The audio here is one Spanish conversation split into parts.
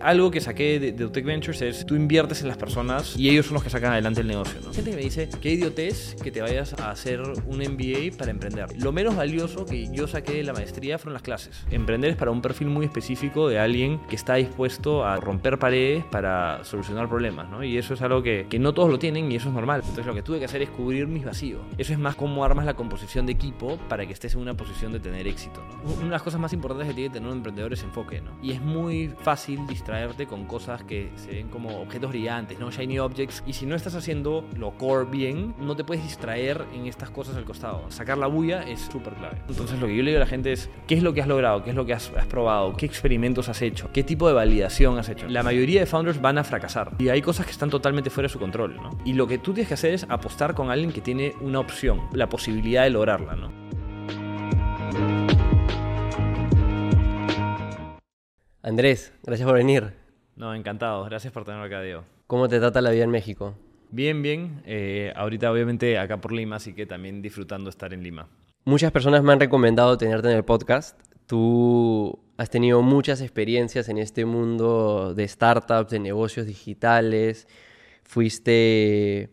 Algo que saqué de, Utech Ventures es tú inviertes en las personas y ellos son los que sacan adelante el negocio. ¿no? Gente que me dice, qué idiotez que te vayas a hacer un MBA para emprender. Lo menos valioso que yo saqué de la maestría fueron las clases. Emprender es para un perfil muy específico de alguien que está dispuesto a romper paredes para solucionar problemas. ¿no? Y eso es algo que, que no todos lo tienen y eso es normal. Entonces lo que tuve que hacer es cubrir mis vacíos. Eso es más cómo armas la composición de equipo para que estés en una posición de tener éxito. ¿no? Una de las cosas más importantes que tiene tener un emprendedor es enfoque. ¿no? Y es muy fácil distraerte con cosas que se ven como objetos brillantes, ¿no? Shiny objects. Y si no estás haciendo lo core bien, no te puedes distraer en estas cosas al costado. Sacar la bulla es súper clave. Entonces lo que yo le digo a la gente es, ¿qué es lo que has logrado? ¿Qué es lo que has, has probado? ¿Qué experimentos has hecho? ¿Qué tipo de validación has hecho? La mayoría de founders van a fracasar. Y hay cosas que están totalmente fuera de su control, ¿no? Y lo que tú tienes que hacer es apostar con alguien que tiene una opción, la posibilidad de lograrla, ¿no? Andrés, gracias por venir. No, encantado. Gracias por tenerme acá, Diego. ¿Cómo te trata la vida en México? Bien, bien. Eh, ahorita obviamente acá por Lima, así que también disfrutando estar en Lima. Muchas personas me han recomendado tenerte en el podcast. Tú has tenido muchas experiencias en este mundo de startups, de negocios digitales. Fuiste,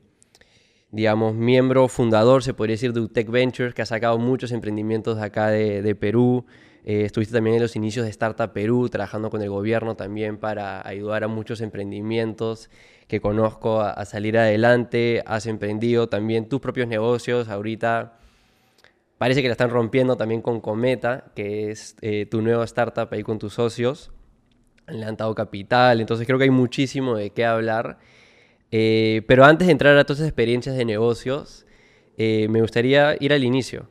digamos, miembro fundador, se podría decir, de Utech Ventures, que ha sacado muchos emprendimientos de acá de, de Perú. Eh, estuviste también en los inicios de Startup Perú, trabajando con el gobierno también para ayudar a muchos emprendimientos que conozco a, salir adelante. Has emprendido también tus propios negocios. Ahorita parece que la están rompiendo también con Cometa, que es eh, tu nueva startup ahí con tus socios. Levantado capital, entonces creo que hay muchísimo de qué hablar. Eh, pero antes de entrar a todas esas experiencias de negocios, me gustaría ir al inicio.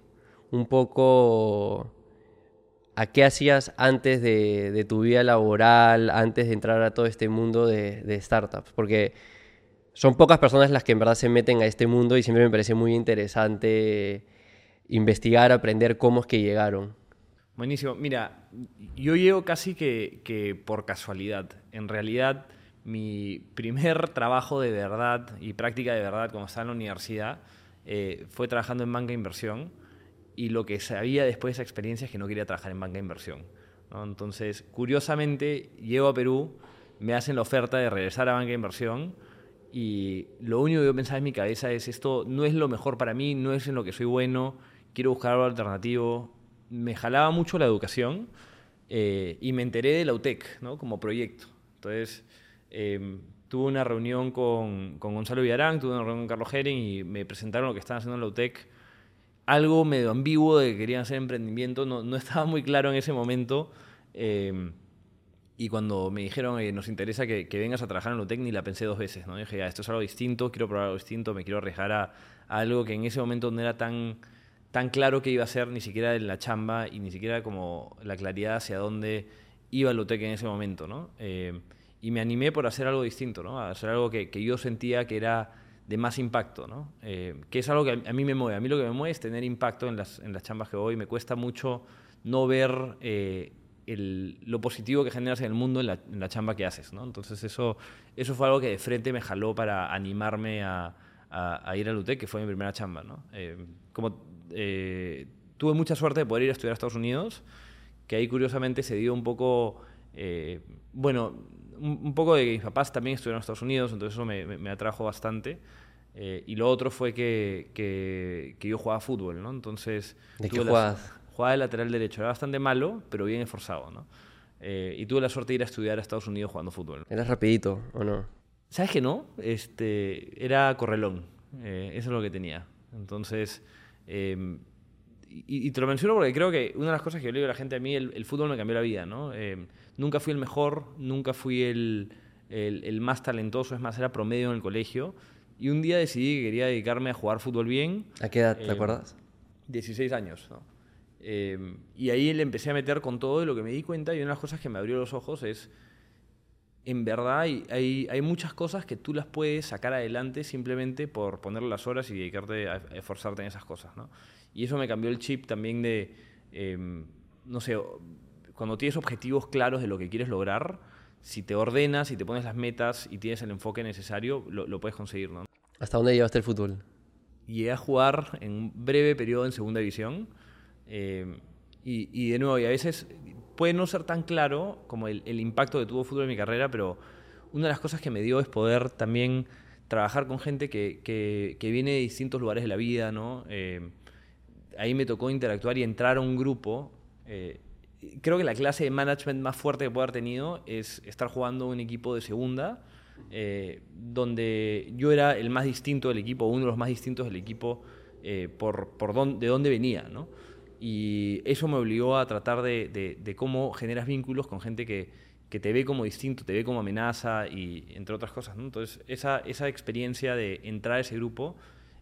Un poco ¿A qué hacías antes de, tu vida laboral, antes de entrar a todo este mundo de, startups? Porque son pocas personas las que en verdad se meten a este mundo y siempre me parece muy interesante investigar, aprender cómo es que llegaron. Buenísimo. Mira, yo llego casi que, por casualidad. En realidad, mi primer trabajo de verdad y práctica de verdad cuando estaba en la universidad eh, fue trabajando en banca de inversión y lo que sabía después de esa experiencia es que no quería trabajar en banca de inversión. Entonces, curiosamente, llego a Perú, me hacen la oferta de regresar a banca de inversión y lo único que yo pensaba en mi cabeza es esto no es lo mejor para mí, no es en lo que soy bueno, quiero buscar algo alternativo. Me jalaba mucho la educación eh, y me enteré de la UTEC ¿no? como proyecto. Entonces, eh, tuve una reunión con, con, Gonzalo Villarán, tuve una reunión con Carlos Heren y me presentaron lo que estaban haciendo en la UTEC algo medio ambiguo de que querían hacer emprendimiento, no, no estaba muy claro en ese momento. Eh, y cuando me dijeron que nos interesa que, que, vengas a trabajar en Lutec, ni la pensé dos veces. ¿no? dije, ya, esto es algo distinto, quiero probar algo distinto, me quiero arriesgar a, a, algo que en ese momento no era tan, tan claro que iba a ser, ni siquiera en la chamba y ni siquiera como la claridad hacia dónde iba Lutec en ese momento. ¿no? Eh, y me animé por hacer algo distinto, ¿no? a hacer algo que, que yo sentía que era de más impacto, ¿no? Eh, que es algo que a, a, mí me mueve. A mí lo que me mueve es tener impacto en las, en las chambas que voy. Me cuesta mucho no ver eh, lo positivo que generas en el mundo en la, en chamba que haces, ¿no? Entonces eso, eso fue algo que de frente me jaló para animarme a, a, a ir al UTEC, que fue mi primera chamba, ¿no? Eh, como tuve mucha suerte de poder ir a estudiar a Estados Unidos, que ahí curiosamente se dio un poco, bueno, un, poco de que mis papás también estuvieron en Estados Unidos, entonces eso me, me, me atrajo bastante. Eh, y lo otro fue que, que, que, yo jugaba fútbol, ¿no? Entonces... ¿De qué jugabas? Jugaba de lateral derecho. Era bastante malo, pero bien esforzado, ¿no? Eh, y tuve la suerte de ir a estudiar a Estados Unidos jugando fútbol. ¿Eras rapidito o no? ¿Sabes que no? Este, era correlón. Eh, eso es lo que tenía. Entonces... Y, y, te lo menciono porque creo que una de las cosas que yo le digo a la gente a mí, el, el fútbol me cambió la vida, ¿no? nunca fui el mejor, nunca fui el, el, el, más talentoso, es más, era promedio en el colegio. Y un día decidí que quería dedicarme a jugar fútbol bien. ¿A qué edad, te eh, acuerdas? 16 años, ¿no? eh, y ahí le empecé a meter con todo y lo que me di cuenta y una de las cosas que me abrió los ojos es, en verdad hay, hay, hay muchas cosas que tú las puedes sacar adelante simplemente por poner las horas y dedicarte a, a esforzarte en esas cosas, ¿no? Y eso me cambió el chip también de, eh, no sé, cuando tienes objetivos claros de lo que quieres lograr, si te ordenas, si te pones las metas y tienes el enfoque necesario, lo, lo, puedes conseguir. ¿no? ¿Hasta dónde llevaste el fútbol? Llegué a jugar en un breve periodo en segunda división. Eh, y, y, de nuevo, y a veces puede no ser tan claro como el, impacto que tuvo fútbol en mi carrera, pero una de las cosas que me dio es poder también trabajar con gente que, que, viene de distintos lugares de la vida, ¿no? Eh, ahí me tocó interactuar y entrar a un grupo. Eh, creo que la clase de management más fuerte que puedo haber tenido es estar jugando un equipo de segunda, eh, donde yo era el más distinto del equipo, uno de los más distintos del equipo por, por de dónde venía, ¿no? Y eso me obligó a tratar de, de, cómo generas vínculos con gente que, que, te ve como distinto, te ve como amenaza y entre otras cosas. ¿no? Entonces, esa, esa experiencia de entrar a ese grupo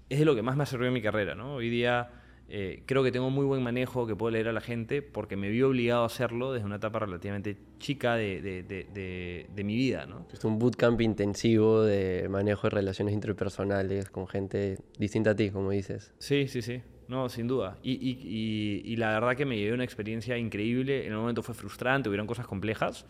es de lo que más me ha servido en mi carrera. ¿no? Hoy día eh, creo que tengo muy buen manejo que puedo leer a la gente porque me vi obligado a hacerlo desde una etapa relativamente chica de, de, de, de mi vida. ¿no? Es un bootcamp intensivo de manejo de relaciones interpersonales con gente distinta a ti, como dices. Sí, sí, sí. No, sin duda. Y, y, y, la verdad que me llevé una experiencia increíble. En el momento fue frustrante, hubieron cosas complejas,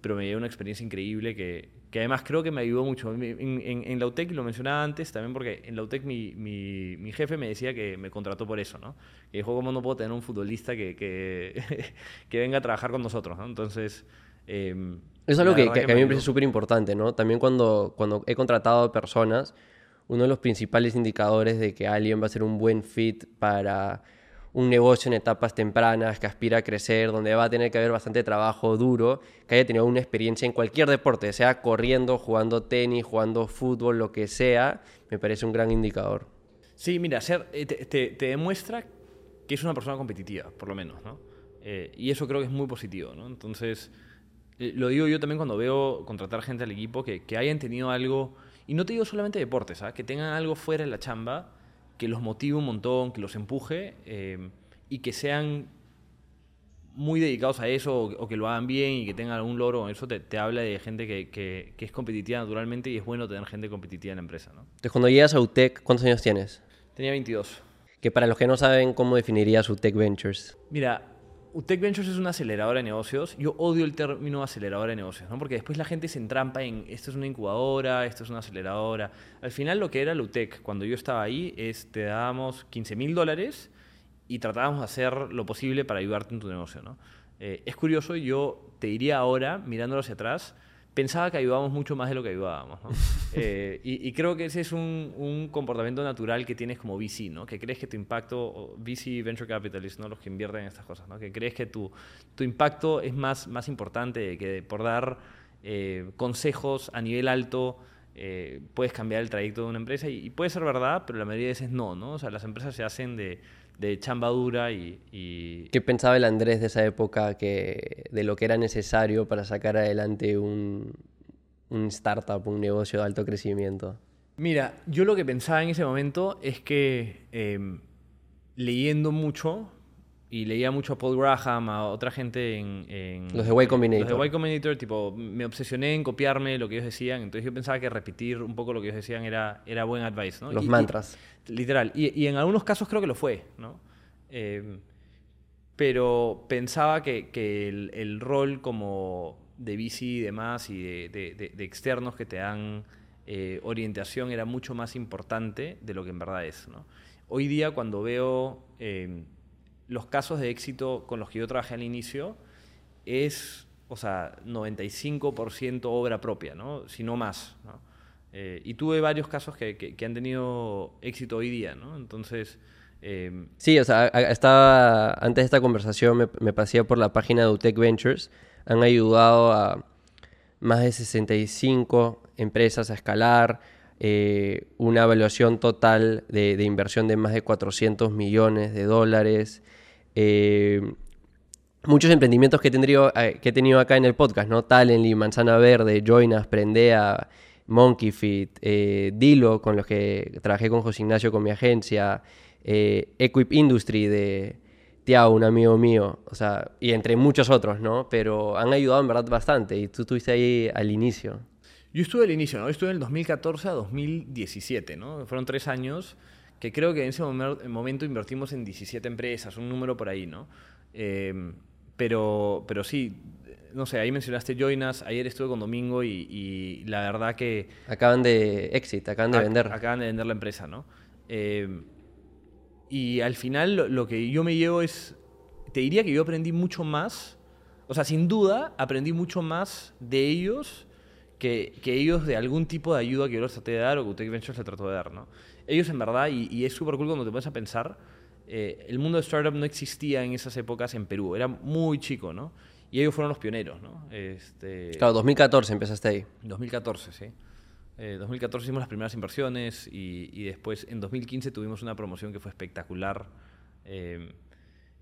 pero me llevé una experiencia increíble que, que además creo que me ayudó mucho. En, en, en la UTEC, lo mencionaba antes también porque en la UTEC mi, mi, mi, jefe me decía que me contrató por eso, ¿no? Que dijo, ¿cómo no puedo tener un futbolista que, que, que venga a trabajar con nosotros, ¿no? Entonces... Eh, es algo que, que, a mí me parece súper importante, ¿no? También cuando, cuando he contratado personas uno de los principales indicadores de que alguien va a ser un buen fit para un negocio en etapas tempranas, que aspira a crecer, donde va a tener que haber bastante trabajo duro, que haya tenido una experiencia en cualquier deporte, sea corriendo, jugando tenis, jugando fútbol, lo que sea, me parece un gran indicador. Sí, mira, ser, eh, te, demuestra que es una persona competitiva, por lo menos, ¿no? Eh, y eso creo que es muy positivo, ¿no? Entonces, eh, lo digo yo también cuando veo contratar gente al equipo que, que hayan tenido algo y no te digo solamente deportes, ¿sabes? que tengan algo fuera de la chamba que los motive un montón, que los empuje eh, y que sean muy dedicados a eso o, que lo hagan bien y que tengan algún logro. Eso te, te habla de gente que, que, es competitiva naturalmente y es bueno tener gente competitiva en la empresa. ¿no? Entonces, cuando llegas a UTEC, ¿cuántos años tienes? Tenía 22. Que para los que no saben, ¿cómo definirías UTEC Ventures? Mira, UTEC Ventures es una aceleradora de negocios. Yo odio el término aceleradora de negocios, ¿no? porque después la gente se entrampa en esto es una incubadora, esto es una aceleradora. Al final lo que era la UTEC cuando yo estaba ahí es te dábamos 15 mil dólares y tratábamos de hacer lo posible para ayudarte en tu negocio. ¿no? Eh, es curioso, yo te diría ahora, mirándolo hacia atrás, pensaba que ayudábamos mucho más de lo que ayudábamos. Eh, y, creo que ese es un, comportamiento natural que tienes como VC, ¿no? que crees que tu impacto, VC Venture Capitalist, ¿no? los que invierten en estas cosas, ¿no? que crees que tu, tu impacto es más, más importante que por dar eh, consejos a nivel alto. Eh, puedes cambiar el trayecto de una empresa y, puede ser verdad, pero la mayoría de veces no, ¿no? O sea, las empresas se hacen de, de chamba dura y, y, ¿Qué pensaba el Andrés de esa época que, de lo que era necesario para sacar adelante un, un startup, un negocio de alto crecimiento? Mira, yo lo que pensaba en ese momento es que em, leyendo mucho, y leía mucho a Paul Graham, a otra gente en... los de Y Combinator. Los de Y Combinator, tipo, me obsesioné en copiarme lo que ellos decían, entonces yo pensaba que repetir un poco lo que ellos decían era, era buen advice, ¿no? Los mantras. literal. Y, y, en algunos casos creo que lo fue, ¿no? Em, pero pensaba que, que el, el, rol como de VC y demás y de, de, de, externos que te dan eh, orientación era mucho más importante de lo que en verdad es, ¿no? Hoy día cuando veo... Eh, los casos de éxito con los que yo trabajé al inicio es, o sea, 95% obra propia, ¿no? Si no más, ¿no? Eh, y tuve varios casos que, que, han tenido éxito hoy día, ¿no? Entonces... Eh, sí, o sea, estaba, antes de esta conversación me, me pasé por la página de UTEC Ventures. Han ayudado a más de 65 empresas a escalar, eh, una evaluación total de, de, inversión de más de 400 millones de dólares. Eh, muchos emprendimientos que tenido, eh, que he tenido acá en el podcast, ¿no? Talently, Manzana Verde, Joinas, Prendea, Monkey Fit, eh, Dilo, con los que trabajé con José Ignacio con mi agencia, Equip Industry de Tiago, un amigo mío, o sea, y entre muchos otros, ¿no? Pero han ayudado en verdad bastante y tú estuviste ahí al inicio. Yo estuve al inicio, ¿no? Estuve en el 2014 a 2017, ¿no? Fueron tres años que creo que en ese momento invertimos en 17 empresas, un número por ahí, ¿no? Em, pero, pero sí, no sé, ahí mencionaste Joinas, ayer estuve con Domingo y, la verdad que... Acaban de exit, acaban de vender. Acaban de vender la empresa, ¿no? Em, y al final lo, que yo me llevo es, te diría que yo aprendí mucho más O sea, sin duda aprendí mucho más de ellos que, que ellos de algún tipo de ayuda que yo les traté de dar o que Utech Ventures le trató de dar, ¿no? Ellos en verdad, y, y es súper cool cuando te pones a pensar, eh, el mundo de startup no existía en esas épocas en Perú, era muy chico, ¿no? Y ellos fueron los pioneros, ¿no? Este, Claro, 2014 empezaste ahí. 2014, sí. Eh, 2014 hicimos las primeras inversiones y, y después en 2015 tuvimos una promoción que fue espectacular. Eh,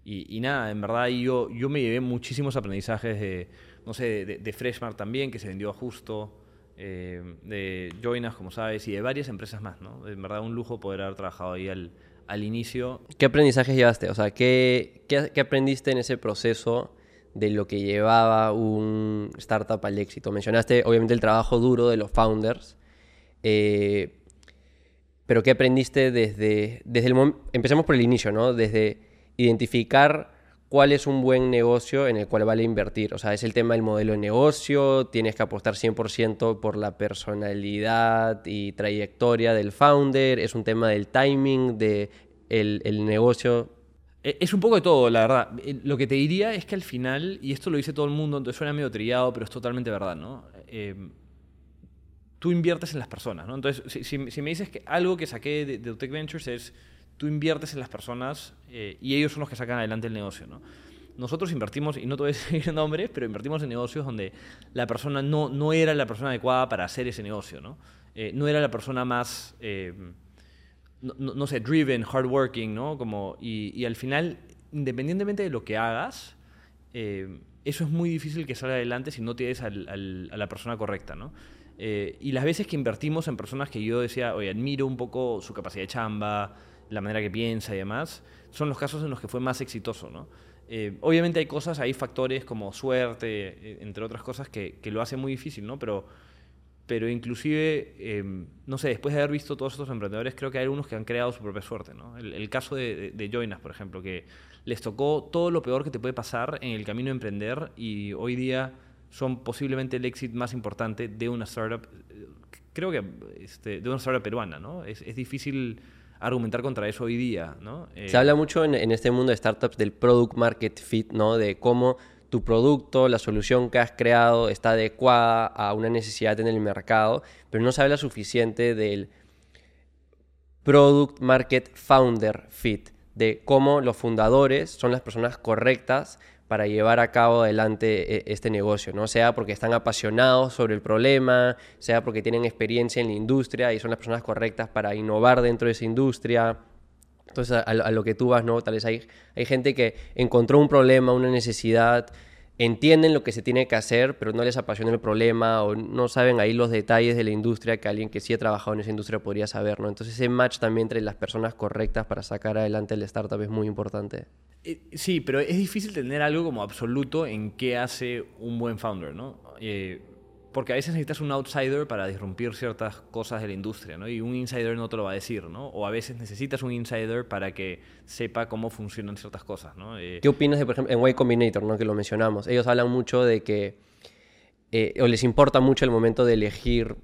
y, y nada, en verdad yo, yo me llevé muchísimos aprendizajes de, no sé, de, de Freshmart también, que se vendió a justo, eh, de Joinas, como sabes, y de varias empresas más, ¿no? En verdad un lujo poder haber trabajado ahí al, al inicio. ¿Qué aprendizajes llevaste? O sea, ¿qué, qué, aprendiste en ese proceso de lo que llevaba un startup al éxito? Mencionaste, obviamente, el trabajo duro de los founders. eh, pero ¿qué aprendiste desde, desde el momento? Empecemos por el inicio, ¿no? Desde identificar cuál es un buen negocio en el cual vale invertir. O sea, es el tema del modelo de negocio, tienes que apostar 100% por la personalidad y trayectoria del founder, es un tema del timing, de el, negocio. Eh, Es un poco de todo, la verdad. Eh, Lo que te diría es que al final, y esto lo dice todo el mundo, entonces suena medio trillado, pero es totalmente verdad, ¿no? Eh, tú inviertes en las personas, ¿no? Entonces, si, me dices que algo que saqué de, Utech Ventures es, tú inviertes en las personas eh, y ellos son los que sacan adelante el negocio, ¿no? Nosotros invertimos, y no te voy a decir nombres, pero invertimos en negocios donde la persona no, no era la persona adecuada para hacer ese negocio, ¿no? Eh, no era la persona más... eh, no, no- sé, driven, hardworking, ¿no? Como, y, y al final, independientemente de lo que hagas, eh, eso es muy difícil que salga adelante si no tienes al- al- a la persona correcta, ¿no? Eh, y las veces que invertimos en personas que yo decía, oye, admiro un poco su capacidad de chamba, la manera que piensa y demás, son los casos en los que fue más exitoso, ¿no? Eh, obviamente hay cosas, hay factores como suerte, eh, entre otras cosas, que, que lo hacen muy difícil, ¿no? Pero pero inclusive, eh, no sé, después de haber visto todos estos emprendedores, creo que hay algunos que han creado su propia suerte, ¿no? El, el caso de, de, de Joinas, por ejemplo, que les tocó todo lo peor que te puede pasar en el camino de emprender y hoy día son posiblemente el éxito más importante de una startup, eh, creo que este, de una startup peruana, ¿no? Es, es difícil argumentar contra eso hoy día, ¿no? Eh, Se habla mucho en, en este mundo de startups del product market fit, ¿no? De cómo tu producto, la solución que has creado está adecuada a una necesidad en el mercado, pero no se habla suficiente del product market founder fit, de cómo los fundadores son las personas correctas para llevar a cabo adelante eh, este negocio, ¿no? Sea porque están apasionados sobre el problema, sea porque tienen experiencia en la industria y son las personas correctas para innovar dentro de esa industria. Entonces, a, lo que tú vas, ¿no? Tal vez hay, hay gente que encontró un problema, una necesidad, entienden lo que se tiene que hacer, pero no les apasiona el problema o no saben ahí los detalles de la industria que alguien que sí ha trabajado en esa industria podría saber, ¿no? Entonces, ese match también entre las personas correctas para sacar adelante el startup es muy importante. Eh, Sí, pero es difícil tener algo como absoluto en qué hace un buen founder, ¿no? Eh, porque a veces necesitas un outsider para disrumpir ciertas cosas de la industria, ¿no? Y un insider no te lo va a decir, ¿no? O a veces necesitas un insider para que sepa cómo funcionan ciertas cosas, ¿no? Eh, ¿Qué opinas de, por ejemplo, en Y Combinator, ¿no? Que lo mencionamos. Ellos hablan mucho de que, eh, o les importa mucho el momento de elegir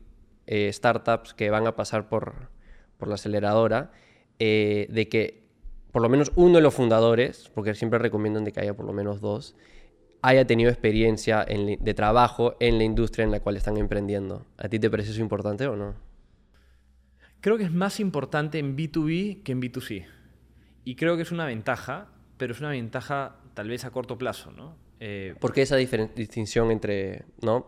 eh, startups que van a pasar por, por la aceleradora, de que por lo menos uno de los fundadores, porque siempre recomiendan de que haya por lo menos dos, haya tenido experiencia en de trabajo en la industria en la cual están emprendiendo. ¿A ti te parece eso importante o no? Creo que es más importante en B2B que en B2C. Y creo que es una ventaja, pero es una ventaja tal vez a corto plazo, ¿no? Eh, ¿Por qué esa distinción entre, ¿no?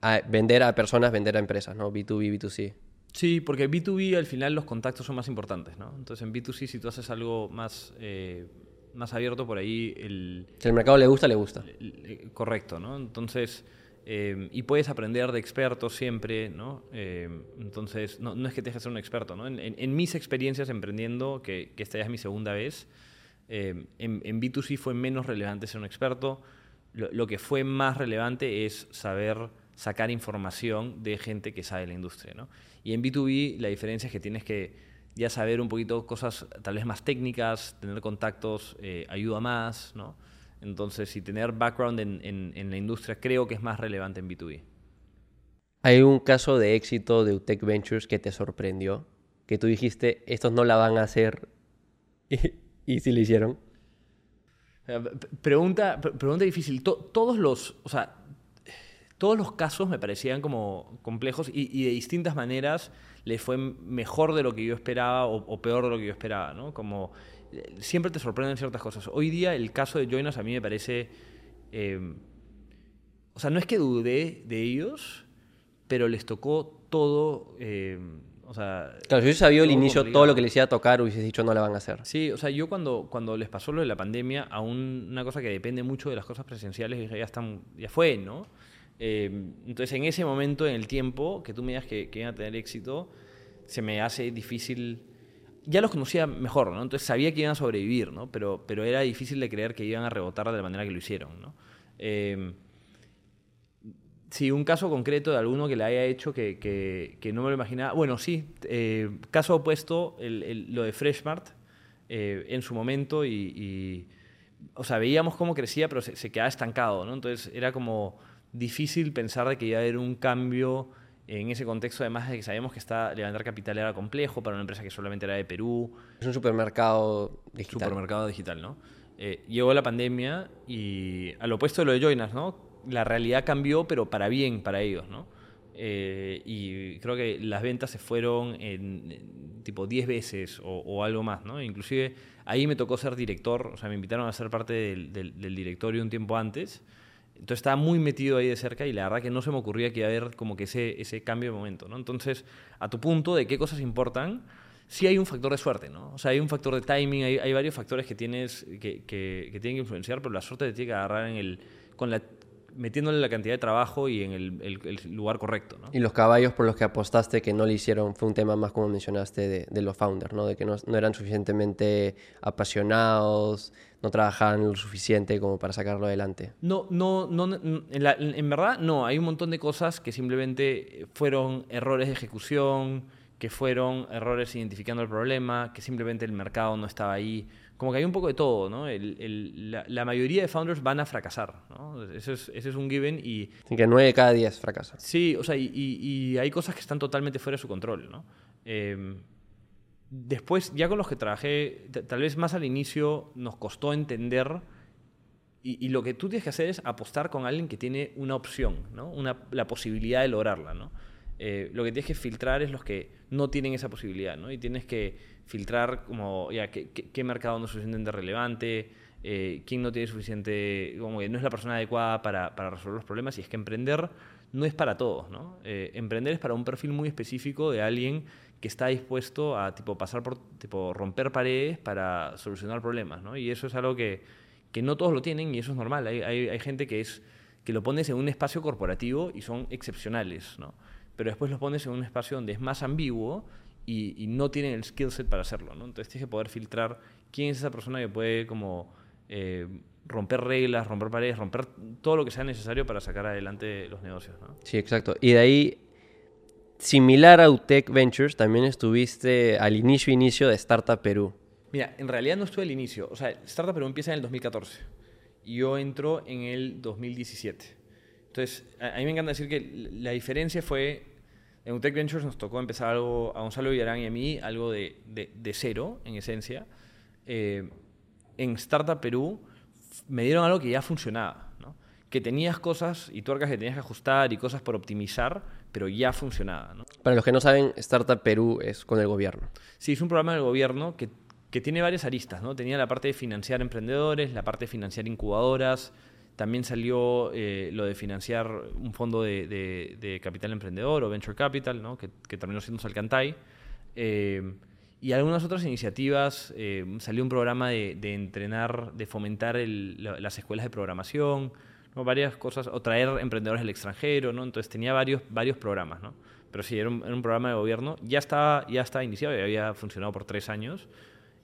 A- vender a personas, vender a empresas, ¿no? B2B, B2C. Sí, porque B2B al final los contactos son más importantes, ¿no? Entonces en B2C si tú haces algo más, eh, más abierto por ahí, el, Si al mercado le gusta, le gusta. el- eh, correcto, ¿no? Entonces, eh, y puedes aprender de expertos siempre, ¿no? Eh, entonces, no, no es que te dejes ser un experto, ¿no? En, en- en mis experiencias emprendiendo, que, que esta ya es mi segunda vez, eh, en, en B2C fue menos relevante ser un experto. Lo, lo que fue más relevante es saber sacar información de gente que sabe la industria, ¿no? Y en B2B la diferencia es que tienes que ya saber un poquito cosas tal vez más técnicas, tener contactos eh, ayuda más, ¿no? Entonces, si tener background en, en- en la industria creo que es más relevante en B2B. ¿Hay un caso de éxito de Utech Ventures que te sorprendió? Que tú dijiste, estos no la van a hacer y, y sí lo hicieron. Eh, pregunta, pregunta difícil. todos los, o sea, todos los casos me parecían como complejos y, de distintas maneras les fue mejor de lo que yo esperaba o, peor de lo que yo esperaba, ¿no? Como eh, siempre te sorprenden ciertas cosas. Hoy día el caso de Joinas a mí me parece, eh, o sea, no es que dudé de ellos, pero les tocó todo. Eh, o sea, claro, si hubiese sabido al inicio todo lo que les iba a tocar, hubiese dicho no la van a hacer. Sí, o sea, yo cuando, cuando les pasó lo de la pandemia, a una cosa que depende mucho de las cosas presenciales, dije, ya, están, ya fue, ¿no? Eh, entonces, en ese momento, en el tiempo, que tú me digas que, que, iban a tener éxito, se me hace difícil. Ya los conocía mejor, ¿no? Entonces sabía que iban a sobrevivir, ¿no? Pero, pero era difícil de creer que iban a rebotar de la manera que lo hicieron, ¿no? Eh, sí, un caso concreto de alguno que le haya hecho que, que, no me lo imaginaba. Bueno, sí, eh, caso opuesto, lo de Freshmart en su momento y, O sea, veíamos cómo crecía, pero se, se quedaba estancado, ¿no? Entonces era como difícil pensar de que iba a haber un cambio en ese contexto, además de que sabemos que está, levantar capital era complejo para una empresa que solamente era de Perú. Es un supermercado digital. Supermercado digital, ¿no? Eh, llegó la pandemia y al opuesto de lo de Joinas, ¿no? La realidad cambió, pero para bien para ellos, ¿no? Eh, y creo que las ventas se fueron en, tipo 10 veces o, algo más, ¿no? Inclusive ahí me tocó ser director, o sea, me invitaron a ser parte del, del directorio un tiempo antes. Entonces estaba muy metido ahí de cerca y la verdad que no se me ocurría que iba a haber como que ese, ese cambio de momento, ¿no? Entonces, a tu punto de qué cosas importan, sí hay un factor de suerte, ¿no? O sea, hay un factor de timing, hay, hay varios factores que tienes que, que, que, tienen que influenciar, pero la suerte te tiene que agarrar en el, con la, metiéndole la cantidad de trabajo y en el, el, lugar correcto. ¿no? Y los caballos por los que apostaste que no le hicieron fue un tema más como mencionaste de, de los founders, ¿no? de que no, no, eran suficientemente apasionados, no trabajaban lo suficiente como para sacarlo adelante. No, no, no en, en verdad no, hay un montón de cosas que simplemente fueron errores de ejecución, que fueron errores identificando el problema, que simplemente el mercado no estaba ahí como que hay un poco de todo, ¿no? la, mayoría de founders van a fracasar, ¿no? Ese es, ese es un given y... Que nueve de cada diez fracasan. Sí, o sea, y, y, hay cosas que están totalmente fuera de su control, ¿no? Em, después, ya con los que trabajé, tal vez más al inicio nos costó entender y, y, lo que tú tienes que hacer es apostar con alguien que tiene una opción, ¿no? Una, la posibilidad de lograrla, ¿no? Eh, lo que tienes que filtrar es los que no tienen esa posibilidad, ¿no? Y tienes que filtrar como, ya, qué, qué, mercado no es suficientemente relevante, eh, quién no tiene suficiente, como que no es la persona adecuada para, para, resolver los problemas, y es que emprender no es para todos, ¿no? Eh, emprender es para un perfil muy específico de alguien que está dispuesto a tipo, pasar por, tipo, romper paredes para solucionar problemas, ¿no? Y eso es algo que, que no todos lo tienen y eso es normal. Hay, hay, hay gente que es que lo pones en un espacio corporativo y son excepcionales, ¿no? Pero después los pones en un espacio donde es más ambiguo y, no tienen el skill set para hacerlo, ¿no? Entonces tienes que poder filtrar quién es esa persona que puede como eh, romper reglas, romper paredes, romper todo lo que sea necesario para sacar adelante los negocios, ¿no? Sí, exacto. Y de ahí, similar a UTEC Ventures, también estuviste al inicio, inicio de Startup Perú. Mira, en realidad no estuve al inicio. O sea, Startup Perú empieza en el 2014 y yo entro en el 2017. Entonces, a, mí me encanta decir que la diferencia fue, en UTEC Ventures nos tocó empezar algo, a Gonzalo Villarán y a mí, algo de, de, cero, en esencia. Eh, en Startup Perú me dieron algo que ya funcionaba, ¿no? que tenías cosas y tuercas que tenías que ajustar y cosas por optimizar, pero ya funcionaba. ¿no? Para los que no saben, Startup Perú es con el gobierno. Sí, es un programa del gobierno que, que tiene varias aristas. ¿no? Tenía la parte de financiar emprendedores, la parte de financiar incubadoras, también salió eh, lo de financiar un fondo de, capital emprendedor o venture capital, que, terminó siendo Salcantay. Eh, y algunas otras iniciativas. Eh, salió un programa de, entrenar, de fomentar las escuelas de programación, varias cosas, o traer emprendedores del extranjero. ¿no? Entonces tenía varios, varios programas. ¿no? Pero sí, era un, programa de gobierno. Ya estaba, ya estaba iniciado, ya había funcionado por tres años.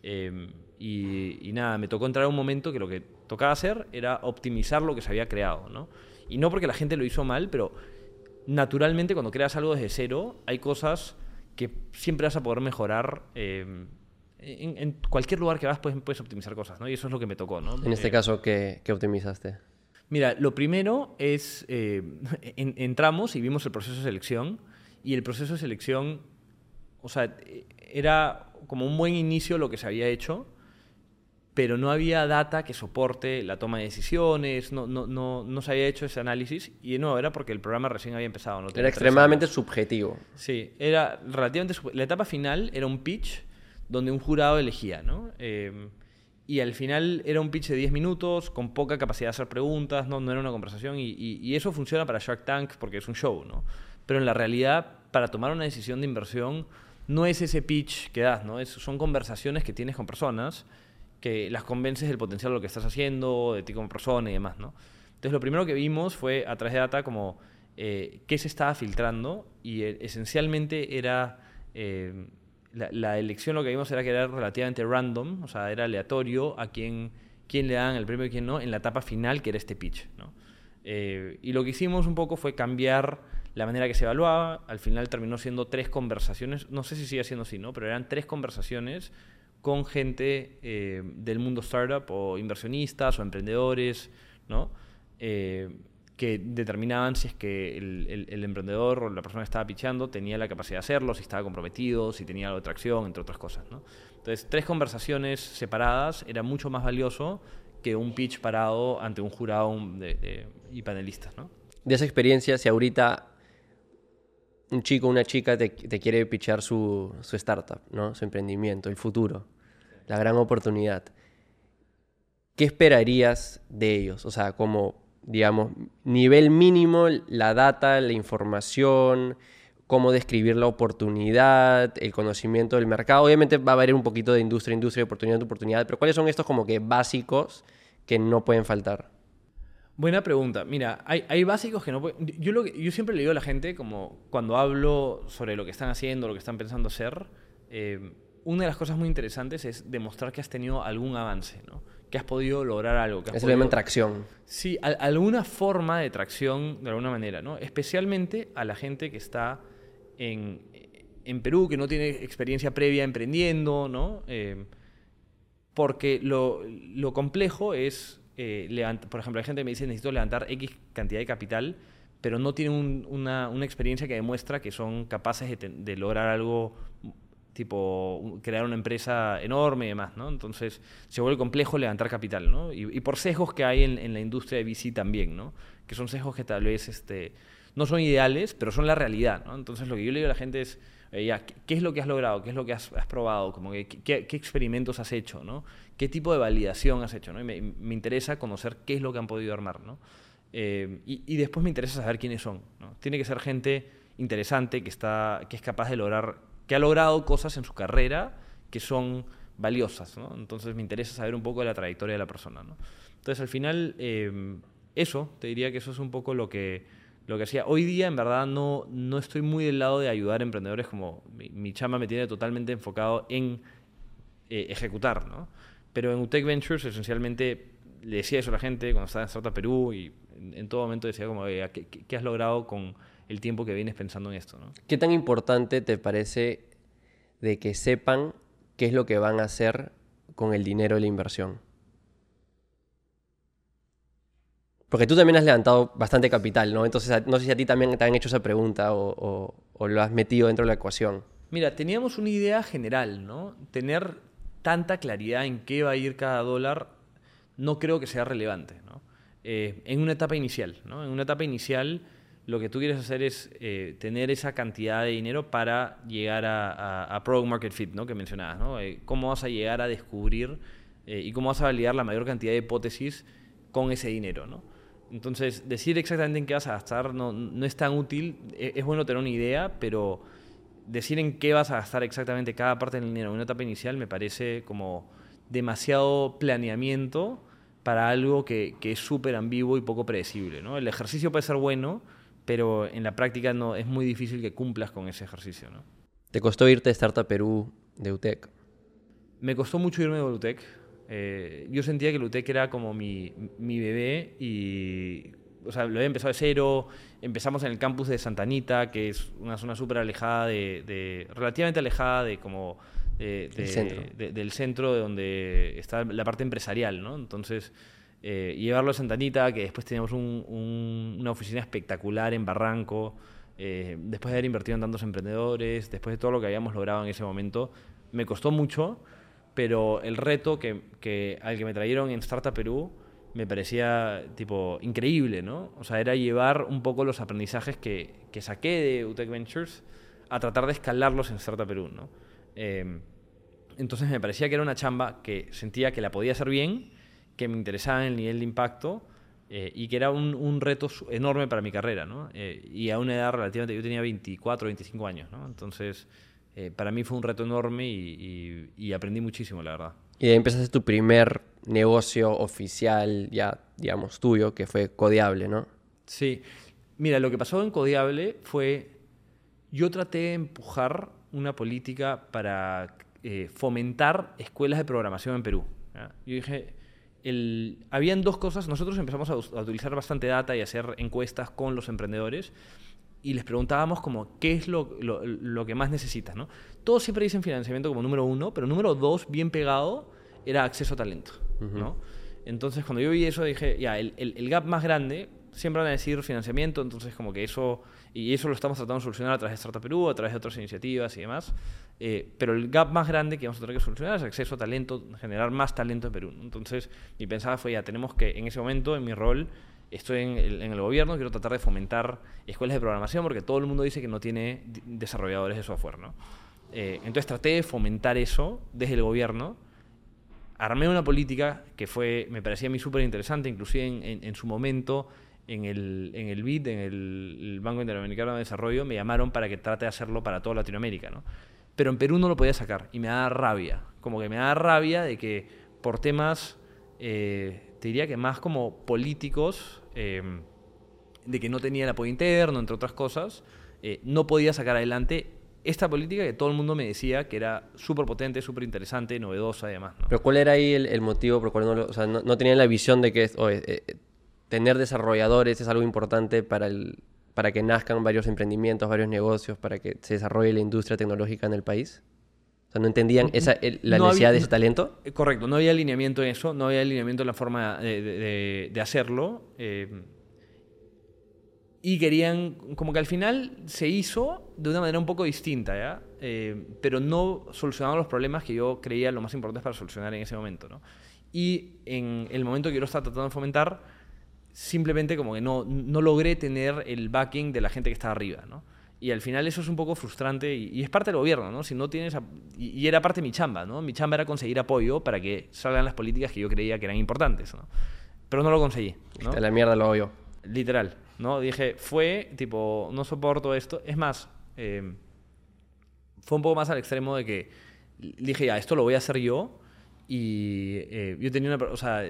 y, nada, me tocó entrar a un momento que lo que tocaba hacer era optimizar lo que se había creado, ¿no? Y no porque la gente lo hizo mal, pero naturalmente cuando creas algo desde cero, hay cosas que siempre vas a poder mejorar. Eh, en, cualquier lugar que vas puedes, puedes, optimizar cosas, ¿no? Y eso es lo que me tocó, ¿no? En este eh, caso, ¿qué, ¿qué, optimizaste? Mira, lo primero es, eh, entramos y vimos el proceso de selección, y el proceso de selección, o sea, era como un buen inicio lo que se había hecho, pero no había data que soporte la toma de decisiones, no, no, no, no se había hecho ese análisis y no, era porque el programa recién había empezado. No era extremadamente subjetivo. Sí, era relativamente... La etapa final era un pitch donde un jurado elegía, ¿no? Eh, y al final era un pitch de 10 minutos, con poca capacidad de hacer preguntas, no, no era una conversación, y, y, eso funciona para Shark Tank porque es un show, ¿no? Pero en la realidad, para tomar una decisión de inversión, no es ese pitch que das, ¿no? Es, son conversaciones que tienes con personas que las convences del potencial de lo que estás haciendo, de ti como persona y demás, ¿no? Entonces lo primero que vimos fue a través de data como eh, qué se estaba filtrando y eh, esencialmente era eh, la, elección lo que vimos era que era relativamente random, o sea, era aleatorio a quién, quién le dan el premio y quién no en la etapa final que era este pitch, ¿no? y lo que hicimos un poco fue cambiar la manera que se evaluaba, al final terminó siendo tres conversaciones, no sé si sigue siendo así, ¿no? Pero eran tres conversaciones con gente eh, del mundo startup o inversionistas o emprendedores, ¿no? Eh, que determinaban si es que el, emprendedor o la persona que estaba pichando tenía la capacidad de hacerlo, si estaba comprometido, si tenía algo de tracción, entre otras cosas. ¿no? Entonces, tres conversaciones separadas era mucho más valioso que un pitch parado ante un jurado y panelistas. De esa experiencia, si ahorita un chico una chica te, quiere pitchar su, startup, ¿no? su emprendimiento, el futuro, la gran oportunidad. ¿Qué esperarías de ellos? O sea, como, digamos, nivel mínimo, la data, la información, cómo describir la oportunidad, el conocimiento del mercado. Obviamente va a haber un poquito de industria, industria, oportunidad, oportunidad, pero ¿cuáles son estos como que básicos que no pueden faltar? Buena pregunta. Mira, hay, básicos que no pueden... Yo, lo yo siempre le digo a la gente, como cuando hablo sobre lo que están haciendo, lo que están pensando hacer, eh, una de las cosas muy interesantes es demostrar que has tenido algún avance, ¿no? Que has podido lograr algo. Que has es podido... tracción. Sí, alguna forma de tracción de alguna manera, ¿no? Especialmente a la gente que está en, en Perú, que no tiene experiencia previa emprendiendo, ¿no? Eh, porque lo, lo complejo es eh, por ejemplo, hay gente que me dice necesito levantar X cantidad de capital, pero no tienen una, experiencia que demuestra que son capaces de, lograr algo tipo crear una empresa enorme y demás, ¿no? Entonces se vuelve complejo levantar capital, ¿no? Y, por sesgos que hay en, la industria de VC también, ¿no? Que son sesgos que tal vez este, no son ideales, pero son la realidad, ¿no? Entonces lo que yo le digo a la gente es, ya, ¿qué, es lo que has logrado? ¿Qué es lo que has, probado? Como que, ¿qué, experimentos has hecho? ¿no? ¿Qué tipo de validación has hecho? ¿no? me, interesa conocer qué es lo que han podido armar. ¿no? Eh, y, después me interesa saber quiénes son. ¿no? Tiene que ser gente interesante, que, está, que es capaz de lograr, que ha logrado cosas en su carrera que son valiosas. ¿no? Entonces me interesa saber un poco de la trayectoria de la persona. ¿no? Entonces al final, eh, eso, te diría que eso es un poco lo que lo que hacía. Hoy día, en verdad, no, no estoy muy del lado de ayudar a emprendedores como mi, chama me tiene totalmente enfocado en eh, ejecutar, ¿no? Pero en UTEC Ventures, esencialmente, le decía eso a la gente cuando estaba en Startup Perú y en, todo momento decía como, ¿qué, has logrado con el tiempo que vienes pensando en esto, ¿no? ¿Qué tan importante te parece de que sepan qué es lo que van a hacer con el dinero de la inversión? Porque tú también has levantado bastante capital, ¿no? Entonces, no sé si a ti también te han hecho esa pregunta o, lo has metido dentro de la ecuación. Mira, teníamos una idea general, ¿no? Tener tanta claridad en qué va a ir cada dólar no creo que sea relevante, ¿no? Eh, en una etapa inicial, ¿no? En una etapa inicial lo que tú quieres hacer es eh, tener esa cantidad de dinero para llegar a, a, Product Market Fit, ¿no? Que mencionabas, ¿no? Eh, cómo vas a llegar a descubrir y cómo vas a validar la mayor cantidad de hipótesis con ese dinero, ¿no? Entonces, decir exactamente en qué vas a gastar no, es tan útil. E, es, bueno tener una idea, pero decir en qué vas a gastar exactamente cada parte del dinero en una etapa inicial me parece como demasiado planeamiento para algo que, que es súper ambiguo y poco predecible. ¿no? El ejercicio puede ser bueno, pero en la práctica no, es muy difícil que cumplas con ese ejercicio. ¿no? ¿Te costó irte de Startup Perú de UTEC? Me costó mucho irme de UTEC eh, yo sentía que Lutec era como mi, mi, bebé y, o sea, lo había empezado de cero. Empezamos en el campus de Santa Anita, que es una zona súper alejada, de, relativamente alejada de como... centro. del centro de donde está la parte empresarial, ¿no? Entonces, eh, llevarlo a Santa Anita, que después teníamos una oficina espectacular en Barranco, eh, después de haber invertido en tantos emprendedores, después de todo lo que habíamos logrado en ese momento, me costó mucho, pero el reto que, que, al que me trajeron en Startup Perú me parecía tipo increíble, ¿no? O sea, era llevar un poco los aprendizajes que, que saqué de UTEC Ventures a tratar de escalarlos en Startup Perú, ¿no? Eh, entonces me parecía que era una chamba que sentía que la podía hacer bien, que me interesaba en el nivel de impacto eh, y que era un, reto enorme para mi carrera, ¿no? Eh, y a una edad relativamente, yo tenía 24, 25 años, ¿no? Entonces, eh, para mí fue un reto enorme y, y, aprendí muchísimo, la verdad. Y ahí empezaste tu primer negocio oficial, ya, digamos, tuyo, que fue Codiable, ¿no? Sí. Mira, lo que pasó en Codiable fue, yo traté de empujar una política para eh, fomentar escuelas de programación en Perú. Yo dije, el, habían dos cosas, nosotros empezamos a, a, utilizar bastante data y hacer encuestas con los emprendedores y les preguntábamos como qué es lo, lo, lo que más necesitas. ¿no? Todos siempre dicen financiamiento como número uno, pero número dos, bien pegado, era acceso a talento. Uh -huh. ¿no? Entonces cuando yo vi eso dije, ya, el, el, el gap más grande siempre van a decir financiamiento, entonces como que eso, y eso lo estamos tratando de solucionar a través de Startup Perú, a través de otras iniciativas y demás, eh, pero el gap más grande que vamos a tener que solucionar es acceso a talento, generar más talento en Perú. Entonces mi pensada fue, ya, tenemos que, en ese momento, en mi rol, estoy en el, en el gobierno, quiero tratar de fomentar escuelas de programación porque todo el mundo dice que no tiene desarrolladores de software, ¿no? Eh, entonces traté de fomentar eso desde el gobierno, armé una política que fue, me parecía a mí súper interesante, inclusive en, en, en su momento en el, en el BID, en el, el, Banco Interamericano de Desarrollo, me llamaron para que trate de hacerlo para toda Latinoamérica, ¿no? Pero en Perú no lo podía sacar y me da rabia, como que me da rabia de que por temas, eh, te diría que más como políticos, eh, de que no tenía el apoyo interno, entre otras cosas, eh, no podía sacar adelante esta política que todo el mundo me decía que era súper potente, súper interesante, novedosa y demás. ¿no? Pero ¿cuál era ahí el, el motivo por cual no, lo, o sea, no, no tenían la visión de que... Oye, tener desarrolladores es algo importante para, el, para que nazcan varios emprendimientos, varios negocios, para que se desarrolle la industria tecnológica en el país? O sea, ¿no entendían esa, la no necesidad había, de ese talento? Correcto, no había alineamiento en eso, no había alineamiento en la forma de, de, de hacerlo. Eh, y querían, como que al final se hizo de una manera un poco distinta, ¿ya? Eh, pero no solucionaban los problemas que yo creía lo más importantes para solucionar en ese momento, ¿no? Y en el momento que yo lo estaba tratando de fomentar, simplemente como que no, no logré tener el backing de la gente que está arriba, ¿no? Y al final eso es un poco frustrante y, y es parte del gobierno, ¿no? Si no tienes... Y, y, era parte de mi chamba, ¿no? Mi chamba era conseguir apoyo para que salgan las políticas que yo creía que eran importantes, ¿no? Pero no lo conseguí, ¿no? De la mierda lo yo. Literal, ¿no? Dije, fue, tipo, no soporto esto. Es más, eh, fue un poco más al extremo de que dije, ya, esto lo voy a hacer yo. Y eh, yo tenía una... O sea,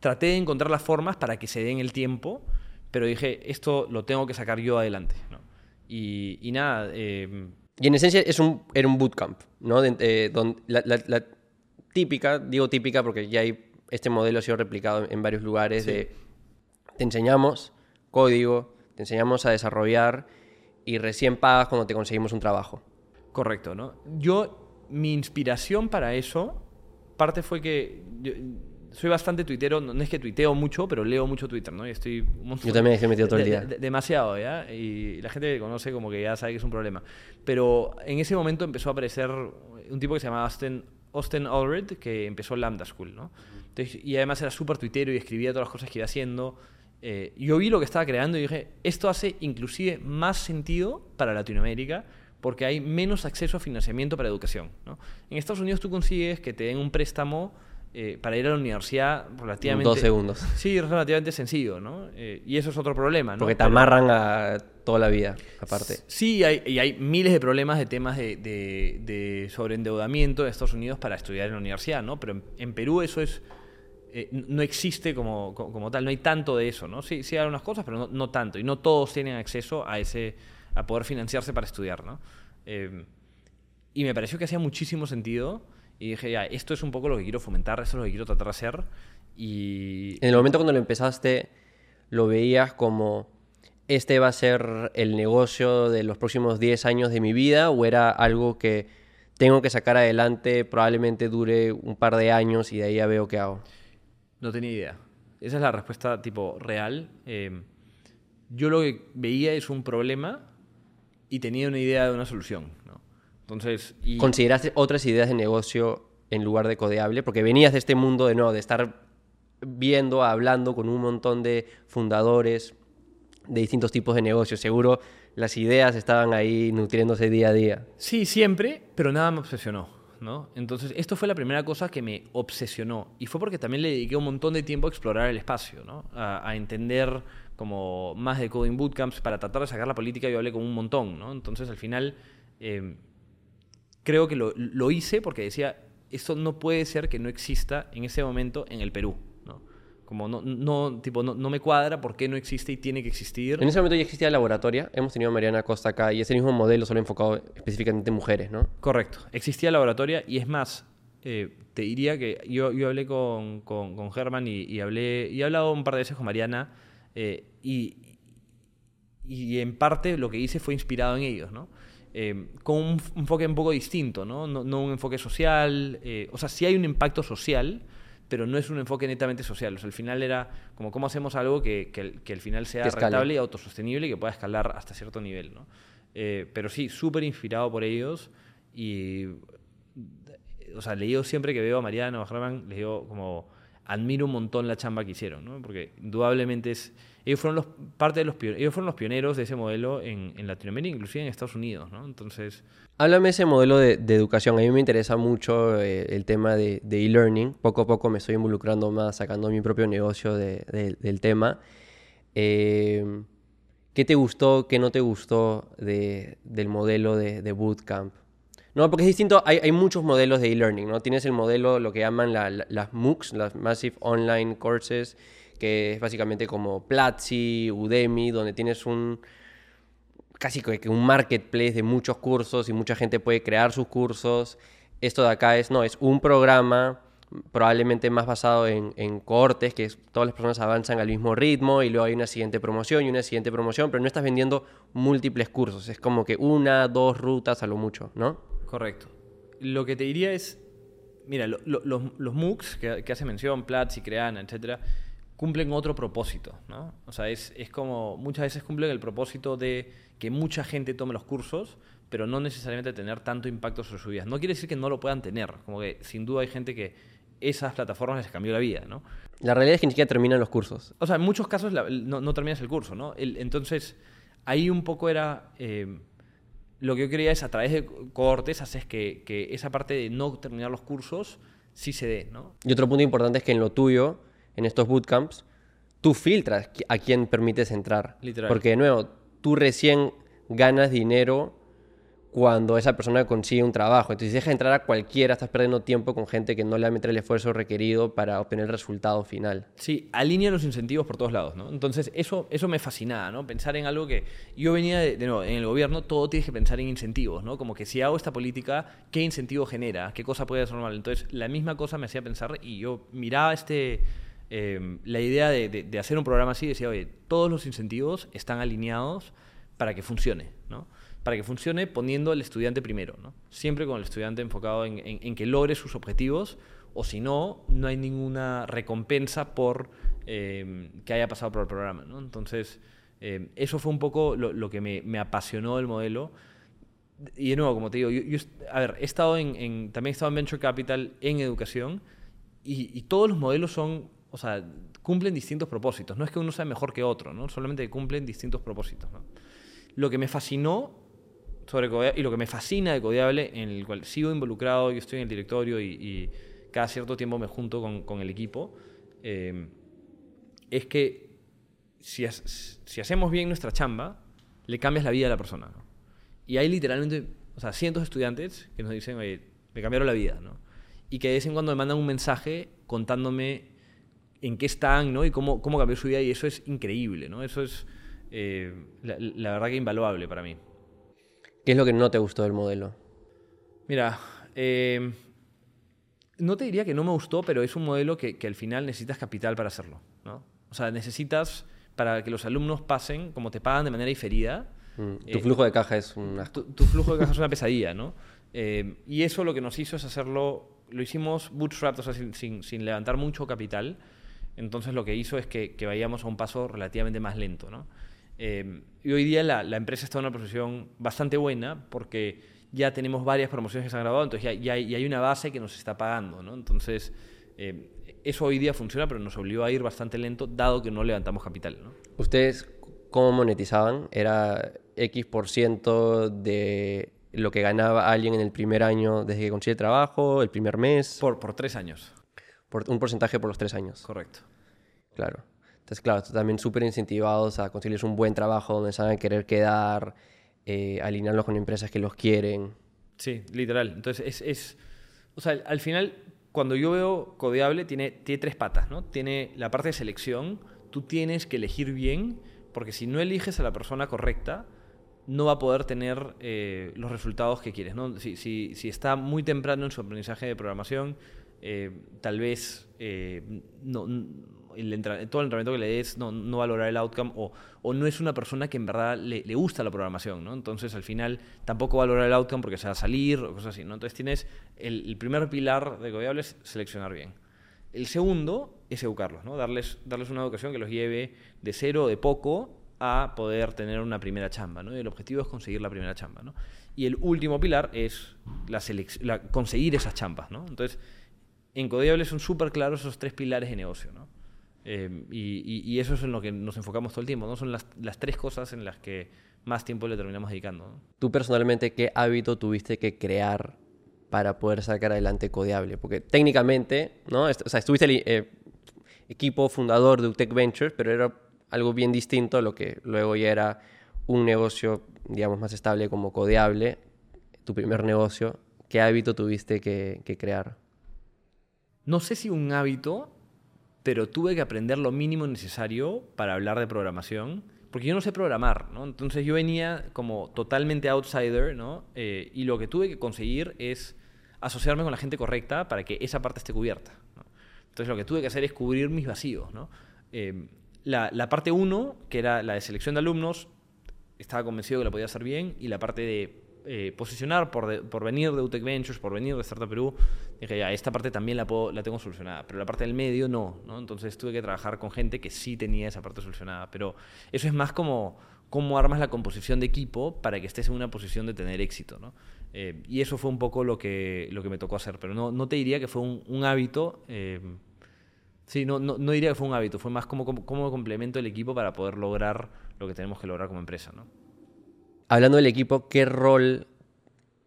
traté de encontrar las formas para que se den el tiempo, pero dije, esto lo tengo que sacar yo adelante. ¿no? Y, y, nada. Eh... Y en esencia es un, era un bootcamp, ¿no? De, eh, donde la, la, la, típica, digo típica porque ya hay, este modelo ha sido replicado en varios lugares sí. de te enseñamos código, te enseñamos a desarrollar y recién pagas cuando te conseguimos un trabajo. Correcto, ¿no? Yo, mi inspiración para eso, parte fue que yo, soy bastante tuitero, no es que tuiteo mucho, pero leo mucho Twitter, ¿no? Y estoy Yo también estoy metido todo el día. De, de, demasiado, ¿ya? Y la gente que conoce como que ya sabe que es un problema. Pero en ese momento empezó a aparecer un tipo que se llamaba Austin, Austin Allred, que empezó Lambda School, ¿no? Entonces, y además era súper tuitero y escribía todas las cosas que iba haciendo. Eh, yo vi lo que estaba creando y dije, esto hace inclusive más sentido para Latinoamérica porque hay menos acceso a financiamiento para educación. ¿no? En Estados Unidos tú consigues que te den un préstamo eh, para ir a la universidad relativamente... Dos segundos. Sí, relativamente sencillo, ¿no? Eh, y eso es otro problema, ¿no? Porque te amarran a toda la vida, aparte. Sí, hay, y hay miles de problemas de temas de, de, de sobreendeudamiento de Estados Unidos para estudiar en la universidad, ¿no? Pero en, en Perú eso es... Eh, no existe como, como, tal, no hay tanto de eso, ¿no? Sí, sí hay algunas cosas, pero no, no tanto. Y no todos tienen acceso a ese a poder financiarse para estudiar, ¿no? Eh, y me pareció que hacía muchísimo sentido y dije, ya, esto es un poco lo que quiero fomentar, esto es lo que quiero tratar de hacer. Y... En el momento cuando lo empezaste, ¿lo veías como este va a ser el negocio de los próximos 10 años de mi vida o era algo que tengo que sacar adelante, probablemente dure un par de años y de ahí ya veo qué hago? No tenía idea. Esa es la respuesta tipo real. Eh, yo lo que veía es un problema y tenía una idea de una solución. ¿No? Entonces, y... ¿Consideraste otras ideas de negocio en lugar de codeable? Porque venías de este mundo de nuevo, de estar viendo, hablando con un montón de fundadores de distintos tipos de negocios. Seguro las ideas estaban ahí nutriéndose día a día. Sí, siempre, pero nada me obsesionó. ¿no? Entonces, esto fue la primera cosa que me obsesionó. Y fue porque también le dediqué un montón de tiempo a explorar el espacio, ¿no? a, a entender como más de coding bootcamps para tratar de sacar la política. Yo hablé con un montón. ¿no? Entonces, al final, eh, creo que lo, lo hice porque decía, esto no puede ser que no exista en ese momento en el Perú. Como no, no, tipo, no, no, me cuadra por qué no existe y tiene que existir. En ese momento ya existía la laboratoria. Hemos tenido a Mariana Costa acá y ese mismo modelo solo enfocado específicamente en mujeres, ¿no? Correcto. Existía la laboratoria y es más, eh, te diría que yo, yo hablé con, con, con Germán y, y, hablé, y he hablado un par de veces con Mariana eh, y, y en parte lo que hice fue inspirado en ellos, ¿no? Eh, con un enfoque un poco distinto, ¿no? No, no un enfoque social. Eh, o sea, sí hay un impacto social, pero no es un enfoque netamente social. O sea, al final era como cómo hacemos algo que, que, que al final sea rentable y autosostenible y que pueda escalar hasta cierto nivel. ¿no? Eh, pero sí, súper inspirado por ellos y, o sea, le digo siempre que veo a Mariano a Germán, les digo como, admiro un montón la chamba que hicieron, ¿no? porque indudablemente es, ellos fueron los, parte de los, ellos fueron los pioneros de ese modelo en, en Latinoamérica, inclusive en Estados Unidos. ¿no? Entonces... Háblame ese modelo de, de, educación. A mí me interesa mucho eh, el tema de e-learning. Poco a poco me estoy involucrando más, sacando mi propio negocio de, de, del tema. Eh, ¿Qué te gustó, qué no te gustó del modelo de, bootcamp? No, porque es distinto, hay, hay muchos modelos de e-learning, ¿no? Tienes el modelo, lo que llaman la, la, las MOOCs, las Massive Online Courses, que es básicamente como Platzi, Udemy, donde tienes un casi que un marketplace de muchos cursos y mucha gente puede crear sus cursos. Esto de acá es, no, es un programa probablemente más basado en, en cohortes, que todas las personas avanzan al mismo ritmo y luego hay una siguiente promoción y una siguiente promoción, pero no estás vendiendo múltiples cursos, es como que una, dos rutas a lo mucho, ¿no? Correcto. Lo que te diría es, mira, lo, lo, los, los MOOCs que hace mención, Platzi, Creana, etcétera, cumplen otro propósito, ¿no? O sea, es, es como muchas veces cumplen el propósito de que mucha gente tome los cursos, pero no necesariamente tener tanto impacto sobre sus vidas. No quiere decir que no lo puedan tener, como que sin duda hay gente que esas plataformas les cambió la vida, ¿no? La realidad es que ni siquiera terminan los cursos. O sea, en muchos casos la, no, no, terminas el curso, ¿no? El, entonces, ahí un poco era... Eh, lo que yo quería es, a través de cohortes, hacer que, que esa parte de no terminar los cursos sí se dé, ¿no? Y otro punto importante es que en lo tuyo, en estos bootcamps, tú filtras a quién permites entrar. Literal. Porque, de nuevo, tú recién ganas dinero cuando esa persona consigue un trabajo. Entonces, si dejas entrar a cualquiera, estás perdiendo tiempo con gente que no le va a meter el esfuerzo requerido para obtener el resultado final. Sí, alinea los incentivos por todos lados, ¿no? Entonces, eso, eso me fascinaba, ¿no? Pensar en algo que... Yo venía, de, de nuevo, en el gobierno todo tienes que pensar en incentivos, ¿no? Como que si hago esta política, ¿qué incentivo genera? ¿Qué cosa puede ser normal? Entonces, la misma cosa me hacía pensar y yo miraba este... Eh, la idea de, de, de hacer un programa así, decía, oye, todos los incentivos están alineados para que funcione, ¿no? Para que funcione poniendo al estudiante primero, ¿no? Siempre con el estudiante enfocado en, en, que logre sus objetivos, o si no, no hay ninguna recompensa por eh, que haya pasado por el programa, ¿no? Entonces, eh, eso fue un poco lo, que me, apasionó del modelo. Y de nuevo, como te digo, yo a ver, he estado en, en, también he estado en Venture Capital en educación y, y todos los modelos son, o sea, cumplen distintos propósitos. No es que uno sea mejor que otro, ¿no? Solamente cumplen distintos propósitos. Lo que me fascinó sobre Codeable, y lo que me fascina de Codeable, en el cual sigo involucrado, yo estoy en el directorio y, y cada cierto tiempo me junto con, el equipo, eh, es que si, hacemos bien nuestra chamba, le cambias la vida a la persona. Y hay literalmente, o sea, cientos de estudiantes que nos dicen, oye, me cambiaron la vida, ¿no? Y que de vez en cuando me mandan un mensaje contándome en qué están, ¿no? Y cómo, cómo cambió su vida, y eso es increíble, ¿no? Eso es, eh, la, la verdad que invaluable para mí. ¿Qué es lo que no te gustó del modelo? Mira, eh, no te diría que no me gustó, pero es un modelo que, que, al final necesitas capital para hacerlo. ¿no? O sea, necesitas, para que los alumnos pasen, como te pagan de manera diferida. Mm, tu eh, flujo de caja es una... Tu, tu, flujo de caja es una pesadilla, ¿no? Eh, y eso lo que nos hizo es hacerlo, lo hicimos bootstrapped, o sea, sin, sin, sin, levantar mucho capital. Entonces lo que hizo es que, que vayamos a un paso relativamente más lento, ¿no? Eh, y hoy día la, la, empresa está en una posición bastante buena porque ya tenemos varias promociones que se han grabado, entonces ya, ya, hay, hay, una base que nos está pagando, ¿no? Entonces, eh, eso hoy día funciona, pero nos obligó a ir bastante lento, dado que no levantamos capital, ¿no? ¿Ustedes cómo monetizaban? ¿Era X por ciento de lo que ganaba alguien en el primer año desde que consigue trabajo, el primer mes? Por, por tres años. Por, un porcentaje por los tres años. Correcto. Claro. Entonces, claro, también súper incentivados a conseguirles un buen trabajo donde se van a querer quedar, eh, alinearlos con empresas que los quieren. Sí, literal. Entonces, es, es, o sea, al final, cuando yo veo Codeable, tiene, tiene tres patas, ¿no? Tiene la parte de selección, tú tienes que elegir bien, porque si no eliges a la persona correcta, no va a poder tener eh, los resultados que quieres. ¿no? Si, si, si, está muy temprano en su aprendizaje de programación, eh, tal vez eh, no, el todo el entrenamiento que le des no, no el outcome o, no es una persona que en verdad le, gusta la programación. ¿no? Entonces al final tampoco va a lograr el outcome porque se va a salir o cosas así. ¿no? Entonces tienes el, primer pilar de Codeable es seleccionar bien. El segundo es educarlos, ¿no? darles, darles una educación que los lleve de cero o de poco a poder tener una primera chamba, ¿no? Y el objetivo es conseguir la primera chamba, ¿no? Y el último pilar es conseguir esas chambas, ¿no? Entonces, en Codiable son súper claros esos tres pilares de negocio, ¿no? Eh, y, y, eso es en lo que nos enfocamos todo el tiempo, ¿no? Son las, las tres cosas en las que más tiempo le terminamos dedicando. ¿no? Tú personalmente, ¿qué hábito tuviste que crear para poder sacar adelante Codiable? Porque técnicamente, ¿no? O sea, estuviste el eh, equipo fundador de UTEC Ventures, pero era algo bien distinto a lo que luego ya era un negocio, digamos, más estable como codeable, tu primer negocio. ¿Qué hábito tuviste que, crear? No sé si un hábito, pero tuve que aprender lo mínimo necesario para hablar de programación, porque yo no sé programar, ¿no? Entonces yo venía como totalmente outsider, ¿no? Eh, y lo que tuve que conseguir es asociarme con la gente correcta para que esa parte esté cubierta. Entonces lo que tuve que hacer es cubrir mis vacíos, ¿no? Eh, la, parte 1, que era la de selección de alumnos, estaba convencido que la podía hacer bien, y la parte de eh, posicionar por, por, venir de UTEC Ventures, por venir de Startup Perú, dije, ya, esta parte también la, puedo, la tengo solucionada, pero la parte del medio no, no, Entonces tuve que trabajar con gente que sí tenía esa parte solucionada, pero eso es más como cómo armas la composición de equipo para que estés en una posición de tener éxito, ¿no? Eh, y eso fue un poco lo que, lo que me tocó hacer, pero no, no te diría que fue un, hábito, eh, Sí, no, no, no, diría que fue un hábito, fue más como, como, complemento del equipo para poder lograr lo que tenemos que lograr como empresa. ¿no? Hablando del equipo, ¿qué rol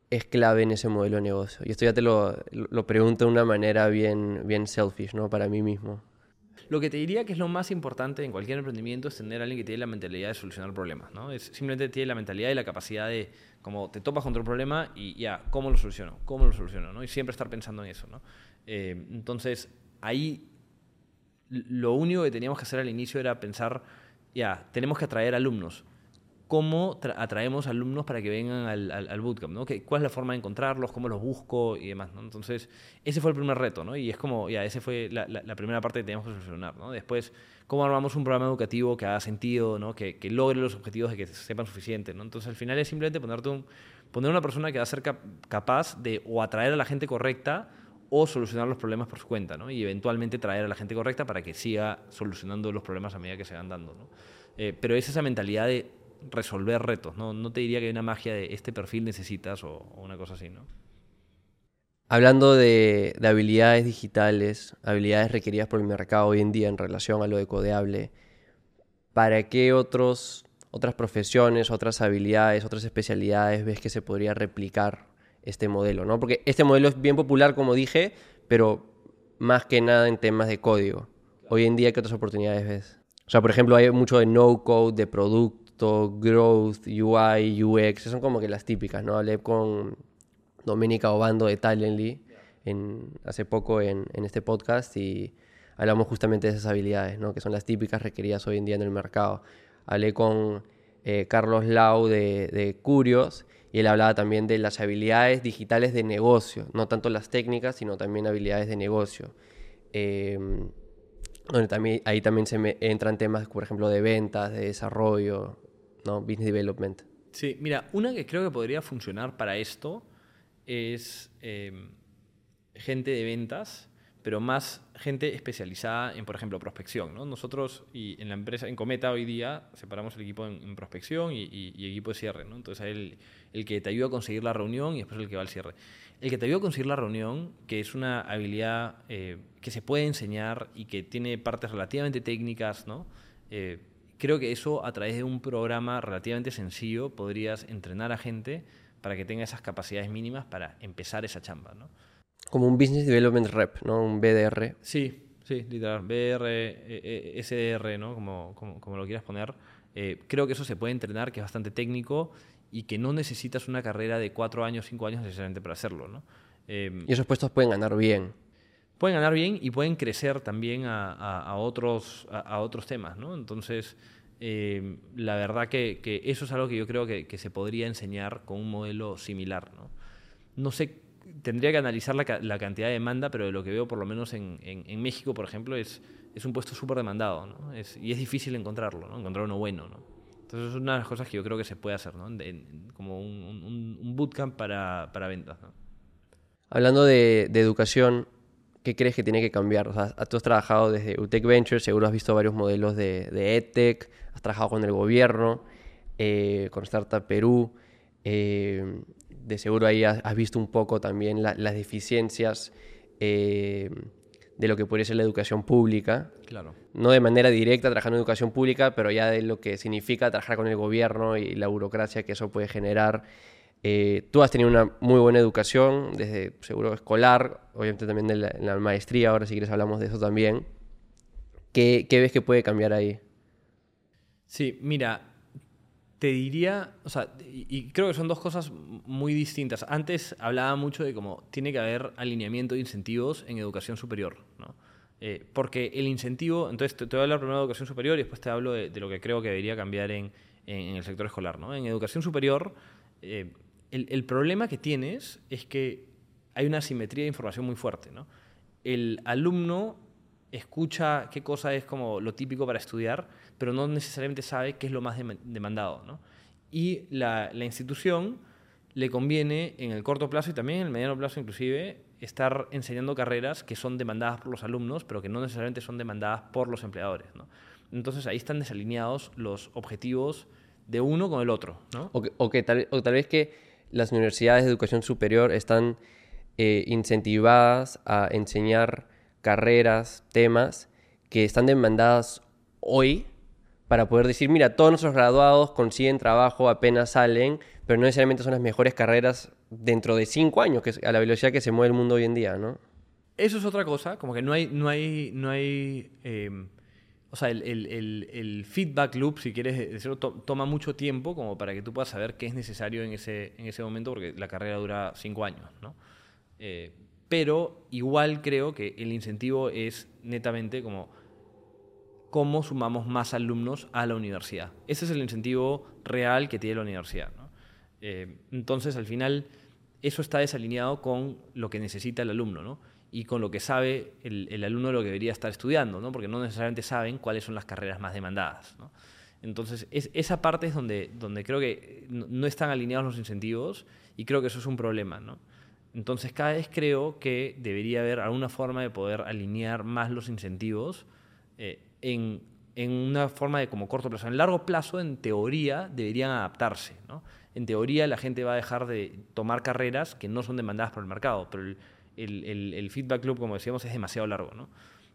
es clave en ese modelo de negocio? Y esto ya te lo, lo pregunto de una manera bien, bien selfish, ¿no? Para mí mismo. Lo que te diría que es lo más importante en cualquier emprendimiento es tener a alguien que tiene la mentalidad de solucionar problemas, ¿no? Es, simplemente tiene la mentalidad y la capacidad de, como te topas contra un problema y ya, ¿cómo lo soluciono? ¿Cómo lo soluciono? ¿no? Y siempre estar pensando en eso, ¿no? Eh, entonces, ahí lo único que teníamos que hacer al inicio era pensar, ya, tenemos que atraer alumnos. ¿Cómo atraemos alumnos para que vengan al, al, bootcamp? ¿no? ¿Cuál es la forma de encontrarlos? ¿Cómo los busco? Y demás. ¿no? Entonces, ese fue el primer reto. ¿no? Y es como, ya, esa fue la, la, primera parte que teníamos que solucionar. ¿no? Después, ¿cómo armamos un programa educativo que haga sentido, ¿no? que, que logre los objetivos de que sepan suficiente? ¿no? Entonces, al final es simplemente ponerte un, poner una persona que va a ser capaz de o atraer a la gente correcta o solucionar los problemas por su cuenta, ¿no? Y eventualmente traer a la gente correcta para que siga solucionando los problemas a medida que se van dando, ¿no? Eh, pero es esa mentalidad de resolver retos, ¿no? No te diría que hay una magia de este perfil necesitas o, una cosa así, ¿no? Hablando de, habilidades digitales, habilidades requeridas por el mercado hoy en día en relación a lo de codeable, ¿para qué otros, otras profesiones, otras habilidades, otras especialidades ves que se podría replicar este modelo, ¿no? Porque este modelo es bien popular, como dije, pero más que nada en temas de código. Hoy en día, ¿qué otras oportunidades ves? O sea, por ejemplo, hay mucho de no-code, de growth, UI, UX, son como que las típicas, ¿no? Hablé con Doménica Obando de Talently en, hace poco en, este podcast y hablamos justamente de esas habilidades, ¿no? Que son las típicas requeridas hoy en día en el mercado. Hablé con eh, Carlos Lau de, Curios y él hablaba también de las habilidades digitales de negocio, no tanto las técnicas, sino también habilidades de negocio. Em, también, ahí también se entran temas, por ejemplo, de ventas, de desarrollo, ¿no? business development. Sí, mira, una que creo que podría funcionar para esto es em, gente de ventas, pero más gente especializada en, por ejemplo, prospección. ¿no? Nosotros y en la empresa, en Cometa hoy día, separamos el equipo en, prospección y, y, equipo de cierre. ¿no? Entonces, el, el que te ayuda a conseguir la reunión y después el que va al cierre. El que te ayuda a conseguir la reunión, que es una habilidad eh, que se puede enseñar y que tiene partes relativamente técnicas, ¿no? Eh, creo que eso a través de un programa relativamente sencillo podrías entrenar a gente para que tenga esas capacidades mínimas para empezar esa chamba, ¿no? Como un Business Development Rep, ¿no? Un BDR. Sí, sí, literal. BDR, eh, eh, SDR, ¿no? Como, como, lo quieras poner. Eh, creo que eso se puede entrenar, que es bastante técnico y que no necesitas una carrera de cuatro años, cinco años necesariamente para hacerlo, ¿no? y esos puestos pueden ganar bien. Pueden ganar bien y pueden crecer también a, otros, a, otros temas, ¿no? Entonces, la verdad que, eso es algo que yo creo que, se podría enseñar con un modelo similar, ¿no? No sé tendría que analizar la, cantidad de demanda, pero de lo que veo, por lo menos en, México, por ejemplo, es, un puesto súper demandado, ¿no? Y es difícil encontrarlo, ¿no? Encontrar uno bueno, ¿no? Entonces es una de las cosas que yo creo que se puede hacer, ¿no? como un, bootcamp para, ventas. Hablando de, educación, ¿qué crees que tiene que cambiar? O sea, tú has trabajado desde UTEC Ventures, seguro has visto varios modelos de, de EdTech, has trabajado con el gobierno, eh, con Startup Perú. Eh, de seguro ahí has, visto un poco también las deficiencias eh, de lo que podría ser la educación pública. Claro. No de manera directa trabajando en educación pública, pero ya de lo que significa trabajar con el gobierno y la burocracia que eso puede generar. Eh, tú has tenido una muy buena educación, desde seguro escolar, obviamente también de la, en la maestría, ahora si quieres hablamos de eso también. ¿Qué, ¿Qué ves que puede cambiar ahí? Sí, mira, te diría, o sea, y, creo que son dos cosas muy distintas. Antes hablaba mucho de cómo tiene que haber alineamiento de incentivos en educación superior, ¿no? Eh, porque el incentivo, entonces te, voy a hablar primero de educación superior y después te hablo de, lo que creo que debería cambiar en, en, el sector escolar, ¿no? En educación superior, eh, el, problema que tienes es que hay una asimetría de información muy fuerte, ¿no? El alumno escucha qué cosa es como lo típico para estudiar, pero no necesariamente sabe qué es lo más demandado. ¿no? Y la, la, institución le conviene en el corto plazo y también en el mediano plazo inclusive estar enseñando carreras que son demandadas por los alumnos, pero que no necesariamente son demandadas por los empleadores. ¿no? Entonces ahí están desalineados los objetivos de uno con el otro. ¿no? O, que, o tal vez que las universidades de educación superior están eh, incentivadas a enseñar carreras, temas que están demandadas hoy para poder decir, mira, todos nuestros graduados consiguen trabajo, apenas salen, pero no necesariamente son las mejores carreras dentro de cinco años, que es a la velocidad que se mueve el mundo hoy en día, ¿no? Eso es otra cosa, como que no hay, no hay, no hay, em, o sea, el, el, el, feedback loop, si quieres decirlo, toma mucho tiempo como para que tú puedas saber qué es necesario en ese, en ese momento, porque la carrera dura cinco años, ¿no? Eh, pero igual creo que el incentivo es netamente como cómo sumamos más alumnos a la universidad. Ese es el incentivo real que tiene la universidad. Eh, entonces, al final, eso está desalineado con lo que necesita el alumno ¿no? Y con lo que sabe el, alumno lo que debería estar estudiando, ¿no? porque no necesariamente saben cuáles son las carreras más demandadas. Entonces, esa parte es donde, donde creo que no, están alineados los incentivos y creo que eso es un problema. ¿no? Entonces cada vez creo que debería haber alguna forma de poder alinear más los incentivos eh, en, en, una forma de como corto plazo. En largo plazo, en teoría, deberían adaptarse. ¿no? En teoría la gente va a dejar de tomar carreras que no son demandadas por el mercado, pero el, el, feedback loop, como decíamos, es demasiado largo. ¿no?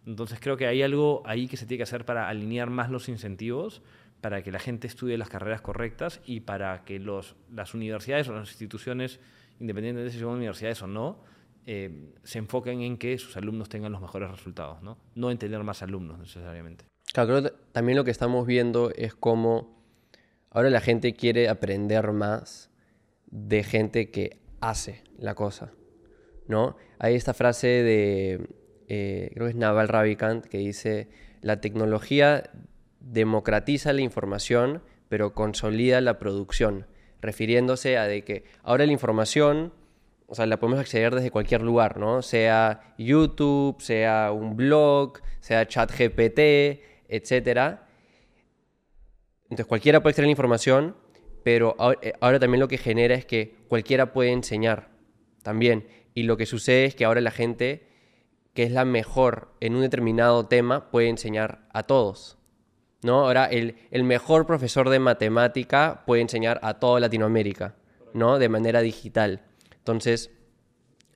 Entonces creo que hay algo ahí que se tiene que hacer para alinear más los incentivos para que la gente estudie las carreras correctas y para que los, las universidades o las instituciones independientemente de si son universidades o no, eh, se enfoquen en que sus alumnos tengan los mejores resultados, ¿no? No en tener más alumnos necesariamente. Claro, creo que también lo que estamos viendo es cómo ahora la gente quiere aprender más de gente que hace la cosa, ¿no? Hay esta frase de, eh, creo que es Naval Ravikant, que dice, la tecnología democratiza la información, pero consolida la producción refiriéndose a de que ahora la información, o sea, la podemos acceder desde cualquier lugar, ¿no? Sea YouTube, sea un blog, sea ChatGPT, etc. Entonces cualquiera puede extraer la información, pero eh, ahora también lo que genera es que cualquiera puede enseñar también. Y lo que sucede es que ahora la gente que es la mejor en un determinado tema puede enseñar a todos. ¿no? Ahora, el, el mejor profesor de matemática puede enseñar a toda Latinoamérica, ¿no? De manera digital. Entonces,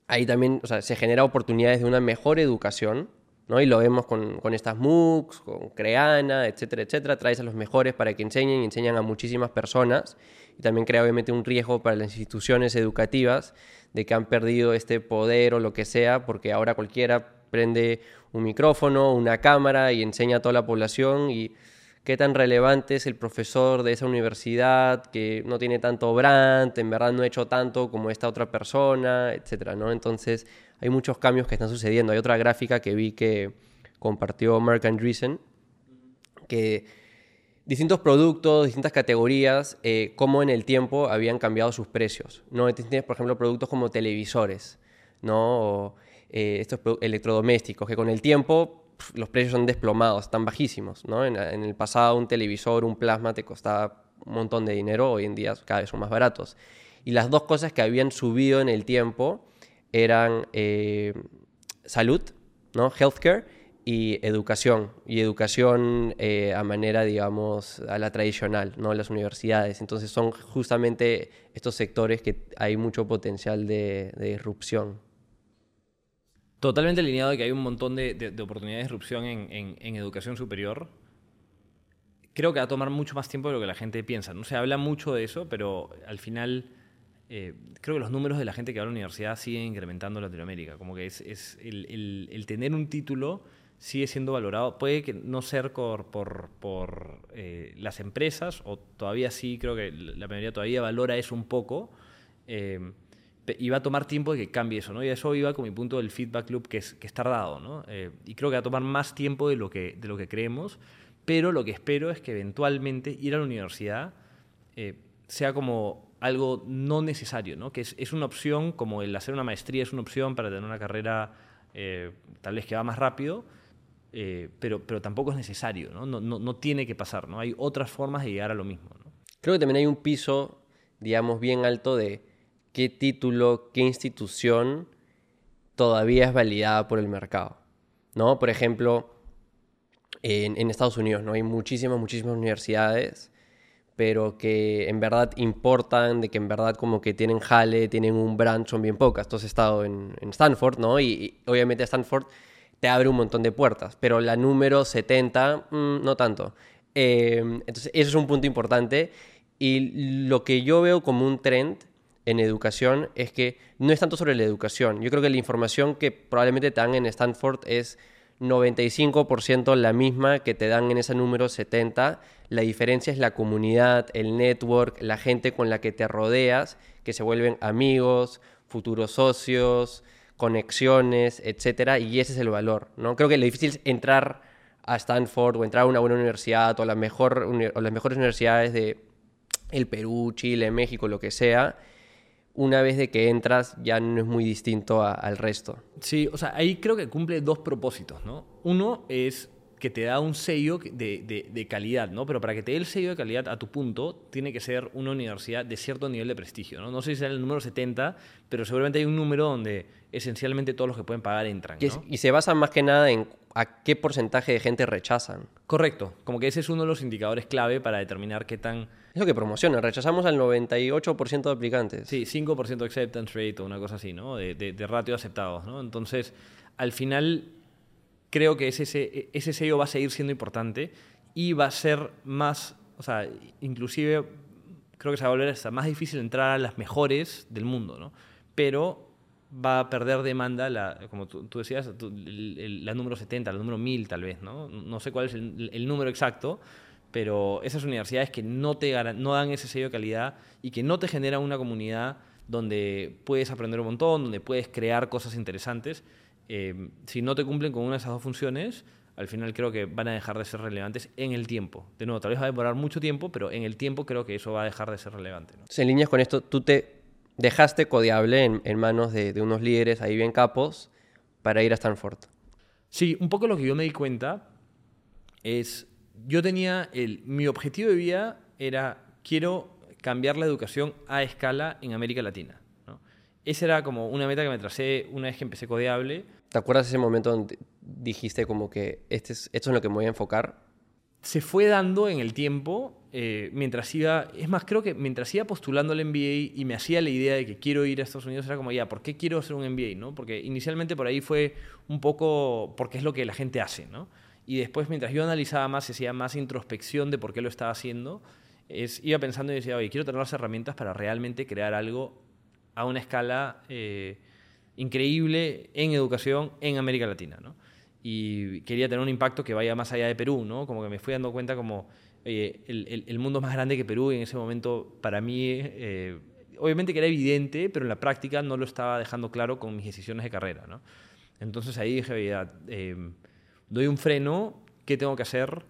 ahí también o sea, se genera oportunidades de una mejor educación, ¿no? Y lo vemos con, con, estas MOOCs, con Creana, etcétera, etcétera. Traes a los mejores para que enseñen y enseñan a muchísimas personas. Y también crea obviamente un riesgo para las instituciones educativas de que han perdido este poder o lo que sea, porque ahora cualquiera prende un micrófono, una cámara y enseña a toda la población y qué tan relevante es el profesor de esa universidad que no tiene tanto brand, en verdad no ha hecho tanto como esta otra persona, etcétera, ¿no? Entonces, hay muchos cambios que están sucediendo. Hay otra gráfica que vi que compartió Mark Andreessen, que distintos productos, distintas categorías, eh, cómo en el tiempo habían cambiado sus precios. ¿no? Tienes, por ejemplo, productos como televisores, ¿no? O, eh, estos electrodomésticos, que con el tiempo los precios son desplomados, están bajísimos. ¿no? En, el pasado un televisor, un plasma te costaba un montón de dinero, hoy en día cada vez son más baratos. Y las dos cosas que habían subido en el tiempo eran eh, salud, ¿no? healthcare, y educación, y educación eh, a manera, digamos, a la tradicional, ¿no? Las universidades. Entonces son justamente estos sectores que hay mucho potencial de, de disrupción. Totalmente alineado de que hay un montón de, de, oportunidades de disrupción en, en, en, educación superior. Creo que va a tomar mucho más tiempo de lo que la gente piensa. No se habla mucho de eso, pero al final eh, creo que los números de la gente que va a la universidad siguen incrementando en Latinoamérica. Como que es, es el, el, el tener un título sigue siendo valorado. Puede que no ser por, por, por eh, las empresas, o todavía sí, creo que la mayoría todavía valora eso un poco, eh, y va a tomar tiempo de que cambie eso, ¿no? Y eso iba con mi punto del feedback loop, que es, que es tardado, ¿no? Eh, y creo que va a tomar más tiempo de lo, que, de lo que creemos, pero lo que espero es que eventualmente ir a la universidad sea como algo no necesario, ¿no? Que es, una opción, como el hacer una maestría es una opción para tener una carrera tal vez que va más rápido, eh, pero, pero tampoco es necesario, ¿no? No, ¿no? no, tiene que pasar, ¿no? Hay otras formas de llegar a lo mismo. Creo que también hay un piso, digamos, bien alto de qué título, qué institución todavía es validada por el mercado, ¿no? Por ejemplo, en, en Estados Unidos, ¿no? Hay muchísimas, muchísimas universidades pero que en verdad importan, de que en verdad como que tienen jale, tienen un brand, son bien pocas. Entonces he estado en, en Stanford, ¿no? Y, y, obviamente Stanford te abre un montón de puertas, pero la número 70, mmm, no tanto. Eh, entonces, eso es un punto importante. Y lo que yo veo como un trend en educación es que no es tanto sobre la educación. Yo creo que la información que probablemente te dan en Stanford es 95% la misma que te dan en ese número 70. La diferencia es la comunidad, el network, la gente con la que te rodeas, que se vuelven amigos, futuros socios, conexiones, etcétera, y ese es el valor, ¿no? Creo que lo difícil es entrar a Stanford o entrar a una buena universidad o, la mejor, o las mejores universidades de el Perú, Chile, México, lo que sea, una vez de que entras ya no es muy distinto al resto. Sí, o sea, ahí creo que cumple dos propósitos, ¿no? Uno es que te da un sello de, de, de, calidad, ¿no? Pero para que te dé el sello de calidad a tu punto, tiene que ser una universidad de cierto nivel de prestigio, ¿no? No sé si será el número 70, pero seguramente hay un número donde esencialmente todos los que pueden pagar entran, ¿no? Y se basa más que nada en a qué porcentaje de gente rechazan. Correcto, como que ese es uno de los indicadores clave para determinar qué tan... Es lo que promociona, rechazamos al 98% de aplicantes. Sí, 5% acceptance rate o una cosa así, ¿no? De, de, de ratio aceptados, ¿no? Entonces, al final creo que ese, ese sello va a seguir siendo importante y va a ser más, o sea, inclusive creo que se va a volver hasta más difícil entrar a las mejores del mundo, ¿no? Pero va a perder demanda, la, como tú, tú decías, la número 70, la número 1000 tal vez, ¿no? No sé cuál es el, el número exacto, pero esas universidades que no, te no dan ese sello de calidad y que no te generan una comunidad donde puedes aprender un montón, donde puedes crear cosas interesantes, eh, si no te cumplen con una de esas dos funciones, al final creo que van a dejar de ser relevantes en el tiempo. De nuevo, tal vez va a demorar mucho tiempo, pero en el tiempo creo que eso va a dejar de ser relevante. ¿no? En líneas con esto, tú te dejaste Codeable en, en manos de, de, unos líderes ahí bien capos para ir a Stanford. Sí, un poco lo que yo me di cuenta es, yo tenía, el, mi objetivo de vida era, quiero cambiar la educación a escala en América Latina. esa era como una meta que me tracé una vez que empecé Codeable. ¿Te acuerdas ese momento donde dijiste como que este es, esto es en lo que me voy a enfocar? Se fue dando en el tiempo eh, mientras iba, es más, creo que mientras iba postulando al MBA y me hacía la idea de que quiero ir a Estados Unidos, era como, ya, ¿por qué quiero hacer un MBA? ¿no? Porque inicialmente por ahí fue un poco porque es lo que la gente hace, ¿no? Y después, mientras yo analizaba más hacía más introspección de por qué lo estaba haciendo, es, iba pensando y decía, oye, quiero tener las herramientas para realmente crear algo a una escala eh, increíble en educación en América Latina, ¿no? Y quería tener un impacto que vaya más allá de Perú, ¿no? Como que me fui dando cuenta como el, el, mundo es más grande que Perú y en ese momento para mí, eh, obviamente que era evidente, pero en la práctica no lo estaba dejando claro con mis decisiones de carrera. ¿no? Entonces ahí dije, oye, eh, doy un freno, ¿qué tengo que hacer?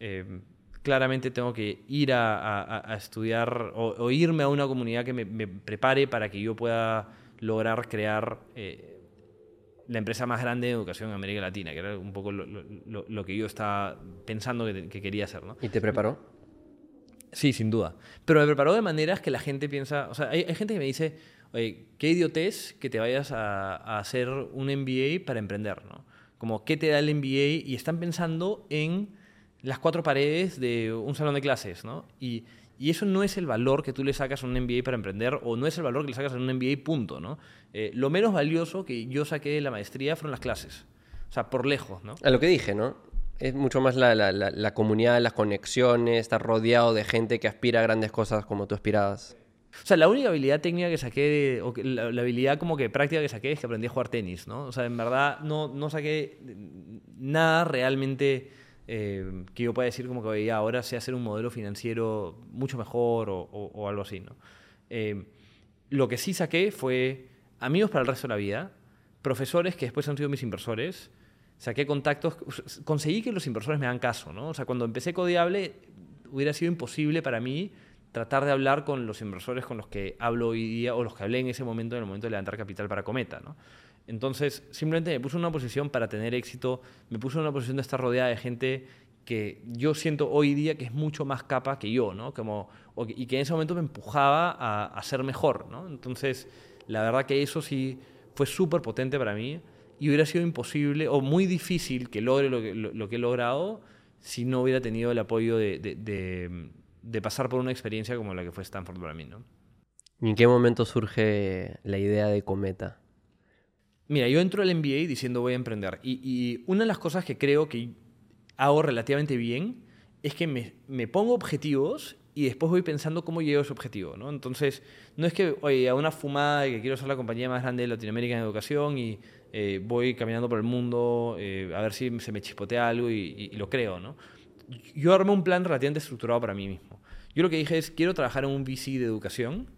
Eh, claramente tengo que ir a, a, estudiar o, irme a una comunidad que me, me, prepare para que yo pueda lograr crear la empresa más grande de educación en América Latina, que era un poco lo, que yo estaba pensando que, quería hacer. ¿no? ¿Y te preparó? Sí, sin duda. Pero me preparó de maneras que la gente piensa, o sea, hay, gente que me dice, oye, qué idiotez que te vayas a, a, hacer un MBA para emprender, ¿no? Como, ¿qué te da el MBA? Y están pensando en las cuatro paredes de un salón de clases, ¿no? Y, y eso no es el valor que tú le sacas a un MBA para emprender o no es el valor que le sacas a un MBA punto, ¿no? Eh, lo menos valioso que yo saqué de la maestría fueron las clases. O sea, por lejos, ¿no? A lo que dije, ¿no? Es mucho más la, la, la, comunidad, las conexiones, estar rodeado de gente que aspira a grandes cosas como tú aspirabas. O sea, la única habilidad técnica que saqué, o la, habilidad como que práctica que saqué es que aprendí a jugar tenis, ¿no? O sea, en verdad no, no saqué nada realmente eh, que yo pueda decir como que ahora sé hacer un modelo financiero mucho mejor o, algo así. ¿no? Eh, lo que sí saqué fue amigos para el resto de la vida, profesores que después han sido mis inversores, saqué contactos, conseguí que los inversores me hagan caso. ¿no? O sea, cuando empecé Codiable hubiera sido imposible para mí tratar de hablar con los inversores con los que hablo hoy día o los que hablé en ese momento, en el momento de levantar capital para Cometa. ¿no? Entonces, simplemente me puso en una posición para tener éxito, me puso en una posición de estar rodeada de gente que yo siento hoy día que es mucho más capa que yo, ¿no? Como, y que en ese momento me empujaba a, ser mejor, ¿no? Entonces, la verdad que eso sí fue súper potente para mí y hubiera sido imposible o muy difícil que logre lo que, he logrado si no hubiera tenido el apoyo de, pasar por una experiencia como la que fue Stanford para mí, ¿no? ¿Y en qué momento surge la idea de Cometa? Mira, yo entro al MBA diciendo voy a emprender. Y, una de las cosas que creo que hago relativamente bien es que me, pongo objetivos y después voy pensando cómo llego a ese objetivo. ¿no? Entonces, no es que, oye, a una fumada de que quiero ser la compañía más grande de Latinoamérica en educación y eh, voy caminando por el mundo eh, a ver si se me chispotea algo y, y, lo creo. ¿no? Yo armé un plan relativamente estructurado para mí mismo. Yo lo que dije es, quiero trabajar en un VC de educación,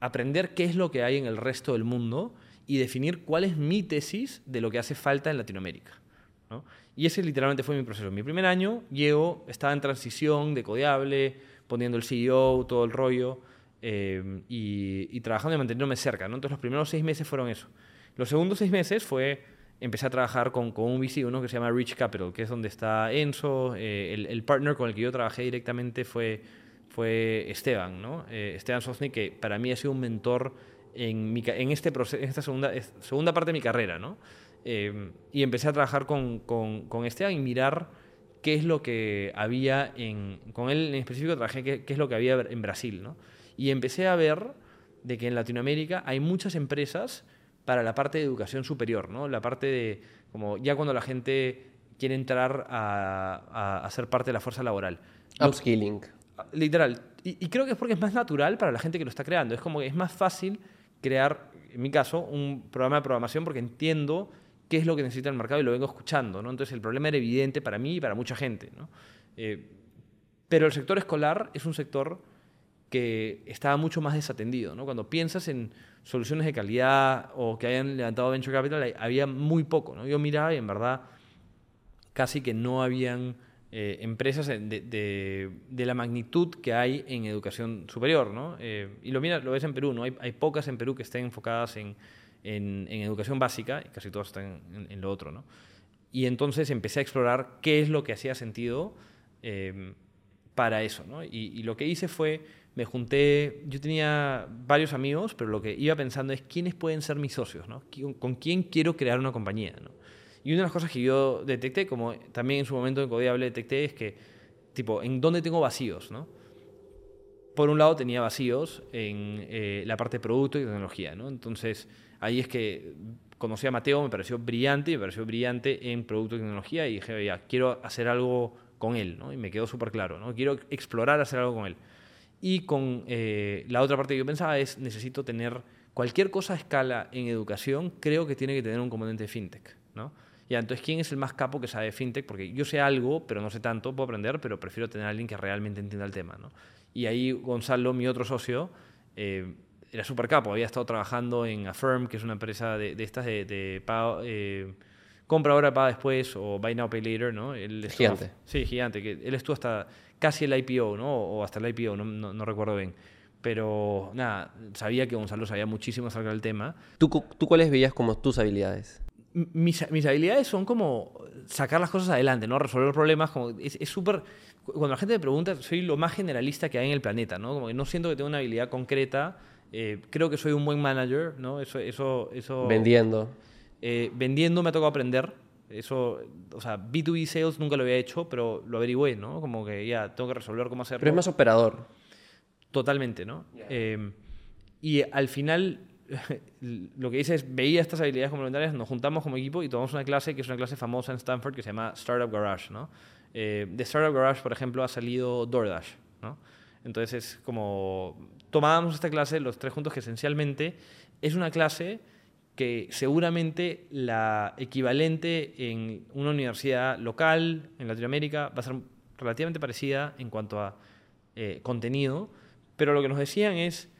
aprender qué es lo que hay en el resto del mundo y definir cuál es mi tesis de lo que hace falta en Latinoamérica. ¿no? Y ese literalmente fue mi proceso. Mi primer año llego, estaba en transición de codeable, poniendo el CEO, todo el rollo, eh, y, trabajando y manteniéndome cerca. ¿no? Entonces los primeros seis meses fueron eso. Los segundos seis meses fue, empecé a trabajar con, con un VC, uno que se llama Rich Capital, que es donde está Enzo, eh, el, el, partner con el que yo trabajé directamente fue, fue Esteban, ¿no? Eh, Esteban Sosny, que para mí ha sido un mentor en, mi, en, este proceso, en esta segunda, segunda parte de mi carrera, ¿no? Eh, y empecé a trabajar con, con, con, Esteban y mirar qué es lo que había en... Con él en específico trabajé qué, qué es lo que había en Brasil, ¿no? Y empecé a ver de que en Latinoamérica hay muchas empresas para la parte de educación superior, ¿no? La parte de, como ya cuando la gente quiere entrar a, a, ser parte de la fuerza laboral. Upskilling. Literal. Y, y, creo que es porque es más natural para la gente que lo está creando. Es como que es más fácil crear, en mi caso, un programa de programación porque entiendo qué es lo que necesita el mercado y lo vengo escuchando. ¿no? Entonces el problema era evidente para mí y para mucha gente. ¿no? Eh, pero el sector escolar es un sector que estaba mucho más desatendido. ¿no? Cuando piensas en soluciones de calidad o que hayan levantado Venture Capital, había muy poco. ¿no? Yo miraba y en verdad casi que no habían eh, empresas de, de, la magnitud que hay en educación superior, ¿no? Eh, y lo mira, lo ves en Perú, ¿no? Hay, hay pocas en Perú que estén enfocadas en, en, educación básica y casi todas están en, lo otro, ¿no? Y entonces empecé a explorar qué es lo que hacía sentido eh, para eso, ¿no? Y, y, lo que hice fue me junté, yo tenía varios amigos, pero lo que iba pensando es quiénes pueden ser mis socios, ¿no? ¿Con quién quiero crear una compañía, ¿no? Y una de las cosas que yo detecté, como también en su momento en Codiable detecté, es que, tipo, ¿en dónde tengo vacíos, no? Por un lado tenía vacíos en eh, la parte de producto y tecnología, ¿no? Entonces, ahí es que conocí a Mateo, me pareció brillante, me pareció brillante en producto y tecnología y dije, ya, quiero hacer algo con él, ¿no? Y me quedó súper claro, ¿no? Quiero explorar hacer algo con él. Y con eh, la otra parte que yo pensaba es, necesito tener cualquier cosa a escala en educación, creo que tiene que tener un componente de fintech, ¿no? Ya, entonces, ¿quién es el más capo que sabe fintech? Porque yo sé algo, pero no sé tanto, puedo aprender, pero prefiero tener a alguien que realmente entienda el tema, ¿no? Y ahí Gonzalo, mi otro socio, eh, era súper capo, había estado trabajando en Affirm, que es una empresa de, estas de, de eh, compra ahora, paga después, o buy now, pay later, ¿no? gigante. Sí, gigante, que él estuvo hasta casi el IPO, ¿no? O hasta el IPO, no, no, recuerdo bien. Pero nada, sabía que Gonzalo sabía muchísimo acerca del tema. ¿Tú, ¿Tú cuáles veías como tus habilidades? mis, mis, habilidades son como sacar las cosas adelante, ¿no? Resolver problemas. Como, es súper. Cuando la gente me pregunta, soy lo más generalista que hay en el planeta, ¿no? Como que no siento que tenga una habilidad concreta. Eh, creo que soy un buen manager, ¿no? Eso. eso, eso vendiendo. Eh, vendiendo me ha tocado aprender. Eso, o sea, B2B sales nunca lo había hecho, pero lo averigüé, ¿no? Como que ya tengo que resolver cómo hacerlo. Pero es más operador. Totalmente, ¿no? Eh, y al final lo que dice es, veía estas habilidades complementarias, nos juntamos como equipo y tomamos una clase que es una clase famosa en Stanford que se llama Startup Garage. ¿no? Eh, de Startup Garage, por ejemplo, ha salido DoorDash. ¿no? Entonces es como, tomábamos esta clase los tres juntos que esencialmente es una clase que seguramente la equivalente en una universidad local en Latinoamérica va a ser relativamente parecida en cuanto a eh, contenido, pero lo que nos decían es,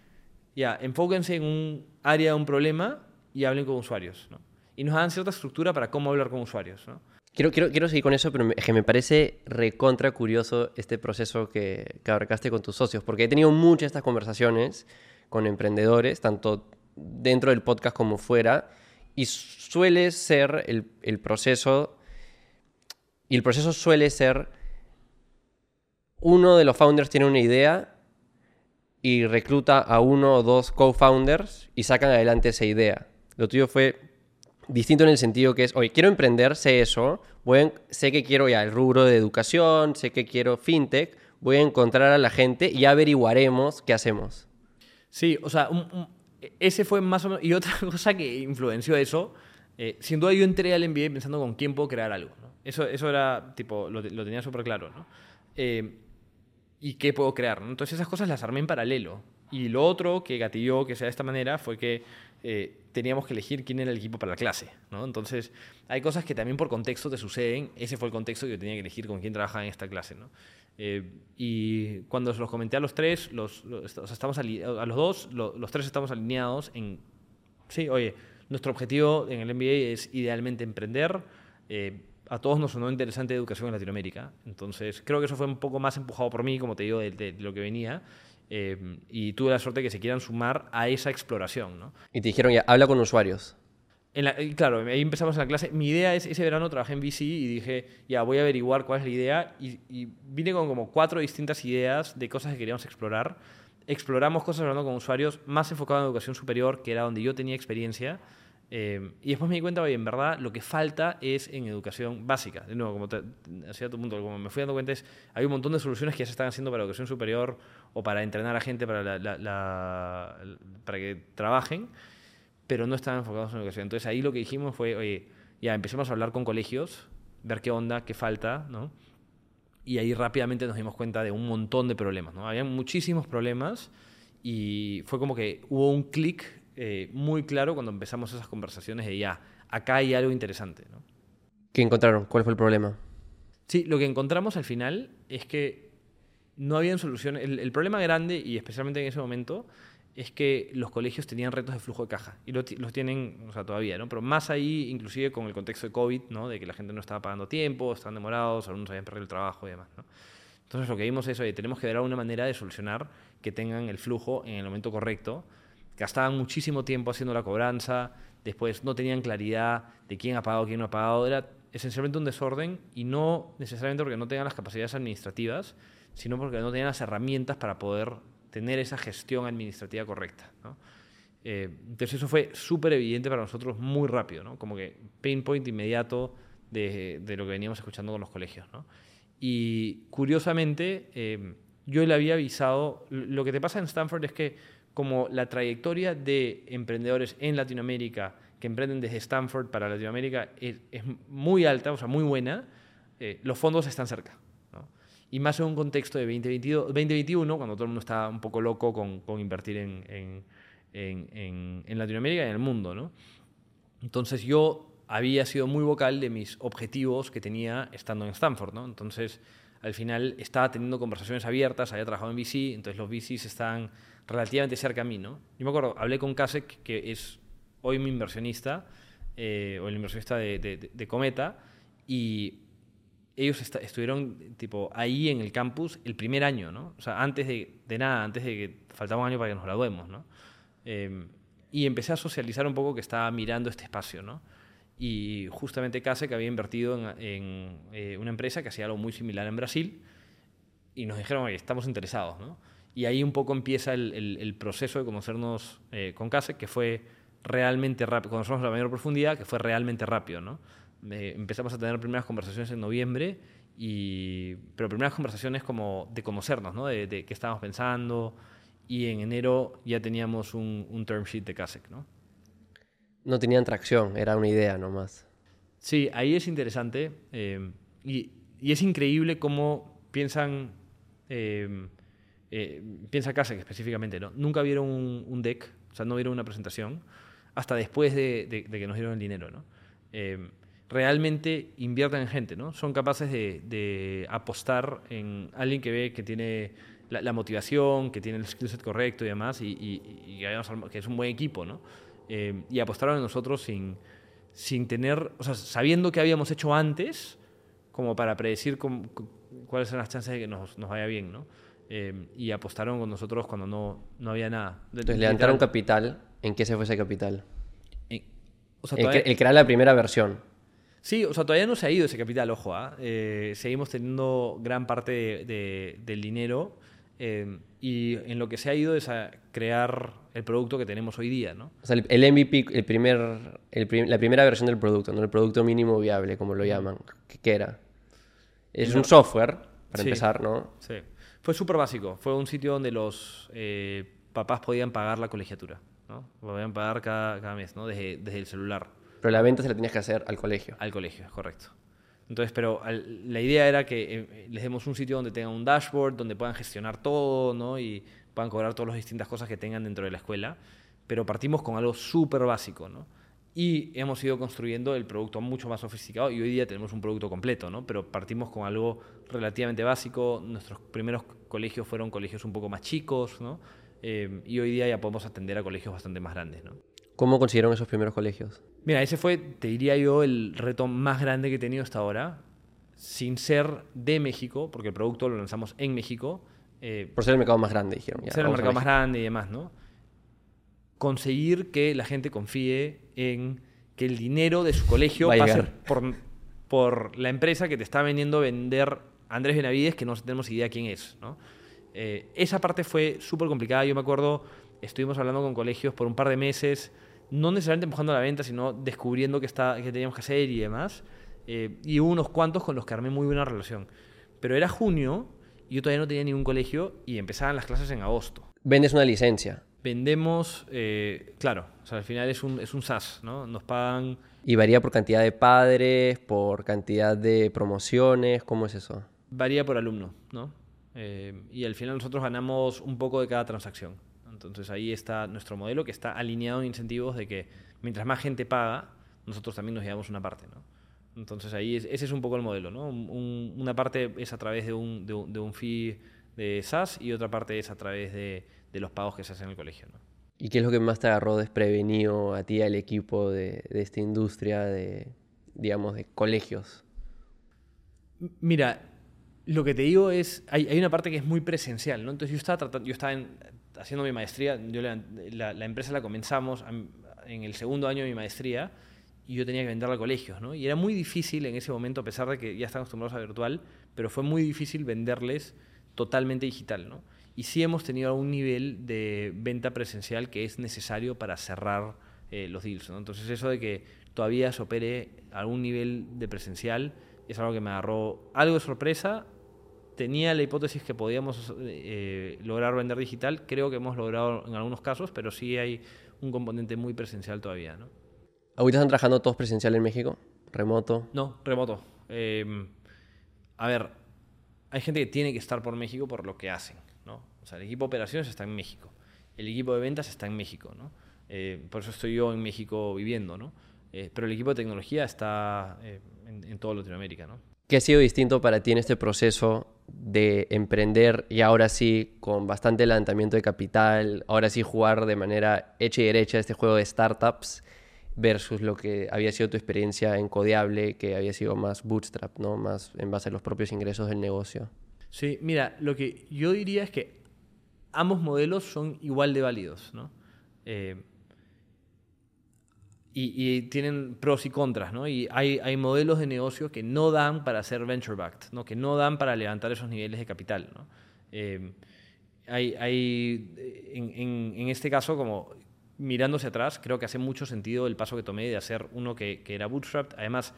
ya, enfóquense en un área de un problema y hablen con usuarios. Y nos dan cierta estructura para cómo hablar con usuarios. ¿no? Quiero, quiero, quiero seguir con eso, pero es que me parece recontra curioso este proceso que, que abarcaste con tus socios, porque he tenido muchas de estas conversaciones con emprendedores, tanto dentro del podcast como fuera, y suele ser el, el proceso, y el proceso suele ser, uno de los founders tiene una idea y recluta a uno o dos co-founders y sacan adelante esa idea. Lo tuyo fue distinto en el sentido que es, oye, quiero emprender, sé eso, sé que quiero ya el rubro de educación, sé que quiero fintech, voy a encontrar a la gente y averiguaremos qué hacemos. Sí, o sea, ese fue más o menos... Y otra cosa que influenció eso, eh, sin duda yo entré al MBA pensando con quién puedo crear algo. Eso, eso era, tipo, lo, tenía súper claro, ¿no? Eh, y qué puedo crear. Entonces esas cosas las armé en paralelo. Y lo otro que gatilló que sea de esta manera fue que eh, teníamos que elegir quién era el equipo para la clase. ¿no? Entonces hay cosas que también por contexto te suceden. Ese fue el contexto que yo tenía que elegir con quién trabajaba en esta clase. ¿no? Eh, y cuando se los comenté a los tres, los, estamos a los dos, los, tres estamos alineados en, sí, oye, nuestro objetivo en el MBA es idealmente emprender. Eh, a todos nos sonó interesante educación en Latinoamérica. Entonces, creo que eso fue un poco más empujado por mí, como te digo, de, lo que venía. Eh, y tuve la suerte de que se quieran sumar a esa exploración. ¿no? Y te dijeron, ya, habla con usuarios. En claro, ahí empezamos en la clase. Mi idea es, ese verano trabajé en VC y dije, ya, voy a averiguar cuál es la idea. Y, y vine con como cuatro distintas ideas de cosas que queríamos explorar. Exploramos cosas hablando con usuarios, más enfocado en educación superior, que era donde yo tenía experiencia. Eh, y después me di cuenta, oye, en verdad lo que falta es en educación básica. De nuevo, como te, tu punto, como me fui dando cuenta, es, hay un montón de soluciones que ya se están haciendo para educación superior o para entrenar a gente para, la, para que trabajen, pero no están enfocados en educación. Entonces ahí lo que dijimos fue, oye, ya empecemos a hablar con colegios, ver qué onda, qué falta, ¿no? Y ahí rápidamente nos dimos cuenta de un montón de problemas, ¿no? Había muchísimos problemas y fue como que hubo un clic eh, muy claro cuando empezamos esas conversaciones de ya, acá hay algo interesante. ¿no? ¿Qué encontraron? ¿Cuál fue el problema? Sí, lo que encontramos al final es que no habían soluciones. El, problema grande, y especialmente en ese momento, es que los colegios tenían retos de flujo de caja. Y los tienen o sea, todavía, ¿no? Pero más ahí, inclusive con el contexto de COVID, ¿no? De que la gente no estaba pagando tiempo, estaban demorados, algunos habían perdido el trabajo y demás, ¿no? Entonces lo que vimos es, oye, tenemos que dar una manera de solucionar que tengan el flujo en el momento correcto gastaban muchísimo tiempo haciendo la cobranza, después no tenían claridad de quién ha pagado, quién no ha pagado, era esencialmente un desorden y no necesariamente porque no tenían las capacidades administrativas, sino porque no tenían las herramientas para poder tener esa gestión administrativa correcta. ¿no? Eh, entonces eso fue súper evidente para nosotros muy rápido, ¿no? como que pain point inmediato de, de, lo que veníamos escuchando con los colegios. ¿no? Y curiosamente, eh, yo le había avisado, lo que te pasa en Stanford es que como la trayectoria de emprendedores en Latinoamérica que emprenden desde Stanford para Latinoamérica es, es muy alta, o sea, muy buena, eh, los fondos están cerca. ¿no? Y más en un contexto de 2022, 2021, cuando todo el mundo está un poco loco con, con invertir en, en, en, en, Latinoamérica y en el mundo. ¿no? Entonces yo había sido muy vocal de mis objetivos que tenía estando en Stanford. ¿no? Entonces al final estaba teniendo conversaciones abiertas, había trabajado en VC, entonces los VCs están relativamente cerca a mí. ¿no? Yo me acuerdo, hablé con Kasek, que es hoy mi inversionista, eh, o el inversionista de, Cometa, y ellos estuvieron tipo ahí en el campus el primer año, ¿no? O sea, antes de, nada, antes de que faltaba un año para que nos graduemos, ¿no? Eh, y empecé a socializar un poco que estaba mirando este espacio, ¿no? Y justamente Kasek había invertido en, eh, una empresa que hacía algo muy similar en Brasil y nos dijeron, estamos interesados, ¿no? Y ahí un poco empieza el, el, el proceso de conocernos eh, con Kasek, que fue realmente rápido, conocernos a la mayor profundidad, que fue realmente rápido, ¿no? Eh, empezamos a tener primeras conversaciones en noviembre, y, pero primeras conversaciones como de conocernos, ¿no? De, de qué estábamos pensando, y en enero ya teníamos un, un term sheet de Kasek, ¿no? No tenían tracción, era una idea nomás. Sí, ahí es interesante eh, y, y, es increíble cómo piensan, eh, eh, piensa Kasek específicamente, ¿no? Nunca vieron un, un, deck, o sea, no vieron una presentación hasta después de, de, de que nos dieron el dinero, ¿no? Eh, realmente invierten en gente, ¿no? Son capaces de, de, apostar en alguien que ve que tiene la, la motivación, que tiene el skill set correcto y demás, y, y, y, que es un buen equipo, ¿no? Eh, y apostaron en nosotros sin, sin tener, o sea, sabiendo qué habíamos hecho antes, como para predecir cómo, cuáles son las chances de que nos, nos vaya bien, ¿no? Eh, y apostaron con nosotros cuando no, no había nada. Entonces, levantaron capital. ¿En qué se fue ese capital? En, o sea, el, que, el la primera versión. Sí, o sea, todavía no se ha ido ese capital, ojo. ¿eh? Eh, seguimos teniendo gran parte de, de, del dinero eh, y en lo que se ha ido es a crear el producto que tenemos hoy día, ¿no? O sea, el, el MVP, el primer, el prim, la primera versión del producto, ¿no? El producto mínimo viable, como lo llaman. ¿Qué, qué era? Es no. un software, para sí, empezar, ¿no? Sí. Fue súper básico. Fue un sitio donde los eh, papás podían pagar la colegiatura, ¿no? Podían pagar cada, cada mes, ¿no? Desde, desde el celular. Pero la venta se la tenías que hacer al colegio. Al colegio, correcto. Entonces, pero al, la idea era que eh, les demos un sitio donde tengan un dashboard, donde puedan gestionar todo, ¿no? Y puedan cobrar todas las distintas cosas que tengan dentro de la escuela. Pero partimos con algo súper básico, ¿no? Y hemos ido construyendo el producto mucho más sofisticado y hoy día tenemos un producto completo, ¿no? Pero partimos con algo relativamente básico. Nuestros primeros colegios fueron colegios un poco más chicos, ¿no? Eh, y hoy día ya podemos atender a colegios bastante más grandes, ¿no? ¿Cómo consiguieron esos primeros colegios? Mira, ese fue, te diría yo, el reto más grande que he tenido hasta ahora, sin ser de México, porque el producto lo lanzamos en México. Eh, Por ser el mercado más grande, dijeron. Ya, ser el mercado más grande y demás, ¿no? Conseguir que la gente confíe en que el dinero de su colegio pase por, por, la empresa que te está vendiendo vender Andrés Benavides, que no tenemos idea quién es, ¿no? Eh, esa parte fue súper complicada. Yo me acuerdo, estuvimos hablando con colegios por un par de meses no necesariamente empujando a la venta, sino descubriendo qué, está, qué teníamos que hacer y demás. Eh, y hubo unos cuantos con los que armé muy buena relación. Pero era junio y yo todavía no tenía ningún colegio y empezaban las clases en agosto. ¿Vendes una licencia? Vendemos, eh, claro, o sea, al final es un, es un SaaS, ¿no? Nos pagan... ¿Y varía por cantidad de padres, por cantidad de promociones? ¿Cómo es eso? Varía por alumno, ¿no? Eh, y al final nosotros ganamos un poco de cada transacción. Entonces ahí está nuestro modelo que está alineado en incentivos de que mientras más gente paga, nosotros también nos llevamos una parte, ¿no? Entonces ahí es, ese es un poco el modelo, ¿no? Un, una parte es a través de un, de un, de, un, fee de SaaS y otra parte es a través de, de, los pagos que se hacen en el colegio, ¿no? ¿Y qué es lo que más te agarró desprevenido a ti, al equipo de, de esta industria de, digamos, de colegios? Mira, lo que te digo es, hay, hay, una parte que es muy presencial, ¿no? Entonces yo estaba tratando, yo estaba en, haciendo mi maestría, yo la, la, la, empresa la comenzamos en el segundo año de mi maestría y yo tenía que venderla a colegios, ¿no? Y era muy difícil en ese momento, a pesar de que ya están acostumbrados a virtual, pero fue muy difícil venderles totalmente digital, ¿no? Y sí hemos tenido algún nivel de venta presencial que es necesario para cerrar eh, los deals. Entonces eso de que todavía se opere algún nivel de presencial es algo que me agarró algo de sorpresa. Tenía la hipótesis que podíamos eh, lograr vender digital, creo que hemos logrado en algunos casos, pero sí hay un componente muy presencial todavía. ¿no? ¿Ahorita están trabajando todos presencial en México? ¿Remoto? No, remoto. Em, a ver, hay gente que tiene que estar por México por lo que hacen. O sea, el equipo de operaciones está en México, el equipo de ventas está en México. ¿no? Eh, por eso estoy yo en México viviendo. ¿no? Eh, pero el equipo de tecnología está eh, en, en toda Latinoamérica. ¿no? ¿Qué ha sido distinto para ti en este proceso de emprender y ahora sí con bastante levantamiento de capital, ahora sí jugar de manera hecha y derecha este juego de startups versus lo que había sido tu experiencia en Codeable, que había sido más bootstrap, ¿no? Más en base a los propios ingresos del negocio. Sí, mira, lo que yo diría es que ambos modelos son igual de válidos, ¿no? Eh, y, tienen pros y contras, ¿no? Y hay, hay modelos de negocio que no dan para ser venture-backed, ¿no? Que no dan para levantar esos niveles de capital, ¿no? Eh, hay, hay en, en, este caso, como mirándose atrás, creo que hace mucho sentido el paso que tomé de hacer uno que, que era bootstrapped. Además,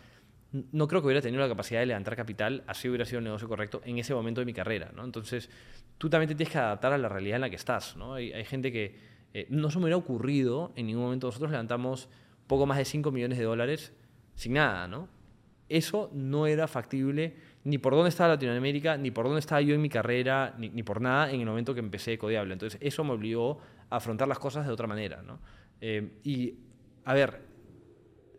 no creo que hubiera tenido la capacidad de levantar capital, así hubiera sido el negocio correcto en ese momento de mi carrera, ¿no? Entonces, tú también te tienes que adaptar a la realidad en la que estás, ¿no? Hay, gente que eh, no se me hubiera ocurrido en ningún momento. Nosotros levantamos poco más de 5 millones de dólares sin nada, ¿no? Eso no era factible ni por dónde estaba Latinoamérica, ni por dónde estaba yo en mi carrera, ni, ni por nada en el momento que empecé Codiable. Entonces, eso me obligó a afrontar las cosas de otra manera, ¿no? Eh, y, a ver,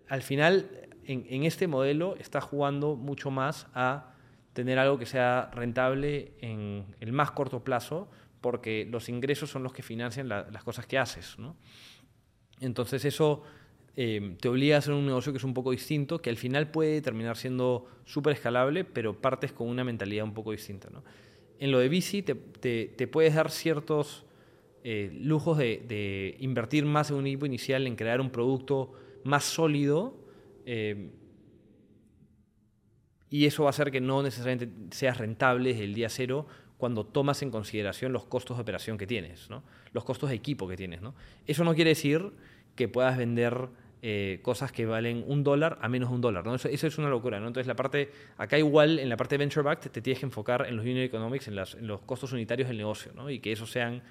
al final, en, en, este modelo está jugando mucho más a tener algo que sea rentable en el más corto plazo, porque los ingresos son los que financian la, las cosas que haces, ¿no? Entonces, eso eh, te obliga a hacer un negocio que es un poco distinto, que al final puede terminar siendo súper escalable, pero partes con una mentalidad un poco distinta. ¿no? En lo de bici te, te, te puedes dar ciertos eh, lujos de, de, invertir más en un equipo inicial, en crear un producto más sólido, eh, y eso va a hacer que no necesariamente seas rentable el día cero cuando tomas en consideración los costos de operación que tienes, ¿no? los costos de equipo que tienes. ¿no? Eso no quiere decir que puedas vender eh, cosas que valen un dólar a menos de un dólar. ¿no? Eso, eso, es una locura. ¿no? Entonces, la parte, acá igual, en la parte de venture backed, te tienes que enfocar en los unit economics, en, las, en los costos unitarios del negocio, ¿no? y que esos sean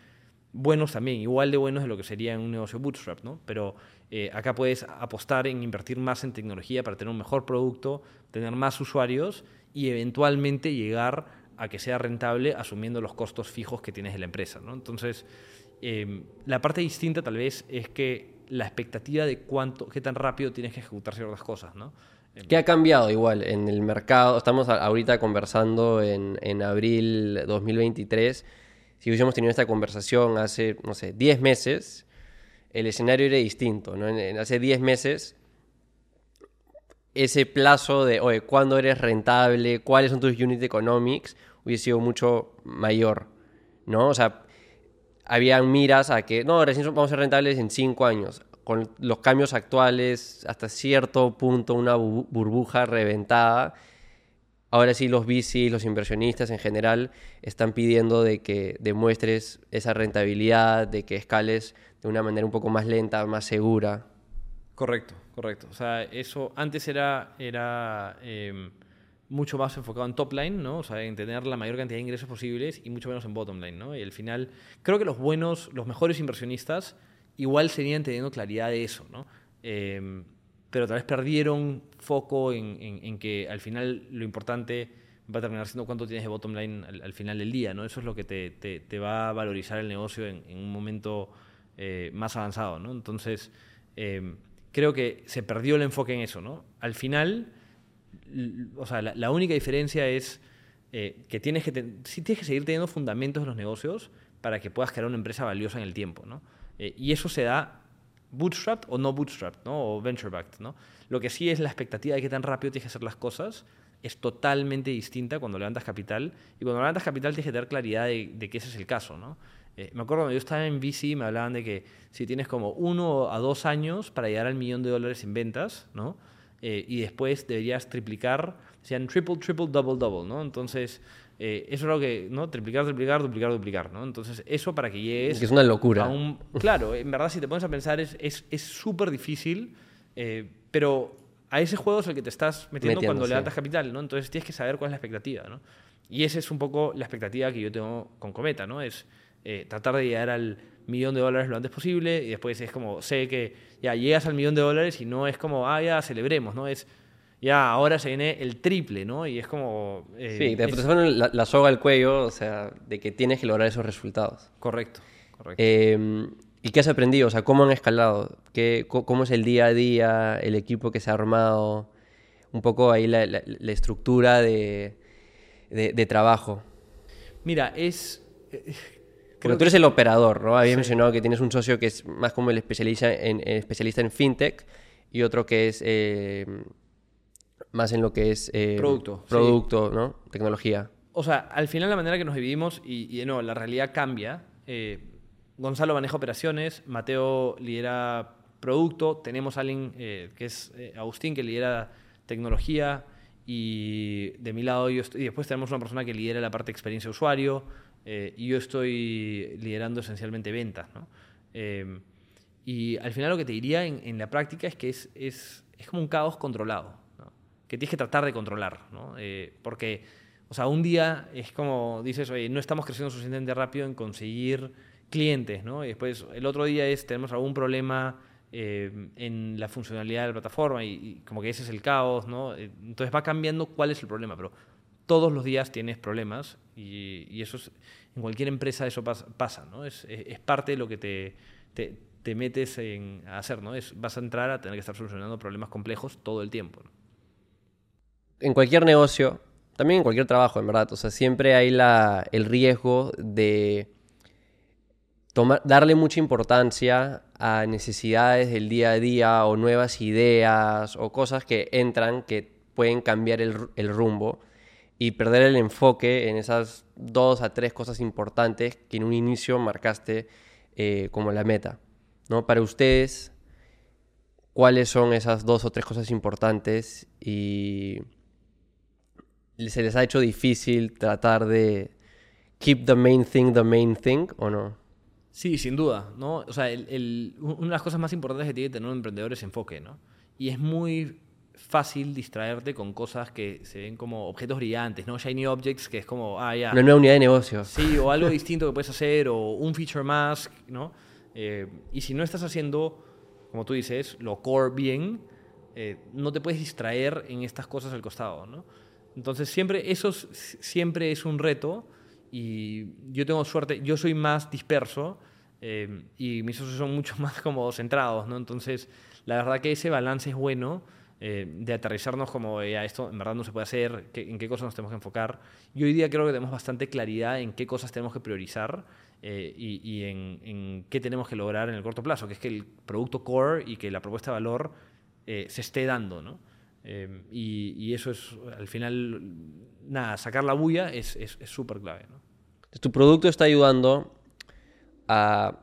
buenos también, igual de buenos de lo que sería en un negocio bootstrap. ¿no? Pero eh, acá puedes apostar en invertir más en tecnología para tener un mejor producto, tener más usuarios y eventualmente llegar a que sea rentable asumiendo los costos fijos que tienes de la empresa. ¿no? Entonces, eh, la parte distinta tal vez es que la expectativa de cuánto, qué tan rápido tienes que ejecutar ciertas cosas, ¿no? ¿Qué ha cambiado igual en el mercado? Estamos ahorita conversando en, en abril 2023. Si hubiésemos tenido esta conversación hace, no sé, 10 meses, el escenario era distinto, ¿no? En, en hace 10 meses, ese plazo de, oye, ¿cuándo eres rentable? ¿Cuáles son tus unit economics? Hubiese sido mucho mayor, ¿no? O sea, habían miras a que, no, recién vamos a ser rentables en cinco años. Con los cambios actuales, hasta cierto punto, una burbuja reventada. Ahora sí, los VCs, los inversionistas en general, están pidiendo de que demuestres esa rentabilidad, de que escales de una manera un poco más lenta, más segura. Correcto, correcto. O sea, eso antes era, era eh, mucho más enfocado en top line, ¿no? O sea, en tener la mayor cantidad de ingresos posibles y mucho menos en bottom line, ¿no? Y al final, creo que los buenos, los mejores inversionistas igual seguían teniendo claridad de eso, ¿no? Eh, pero tal vez perdieron foco en, en, en, que al final lo importante va a terminar siendo cuánto tienes de bottom line al, al final del día, ¿no? Eso es lo que te, te, te va a valorizar el negocio en, en un momento eh, más avanzado, ¿no? Entonces, eh, creo que se perdió el enfoque en eso, ¿no? Al final o sea, la, la, única diferencia es eh, que tienes que, sí tienes que seguir teniendo fundamentos de los negocios para que puedas crear una empresa valiosa en el tiempo, ¿no? Eh, y eso se da bootstrapped o no bootstrapped, ¿no? O venture backed, ¿no? Lo que sí es la expectativa de que tan rápido tienes que hacer las cosas es totalmente distinta cuando levantas capital y cuando levantas capital tienes que tener claridad de, de que ese es el caso, ¿no? Eh, me acuerdo cuando yo estaba en VC me hablaban de que si tienes como uno a dos años para llegar al millón de dólares en ventas, ¿no? Eh, y después deberías triplicar, sean triple, triple, double, double, ¿no? Entonces, Eh, eso es lo que, ¿no? Triplicar, triplicar, duplicar, duplicar, ¿no? Entonces, eso para que llegues... Que es una locura. a un- claro, en verdad, si te pones a pensar, es súper es, súper difícil, eh, pero a ese juego es el que te estás metiendo, Metiendo, cuando sí. levantas capital, ¿no? Entonces, tienes que saber cuál es la expectativa, ¿no? Y esa es un poco la expectativa que yo tengo con Cometa, ¿no? Es eh, tratar de llegar al millón de dólares lo antes posible y después es como, sé que ya llegas al millón de dólares y no es como, ah, ya celebremos, ¿no? Es, ya ahora se viene el triple, ¿no? Y es como... eh, Sí, te, ponen la, la soga al cuello, o sea, de que tienes que lograr esos resultados. Correcto, correcto. Eh, ¿Y qué has aprendido? O sea, ¿cómo han escalado? ¿Qué, ¿Cómo es el día a día, el equipo que se ha armado? Un poco ahí la, la- la estructura de, de- de trabajo. Mira, es... eh, Porque tú eres el operador, ¿no? Habías Sí. mencionado que tienes un socio que es más como el especialista en, el especialista en fintech y otro que es eh, más en lo que es... eh, Producto, sí. ¿no? Tecnología. O sea, al final la manera que nos dividimos, y, y no, la realidad cambia. Eh, Gonzalo maneja operaciones, Mateo lidera producto, tenemos a alguien eh, que es Agustín que lidera tecnología y de mi lado yo estoy, y después tenemos una persona que lidera la parte de experiencia de usuario y yo estoy liderando esencialmente ventas. ¿no? Y al final lo que te diría en, en la práctica es que es, es, es como un caos controlado. Que tienes que tratar de controlar. ¿no? Eh, porque, o sea, un día es como dices, oye, no estamos creciendo suficientemente rápido en conseguir clientes, ¿no? Y después el otro día es, tenemos algún problema eh, en la funcionalidad de la plataforma y, como que ese es el caos, ¿no? Eh, Entonces va cambiando cuál es el problema, pero todos los días tienes problemas y, eso es, en cualquier empresa eso pas- pasa, ¿no? Es, parte de lo que te, te, te metes en, hacer, ¿no? Es, vas a entrar a tener que estar solucionando problemas complejos todo el tiempo, ¿no? En cualquier negocio, también en cualquier trabajo, en verdad, o sea, siempre hay el riesgo de darle mucha importancia a necesidades del día a día o nuevas ideas o cosas que entran que pueden cambiar el rumbo y perder el enfoque en esas dos a tres cosas importantes que en un inicio marcaste eh, como la meta. ¿no? Para ustedes, ¿cuáles son esas dos o tres cosas importantes y se les ha hecho difícil tratar de keep the main thing the main thing o no? Sí, sin duda, ¿no? O sea, el- el- una de las cosas más importantes que tiene que tener un emprendedor es enfoque, ¿no? Y es muy fácil distraerte con cosas que se ven como objetos brillantes, ¿no? Shiny objects, que es como, ah, ya. Una nueva unidad de negocios. Sí, o algo distinto que puedes hacer, o un feature más, ¿no? Eh, y si no estás haciendo, como tú dices, lo core bien, eh, no te puedes distraer en estas cosas al costado, ¿no? Entonces, siempre, eso es- siempre es un reto y yo tengo suerte, yo soy más disperso eh, y mis socios son mucho más como centrados, ¿no? Entonces, la verdad que ese balance es bueno eh, de aterrizarnos como "Ah, esto en verdad no se puede hacer, en qué cosas nos tenemos que enfocar. Y hoy día creo que tenemos bastante claridad en qué cosas tenemos que priorizar eh, y, y en, en qué tenemos que lograr en el corto plazo, que es que el producto core y que la propuesta de valor eh, se esté dando, ¿no? Eh, y, eso es, al final, nada, sacar la bulla es, súper clave, ¿no? Tu producto está ayudando a,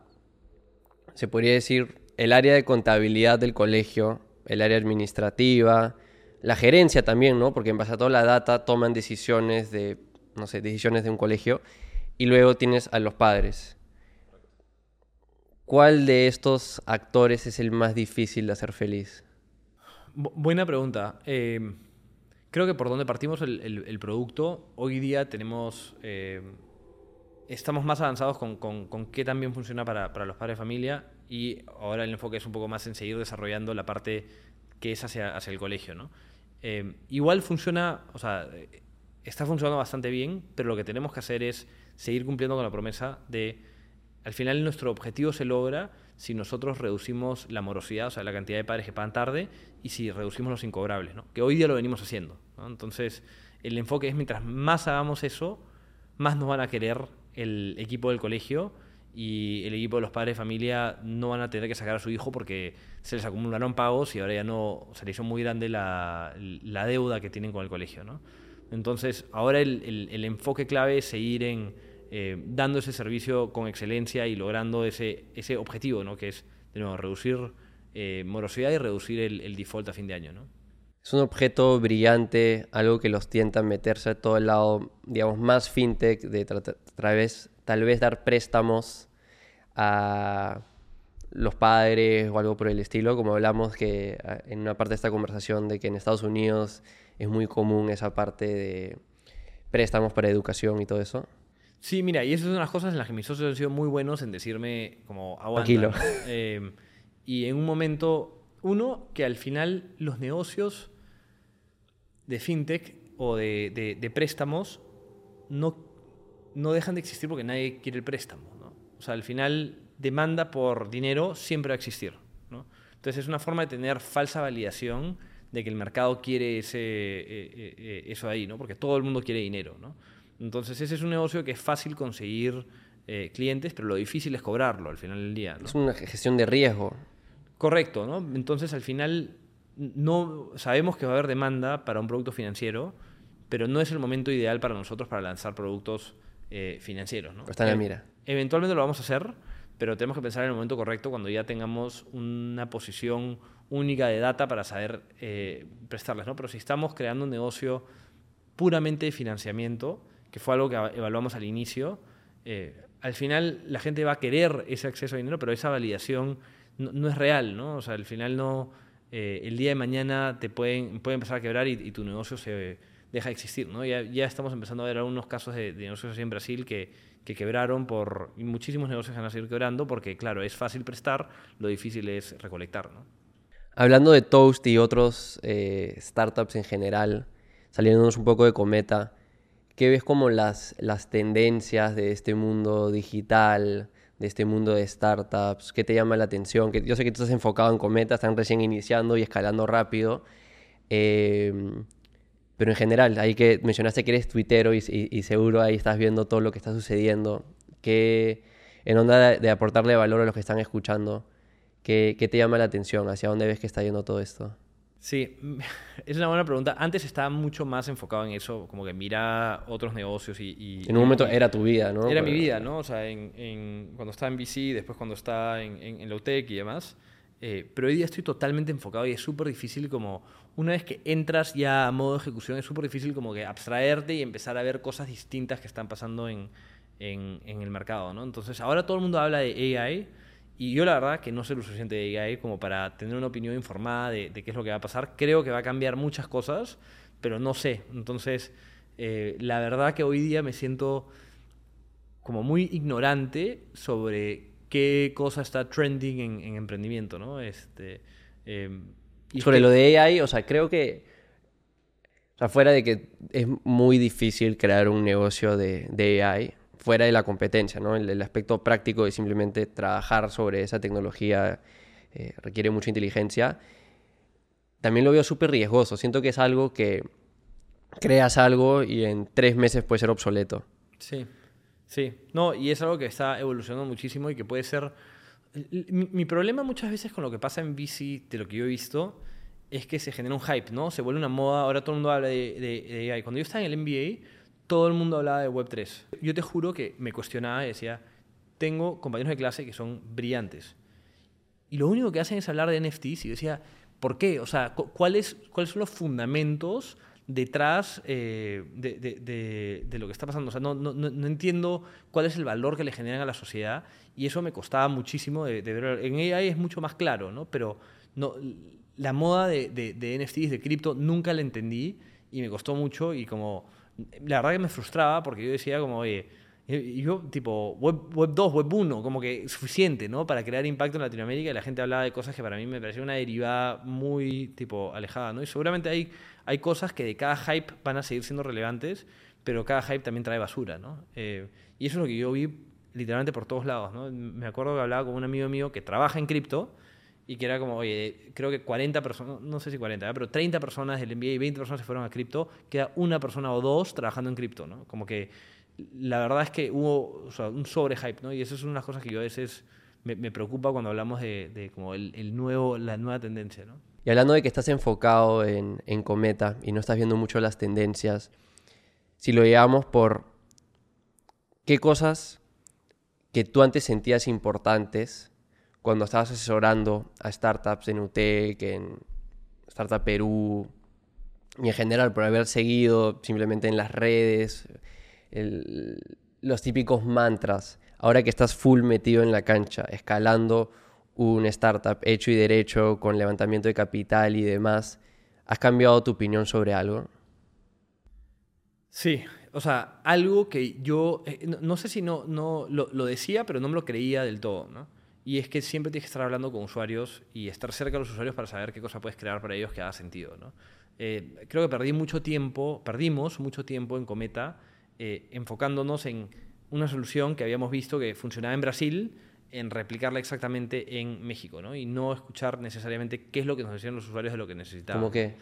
se podría decir, el área de contabilidad del colegio, el área administrativa, la gerencia también, ¿no? Porque en base a toda la data toman decisiones de, no sé, decisiones de un colegio. Y luego tienes a los padres. ¿Cuál de estos actores es el más difícil de hacer feliz? Bu- buena pregunta. Eh, creo que por donde partimos el, el- el producto, hoy día tenemos. eh, estamos más avanzados con, con, con qué también funciona para, para los padres de familia y ahora el enfoque es un poco más en seguir desarrollando la parte que es hacia, hacia el colegio, ¿no? Eh, igual funciona, o sea, eh, está funcionando bastante bien, pero lo que tenemos que hacer es seguir cumpliendo con la promesa de, al final nuestro objetivo se logra si nosotros reducimos la morosidad, o sea, la cantidad de padres que pagan tarde, y si reducimos los incobrables, ¿no? Que hoy día lo venimos haciendo. Entonces, el enfoque es mientras más hagamos eso, más nos van a querer el equipo del colegio y el equipo de los padres de familia no van a tener que sacar a su hijo porque se les acumularon pagos y ahora ya no, se les hizo muy grande la, la deuda que tienen con el colegio. Entonces, ahora el, el- el enfoque clave es seguir en eh, dando ese servicio con excelencia y logrando ese, ese objetivo, ¿no? Que es, de nuevo, reducir eh, morosidad y reducir el, default a fin de año, ¿no? es un objeto brillante, algo que los tienta a meterse a todo el lado, digamos, más fintech, de través, tal vez dar préstamos a los padres o algo por el estilo, como hablamos que en una parte de esta conversación de que en Estados Unidos es muy común esa parte de préstamos para educación y todo eso. Sí, mira, y esas son las cosas en las que mis socios han sido muy buenos en decirme como aguanta. Tranquilo. Eh, y en un momento, uno, que al final los negocios de fintech o de, préstamos no, no dejan de existir porque nadie quiere el préstamo. ¿no? O sea, al final demanda por dinero siempre va a existir. ¿no? Entonces es una forma de tener falsa validación de que el mercado quiere ese, eh, eh, eh, eso ahí, ¿no? porque todo el mundo quiere dinero. ¿no? Entonces ese es un negocio que es fácil conseguir clientes, pero lo difícil es cobrarlo al final del día. Es una gestión de riesgo. Correcto, ¿no? Entonces al final no sabemos que va a haber demanda para un producto financiero, pero no es el momento ideal para nosotros para lanzar productos eh, financieros. ¿no? Está en la mira. Eventualmente lo vamos a hacer, pero tenemos que pensar en el momento correcto cuando ya tengamos una posición única de data para saber eh, prestarlas. ¿no? Pero si estamos creando un negocio puramente de financiamiento, que fue algo que evaluamos al inicio, eh, al final la gente va a querer ese acceso a dinero, pero esa validación no, es real, ¿no? O sea, al final no eh, el día de mañana te pueden, puede empezar a quebrar y, tu negocio se deja de existir. ¿no? Ya, ya, estamos empezando a ver algunos casos de, negocios en Brasil que, que, quebraron por, y muchísimos negocios van a seguir quebrando porque, claro, es fácil prestar, lo difícil es recolectar. ¿no? Hablando de Toast y otros eh, startups en general, saliéndonos un poco de Cometa, ¿qué ves como las, las tendencias de este mundo digital? de este mundo de startups? ¿Qué te llama la atención? Que yo sé que tú estás enfocado en Cometa, están recién iniciando y escalando rápido. Em, pero en general, ahí que mencionaste que eres tuitero y, seguro ahí estás viendo todo lo que está sucediendo. ¿Qué, en onda de, aportarle valor a los que están escuchando, ¿qué, ¿qué te llama la atención? ¿Hacia dónde ves que está yendo todo esto? Sí, es una buena pregunta. Antes estaba mucho más enfocado en eso, como que mira otros negocios y... en un momento era tu vida, ¿no? Era mi vida, ¿no? O sea, en, cuando estaba en VC, después cuando estaba en, en, en Lowtech y demás. Eh, pero hoy día estoy totalmente enfocado y es súper difícil como... Una vez que entras ya a modo de ejecución, es súper difícil como que abstraerte y empezar a ver cosas distintas que están pasando en, en el mercado, ¿no? Entonces, ahora todo el mundo habla de AI y yo la verdad que no sé lo suficiente de AI como para tener una opinión informada de, qué es lo que va a pasar. Creo que va a cambiar muchas cosas, pero no sé. Entonces, eh, la verdad que hoy día me siento como muy ignorante sobre qué cosa está trending en, emprendimiento, ¿no? Este, em, y sobre lo de AI, o sea, creo que, o sea, fuera de que es muy difícil crear un negocio de, de AI, fuera de la competencia, ¿no? El, aspecto práctico de simplemente trabajar sobre esa tecnología eh, requiere mucha inteligencia. También lo veo súper riesgoso. Siento que es algo que creas algo y en tres meses puede ser obsoleto. Sí, sí. No, y es algo que está evolucionando muchísimo y que puede ser... Mi, problema muchas veces con lo que pasa en VC, de lo que yo he visto, es que se genera un hype, ¿no? Se vuelve una moda, ahora todo el mundo habla de, de AI. Cuando yo estaba en el MBA, todo el mundo hablaba de Web3. Yo te juro que me cuestionaba y decía, tengo compañeros de clase que son brillantes. Y lo único que hacen es hablar de NFTs y decía, ¿por qué? O sea, ¿cuáles, cuáles son los fundamentos detrás eh, de, lo que está pasando? O sea, no, no, no, entiendo cuál es el valor que le generan a la sociedad y eso me costaba muchísimo de, ver. En AI es mucho más claro, ¿no? Pero no, la moda de NFTs, de cripto, nunca la entendí y me costó mucho y como la verdad que me frustraba porque yo decía como, oye, yo tipo web, web 2, web 1, como que suficiente, ¿no? Para crear impacto en Latinoamérica y la gente hablaba de cosas que para mí me parecía una derivada muy tipo alejada, ¿no? Y seguramente hay, hay cosas que de cada hype van a seguir siendo relevantes, pero cada hype también trae basura, ¿no? Eh, y eso es lo que yo vi literalmente por todos lados, ¿no? Me acuerdo que hablaba con un amigo mío que trabaja en cripto y que era como, oye, creo que 40 personas, no sé si 40, pero 30 personas del MBA y 20 personas se fueron a cripto, queda una persona o dos trabajando en cripto, ¿no? Como que la verdad es que hubo un sobre-hype, ¿no? Y eso es una de las cosas que yo a veces me, preocupa cuando hablamos de, como el, nuevo, la nueva tendencia, ¿no? Y hablando de que estás enfocado en, en Cometa y no estás viendo mucho las tendencias, si lo llevamos por qué cosas que tú antes sentías importantes cuando estabas asesorando a startups en UTEC, en Startup Perú, y en general por haber seguido simplemente en las redes los típicos mantras, ahora que estás full metido en la cancha, escalando un startup hecho y derecho con levantamiento de capital y demás, ¿has cambiado tu opinión sobre algo? Sí, o sea, algo que yo, eh, no, sé si no, no lo, decía, pero no me lo creía del todo, ¿no? Y es que siempre tienes que estar hablando con usuarios y estar cerca de los usuarios para saber qué cosa puedes crear para ellos que haga sentido, ¿no? Eh, creo que perdí mucho tiempo, perdimos mucho tiempo en Cometa eh, enfocándonos en una solución que habíamos visto que funcionaba en Brasil, en replicarla exactamente en México, ¿no? Y no escuchar necesariamente qué es lo que nos decían los usuarios de lo que necesitaban. ¿Cómo qué?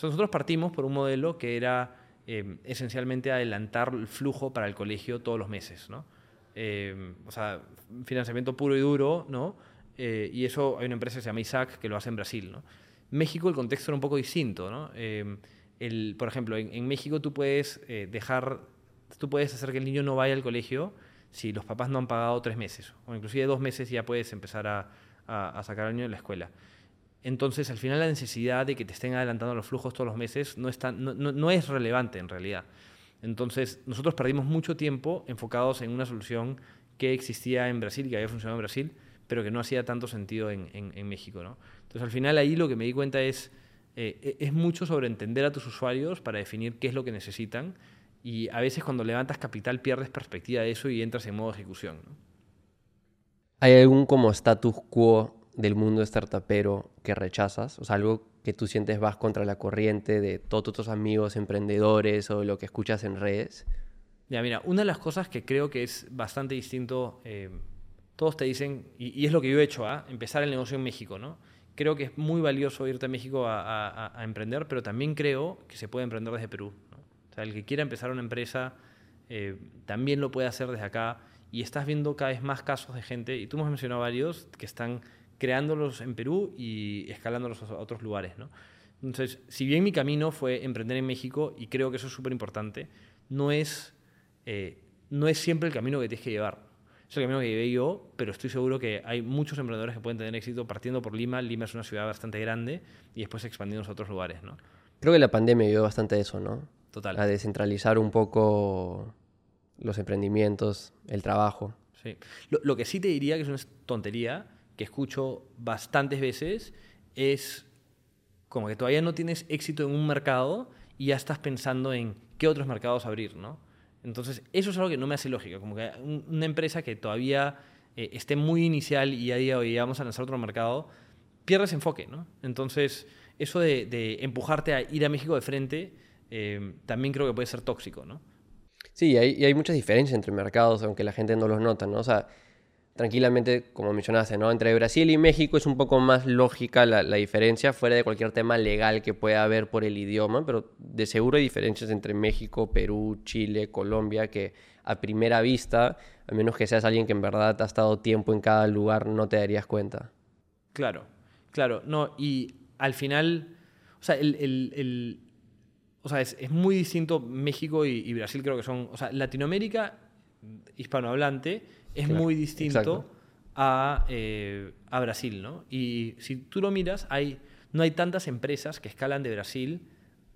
nosotros partimos por un modelo que era eh, esencialmente adelantar el flujo para el colegio todos los meses, ¿no? Eh, o sea, financiamiento puro y duro, ¿no? Eh, y eso hay una empresa que se llama Isaac que lo hace en Brasil, ¿no? México el contexto era un poco distinto, ¿no? el, por ejemplo, en, México tú puedes dejar, tú puedes hacer que el niño no vaya al colegio si los papás no han pagado tres meses, o inclusive dos meses ya puedes empezar a, sacar al niño de la escuela. Entonces, al final la necesidad de que te estén adelantando los flujos todos los meses no es, no, no, es relevante en realidad. Entonces, nosotros perdimos mucho tiempo enfocados en una solución que existía en Brasil y que había funcionado en Brasil, pero que no hacía tanto sentido en, México. ¿no? Entonces, al final ahí lo que me di cuenta es, eh, es mucho sobre entender a tus usuarios para definir qué es lo que necesitan y a veces cuando levantas capital pierdes perspectiva de eso y entras en modo ejecución. ¿Hay algún como status quo del mundo startupero que rechazas? O sea, algo que tú sientes vas contra la corriente de todos tus amigos emprendedores o lo que escuchas en redes. Ya, mira, una de las cosas que creo que es bastante distinto, eh, todos te dicen, y, es lo que yo he hecho, ¿ah? empezar el negocio en México, ¿no? Creo que es muy valioso irte a México a emprender, pero también creo que se puede emprender desde Perú el que quiera empezar una empresa eh, también lo puede hacer desde acá y estás viendo cada vez más casos de gente, y tú has mencionado varios, que están creándolos en Perú y escalándolos a otros lugares. ¿no? Entonces, si bien mi camino fue emprender en México, y creo que eso es súper importante, no, es, eh, no es siempre el camino que tienes que llevar. Es el camino que llevé yo, pero estoy seguro que hay muchos emprendedores que pueden tener éxito partiendo por Lima. Lima es una ciudad bastante grande y después expandiéndose a otros lugares. ¿no? Creo que la pandemia ayudó bastante eso, ¿no? Total. A descentralizar un poco los emprendimientos, el trabajo. Sí. Lo, que sí te diría que es una tontería, que escucho bastantes veces, es como que todavía no tienes éxito en un mercado y ya estás pensando en qué otros mercados abrir, ¿no? Entonces, eso es algo que no me hace lógica. Como que una empresa que todavía eh, esté muy inicial y a día hoy vamos a lanzar otro mercado, pierdes enfoque, ¿no? Entonces, eso de, de empujarte a ir a México de frente Em, también creo que puede ser tóxico, ¿no? Sí, hay, y hay muchas diferencias entre mercados, aunque la gente no los nota, ¿no? O sea, tranquilamente, como mencionaste, ¿no? Entre Brasil y México es un poco más lógica la, diferencia, fuera de cualquier tema legal que pueda haber por el idioma, pero de seguro hay diferencias entre México, Perú, Chile, Colombia, que a primera vista, a menos que seas alguien que en verdad ha estado tiempo en cada lugar, no te darías cuenta. Claro, claro, no, y al final, o sea, el, el o sea, es, muy distinto México y, Brasil, creo que son, o sea, Latinoamérica hispanohablante es muy distinto a, eh, a, Brasil, ¿no? Y si tú lo miras, hay, no hay tantas empresas que escalan de Brasil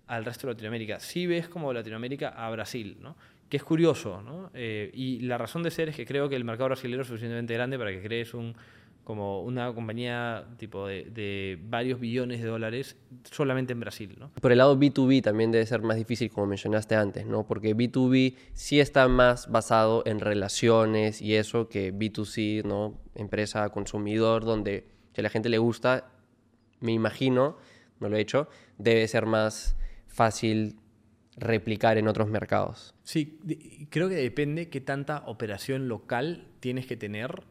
al resto de Latinoamérica. Sí ves como Latinoamérica a Brasil, ¿no? Que es curioso, ¿no? Eh, y la razón de ser es que creo que el mercado brasileño es suficientemente grande para que crees un como una compañía tipo de, varios billones de dólares solamente en Brasil. ¿no? Por el lado B2B también debe ser más difícil, como mencionaste antes, ¿no? porque B2B sí está más basado en relaciones y eso que B2C, ¿no? empresa consumidor, donde si a la gente le gusta, me imagino, no lo he hecho, debe ser más fácil replicar en otros mercados. Sí, creo que depende qué tanta operación local tienes que tener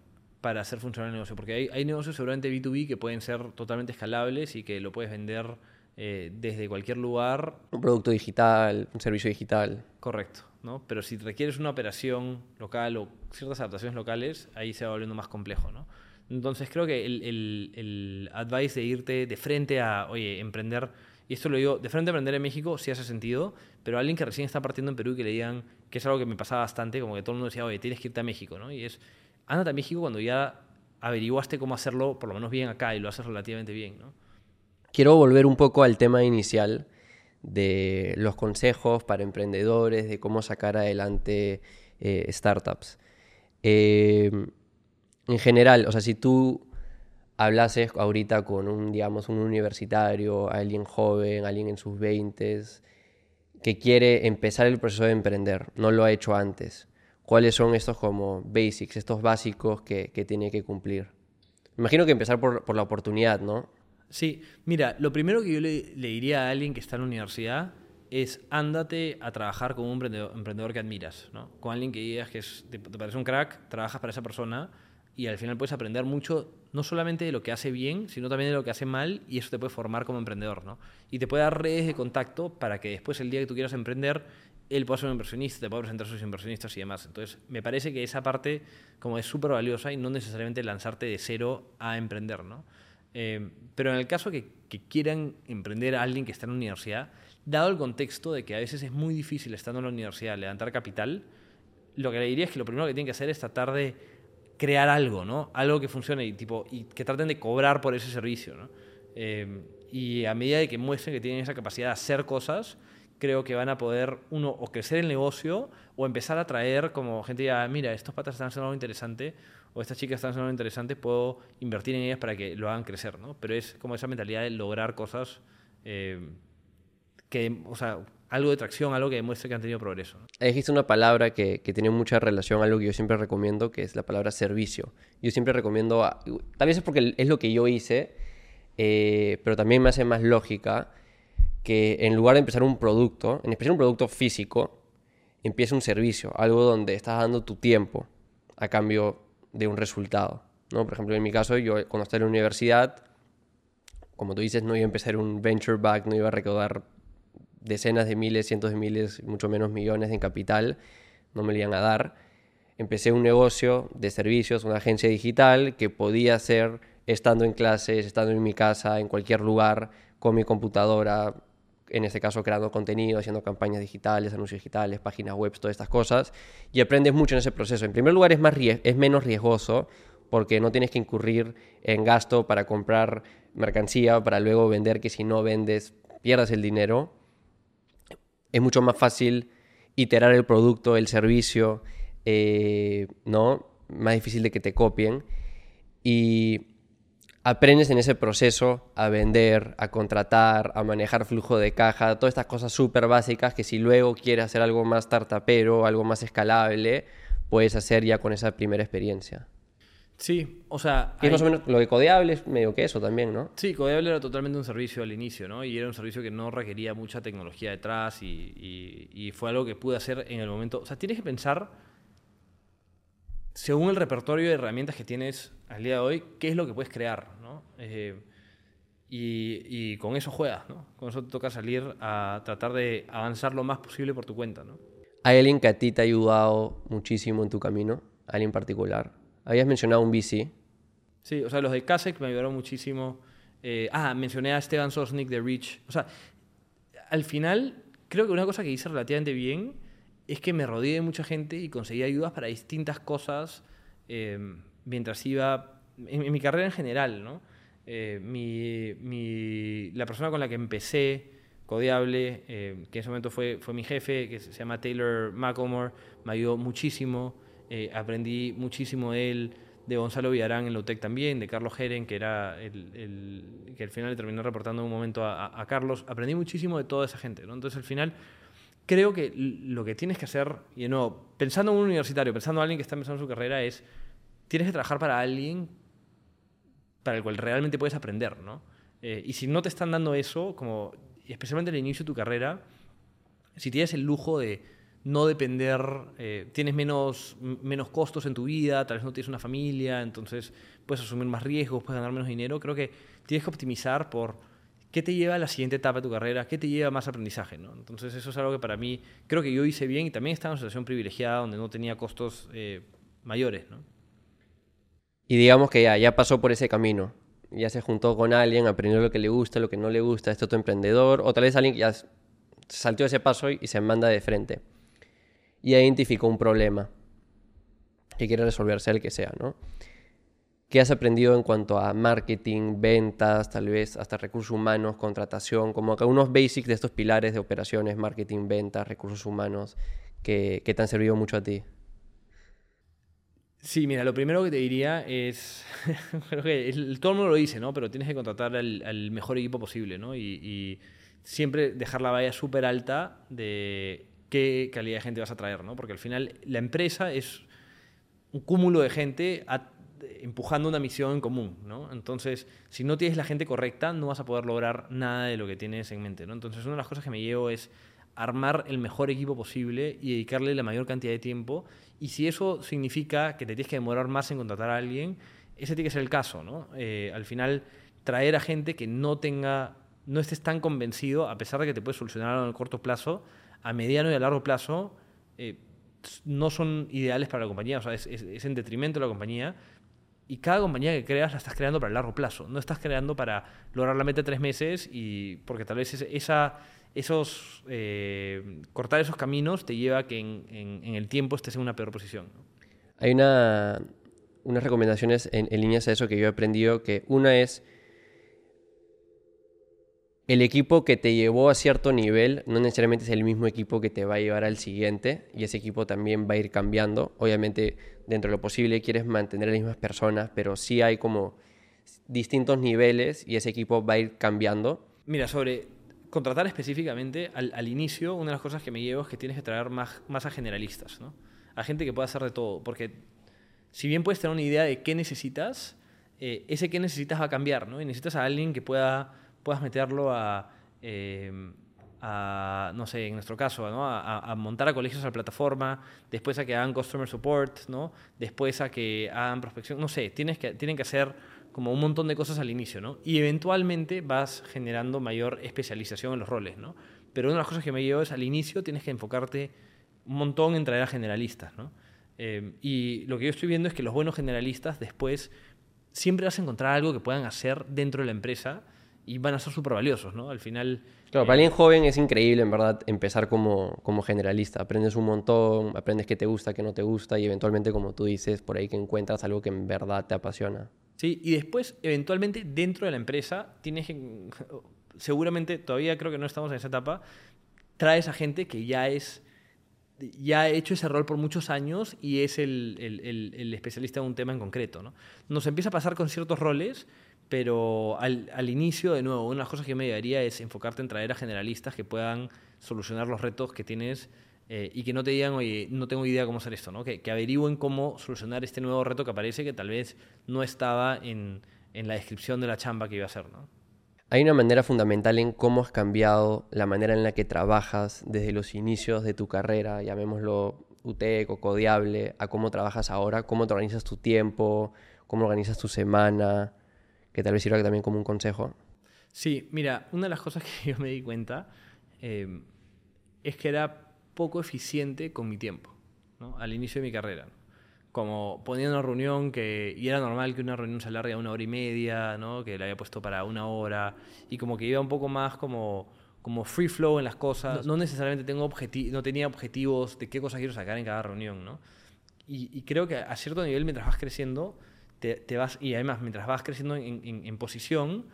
para hacer funcionar el negocio. Porque hay, hay negocios seguramente B2B que pueden ser totalmente escalables y que lo puedes vender eh, desde cualquier lugar. Un producto digital, un servicio digital. Correcto. ¿no? Pero si requieres una operación local o ciertas adaptaciones locales, ahí se va volviendo más complejo. ¿no? Entonces creo que el, el, el advice de irte de frente a, oye, emprender, y esto lo digo, de frente a emprender en México sí hace sentido, pero alguien que recién está partiendo en Perú y que le digan, que es algo que me pasaba bastante, como que todo el mundo decía, oye, tienes que irte a México, ¿no? Y es, ándate a México cuando ya averiguaste cómo hacerlo, por lo menos bien acá, y lo haces relativamente bien, ¿no? Quiero volver un poco al tema inicial de los consejos para emprendedores, de cómo sacar adelante eh, startups. Em, en general, o sea, si tú hablases ahorita con un, digamos, un universitario, alguien joven, alguien en sus 20 que quiere empezar el proceso de emprender, no lo ha hecho antes, ¿cuáles son estos como basics, estos básicos que, tiene que cumplir? imagino que empezar por, por, la oportunidad, ¿no? Sí, mira, lo primero que yo le, diría a alguien que está en la universidad es ándate a trabajar con un emprendedor, que admiras, ¿no? Con alguien que digas que te, parece un crack, trabajas para esa persona y al final puedes aprender mucho, no solamente de lo que hace bien, sino también de lo que hace mal y eso te puede formar como emprendedor, ¿no? Y te puede dar redes de contacto para que después el día que tú quieras emprender, él pueda ser un inversionista, te pueda presentar a sus inversionistas y demás. Entonces, me parece que esa parte como es súper valiosa y no necesariamente lanzarte de cero a emprender, ¿no? Eh, pero en el caso que, quieran emprender a alguien que está en la universidad, dado el contexto de que a veces es muy difícil estando en la universidad levantar capital, lo que le diría es que lo primero que tienen que hacer es tratar de crear algo, ¿no? Algo que funcione y, tipo, y que traten de cobrar por ese servicio, ¿no? Eh, y a medida de que muestren que tienen esa capacidad de hacer cosas, creo que van a poder, uno, o crecer el negocio o empezar a traer como gente ya, mira, estos patas están haciendo algo interesante o estas chicas están haciendo algo interesante, puedo invertir en ellas para que lo hagan crecer, ¿no? Pero es como esa mentalidad de lograr cosas eh, que, o sea, algo de tracción, algo que demuestre que han tenido progreso. Dijiste una palabra que, que, tiene mucha relación a algo que yo siempre recomiendo, que es la palabra servicio. Yo siempre recomiendo, tal vez es porque es lo que yo hice, eh, pero también me hace más lógica que en lugar de empezar un producto, en especial un producto físico, empiece un servicio, algo donde estás dando tu tiempo a cambio de un resultado. ¿no? Por ejemplo, en mi caso, yo cuando estaba en la universidad, como tú dices, no iba a empezar un venture back, no iba a recaudar decenas de miles, cientos de miles, mucho menos millones en capital, no me lo iban a dar. Empecé un negocio de servicios, una agencia digital que podía hacer estando en clases, estando en mi casa, en cualquier lugar, con mi computadora, en este caso creando contenido, haciendo campañas digitales, anuncios digitales, páginas web, todas estas cosas, y aprendes mucho en ese proceso. En primer lugar es, más es menos riesgoso porque no tienes que incurrir en gasto para comprar mercancía, para luego vender, que si no vendes pierdas el dinero. Es mucho más fácil iterar el producto, el servicio, eh, ¿no? Más difícil de que te copien. Y aprendes en ese proceso a vender, a contratar, a manejar flujo de caja, todas estas cosas súper básicas que si luego quieres hacer algo más tartapero, algo más escalable, puedes hacer ya con esa primera experiencia. Sí, o sea... Y más o menos lo de Codeable es medio que eso también, ¿no? Sí, Codeable era totalmente un servicio al inicio, ¿no? Y era un servicio que no requería mucha tecnología detrás y, y fue algo que pude hacer en el momento... O sea, tienes que pensar según el repertorio de herramientas que tienes al día de hoy, qué es lo que puedes crear, ¿no? Eh, y, con eso juegas, ¿no? Con eso te toca salir a tratar de avanzar lo más posible por tu cuenta, ¿no? ¿Hay alguien que a ti te ha ayudado muchísimo en tu camino? ¿Alguien particular? Habías mencionado un VC. Sí, o sea, los de Kasek me ayudaron muchísimo. Eh, ah, mencioné a Esteban Sosnik de Rich. O sea, al final, creo que una cosa que hice relativamente bien es que me rodeé de mucha gente y conseguí ayudas para distintas cosas eh, mientras iba, en, mi carrera en general, ¿no? Eh, mi, la persona con la que empecé, Codiable, eh, que en ese momento fue, fue mi jefe, que se llama Taylor McElmore, me ayudó muchísimo, aprendí muchísimo de él, de Gonzalo Villarán en Lotec también, de Carlos Heren, que era el, que al final le terminó reportando un momento a, a, Carlos, aprendí muchísimo de toda esa gente, ¿no? Entonces al final creo que lo que tienes que hacer, y no, pensando en un universitario, pensando en alguien que está empezando su carrera, es tienes que trabajar para alguien para el cual realmente puedes aprender, ¿no? Eh, y si no te están dando eso, como especialmente al inicio de tu carrera, si tienes el lujo de no depender, eh, tienes menos, menos costos en tu vida, tal vez no tienes una familia, entonces puedes asumir más riesgos, puedes ganar menos dinero, creo que tienes que optimizar por ¿qué te lleva a la siguiente etapa de tu carrera? ¿Qué te lleva a más aprendizaje? ¿no? Entonces eso es algo que para mí creo que yo hice bien y también estaba en una situación privilegiada donde no tenía costos eh, mayores. ¿no? Y digamos que ya, ya pasó por ese camino. Ya se juntó con alguien, aprendió lo que le gusta, lo que no le gusta, este otro emprendedor, o tal vez alguien ya saltó ese paso y se manda de frente. Y identificó un problema que quiere resolverse el que sea, ¿no? ¿Qué has aprendido en cuanto a marketing, ventas, tal vez hasta recursos humanos, contratación, como algunos basics de estos pilares de operaciones, marketing, ventas, recursos humanos, que, te han servido mucho a ti? Sí, mira, lo primero que te diría es, creo que todo el mundo lo dice, ¿no? Pero tienes que contratar al, mejor equipo posible, ¿no? Y, siempre dejar la valla súper alta de qué calidad de gente vas a traer, ¿no? Porque al final la empresa es un cúmulo de gente empujando una misión en común, ¿no? Entonces, si no tienes la gente correcta, no vas a poder lograr nada de lo que tienes en mente, ¿no? Entonces, una de las cosas que me llevo es armar el mejor equipo posible y dedicarle la mayor cantidad de tiempo. Y si eso significa que te tienes que demorar más en contratar a alguien, ese tiene que ser el caso, ¿no? Eh, al final, traer a gente que no tenga, no estés tan convencido, a pesar de que te puede solucionar en el corto plazo, a mediano y a largo plazo, eh, no son ideales para la compañía, o sea, es, es, en detrimento de la compañía, y cada compañía que creas la estás creando para el largo plazo. No estás creando para lograr la meta tres meses y porque tal vez esa, esos, eh, cortar esos caminos te lleva a que en, el tiempo estés en una peor posición. Hay una, unas recomendaciones en, en líneas a eso que yo he aprendido, que una es el equipo que te llevó a cierto nivel no necesariamente es el mismo equipo que te va a llevar al siguiente y ese equipo también va a ir cambiando. Obviamente, dentro de lo posible quieres mantener a las mismas personas, pero sí hay como distintos niveles y ese equipo va a ir cambiando. Mira, sobre contratar específicamente, al, inicio, una de las cosas que me llevo es que tienes que traer más, más a generalistas, ¿no? A gente que pueda hacer de todo, porque si bien puedes tener una idea de qué necesitas, eh, ese qué necesitas va a cambiar, ¿no? Y necesitas a alguien que pueda puedas meterlo em, a, no sé, en nuestro caso, ¿no? a, montar a colegios a la plataforma, después a que hagan customer support, ¿no? después a que hagan prospección, no sé, tienes que, tienen que hacer como un montón de cosas al inicio, ¿no? Y eventualmente vas generando mayor especialización en los roles, ¿no? Pero una de las cosas que me llevo es al inicio tienes que enfocarte un montón en traer a generalistas, ¿no? Em, y lo que yo estoy viendo es que los buenos generalistas después siempre vas a encontrar algo que puedan hacer dentro de la empresa y van a ser súper valiosos, ¿no? Al final... Claro, para alguien joven es increíble, en verdad, empezar como, como generalista. Aprendes un montón, aprendes qué te gusta, qué no te gusta y eventualmente, como tú dices, por ahí que encuentras algo que en verdad te apasiona. Sí, y después, eventualmente, dentro de la empresa, tienes que... Seguramente, todavía creo que no estamos en esa etapa, traes a gente que ya es ya ha hecho ese rol por muchos años y es el, el, el, especialista en un tema en concreto. ¿no? Nos empieza a pasar con ciertos roles pero al, al, inicio, de nuevo, una de las cosas que me daría es enfocarte en traer a generalistas que puedan solucionar los retos que tienes eh, y que no te digan, oye, no tengo idea cómo hacer esto, ¿no? que, que, averigüen cómo solucionar este nuevo reto que aparece que tal vez no estaba en, en la descripción de la chamba que iba a hacer. ¿no? Hay una manera fundamental en cómo has cambiado la manera en la que trabajas desde los inicios de tu carrera, llamémoslo UTEC o Codiable, a cómo trabajas ahora, cómo te organizas tu tiempo, cómo organizas tu semana, que tal vez sirva también como un consejo. Sí, mira, una de las cosas que yo me di cuenta eh, es que era poco eficiente con mi tiempo, ¿no? al inicio de mi carrera. Como ponía una reunión que, y era normal que una reunión se alargue a una hora y media, ¿no? que la había puesto para una hora, y como que iba un poco más como, como free flow en las cosas. No, necesariamente tengo no tenía objetivos de qué cosas quiero sacar en cada reunión. ¿no? Y, y creo que a cierto nivel, mientras vas creciendo, te, vas, y además mientras vas creciendo en, posición,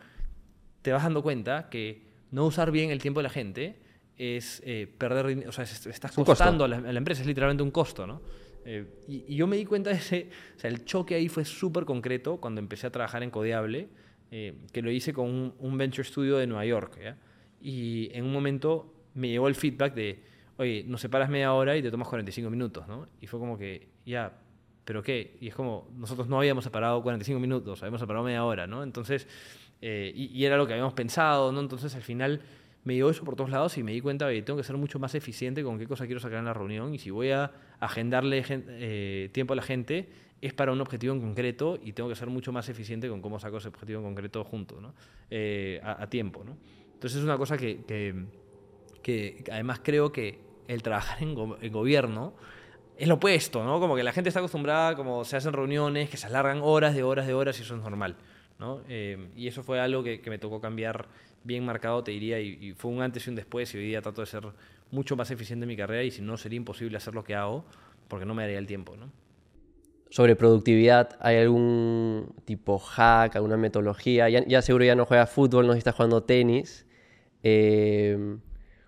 te vas dando cuenta que no usar bien el tiempo de la gente es eh, perder, o sea, estás costando a la, empresa, es literalmente un costo, ¿no? Eh, y, yo me di cuenta de ese, o sea, el choque ahí fue súper concreto cuando empecé a trabajar en Codeable, eh, que lo hice con un, venture studio de Nueva York, Y en un momento me llegó el feedback de, oye, nos separas media hora y te tomas 45 minutos, ¿no? Y fue como que, ya, ¿pero qué? Y es como, nosotros no habíamos separado 45 minutos, habíamos separado media hora, ¿no? Entonces, eh, y, era lo que habíamos pensado, ¿no? Entonces al final me dio eso por todos lados y me di cuenta que tengo que ser mucho más eficiente con qué cosa quiero sacar en la reunión y si voy a agendarle eh, tiempo a la gente es para un objetivo en concreto y tengo que ser mucho más eficiente con cómo saco ese objetivo en concreto junto, ¿no? Eh, a, tiempo, ¿no? Entonces es una cosa que, que, además creo que el trabajar en, en gobierno es lo opuesto, ¿no? Como que la gente está acostumbrada, como se hacen reuniones que se alargan horas de horas de horas y eso es normal, ¿no? Eh, y eso fue algo que, me tocó cambiar bien marcado, te diría, y, fue un antes y un después, y hoy día trato de ser mucho más eficiente en mi carrera y si no sería imposible hacer lo que hago porque no me daría el tiempo, ¿no? sobre productividad, ¿hay algún tipo hack, alguna metodología? Ya, seguro ya no juegas fútbol, no estás jugando tenis. Eh,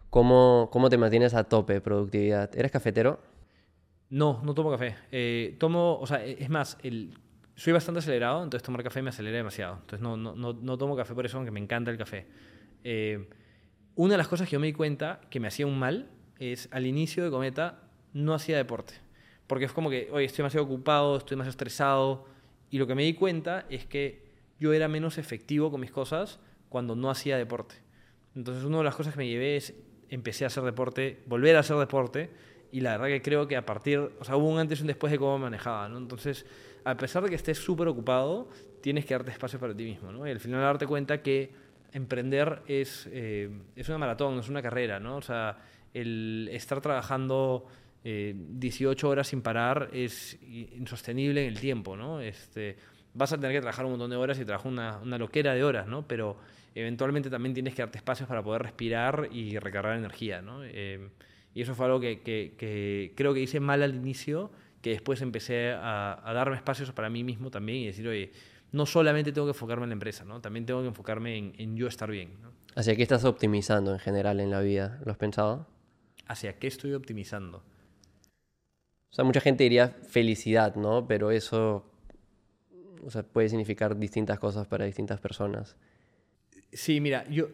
¿cómo, ¿Cómo te mantienes a tope productividad? ¿Eres cafetero? No, no tomo café. Eh, tomo, o sea, es más, el, soy bastante acelerado, entonces tomar café me acelera demasiado. Entonces no, no, no, no tomo café por eso, aunque me encanta el café. Eh, una de las cosas que yo me di cuenta que me hacía un mal es al inicio de Cometa no hacía deporte. Porque es como que, oye, estoy demasiado ocupado, estoy demasiado estresado. Y lo que me di cuenta es que yo era menos efectivo con mis cosas cuando no hacía deporte. Entonces, una de las cosas que me llevé es empecé a hacer deporte, volver a hacer deporte. Y la verdad que creo que a partir, o sea, hubo un antes y un después de cómo manejaba, ¿no? Entonces, a pesar de que estés súper ocupado, tienes que darte espacio para ti mismo, ¿no? Y al final darte cuenta que emprender es, eh, es una maratón, es una carrera, ¿no? O sea, el estar trabajando 18 eh, horas sin parar es insostenible en el tiempo, ¿no? Este, vas a tener que trabajar un montón de horas y trabajar una, una, loquera de horas, ¿no? Pero eventualmente también tienes que darte espacios para poder respirar y recargar energía, ¿no? Eh, y eso fue algo que, que, creo que hice mal al inicio, que después empecé a, darme espacios para mí mismo también y decir, oye, no solamente tengo que enfocarme en la empresa, ¿no? También tengo que enfocarme en, en yo estar bien, ¿no? ¿Hacia qué estás optimizando en general en la vida? ¿Lo has pensado? ¿Hacia qué estoy optimizando? O sea, mucha gente diría felicidad, ¿no? Pero eso o sea, puede significar distintas cosas para distintas personas. Sí, mira, yo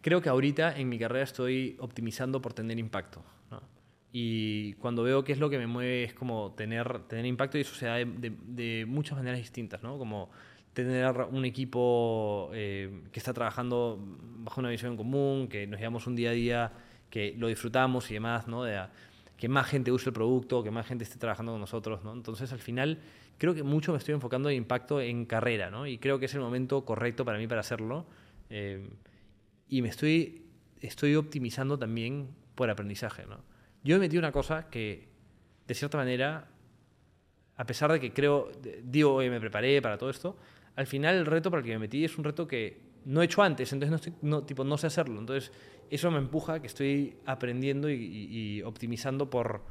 creo que ahorita en mi carrera estoy optimizando por tener impacto. ¿No? Y cuando veo qué es lo que me mueve es como tener, tener impacto y eso se da de, muchas maneras distintas, ¿no? Como tener un equipo eh, que está trabajando bajo una visión común, que nos llevamos un día a día, que lo disfrutamos y demás, ¿no? De, que más gente use el producto, que más gente esté trabajando con nosotros, ¿no? Entonces, al final, creo que mucho me estoy enfocando en impacto en carrera, ¿no? Y creo que es el momento correcto para mí para hacerlo. Eh, y me estoy, estoy optimizando también por aprendizaje, ¿no? Yo he metido una cosa que, de cierta manera, a pesar de que creo, digo, me preparé para todo esto, al final el reto para el que me metí es un reto que no he hecho antes, entonces no, estoy, no, tipo, no sé hacerlo. Entonces, eso me empuja que estoy aprendiendo y, optimizando por,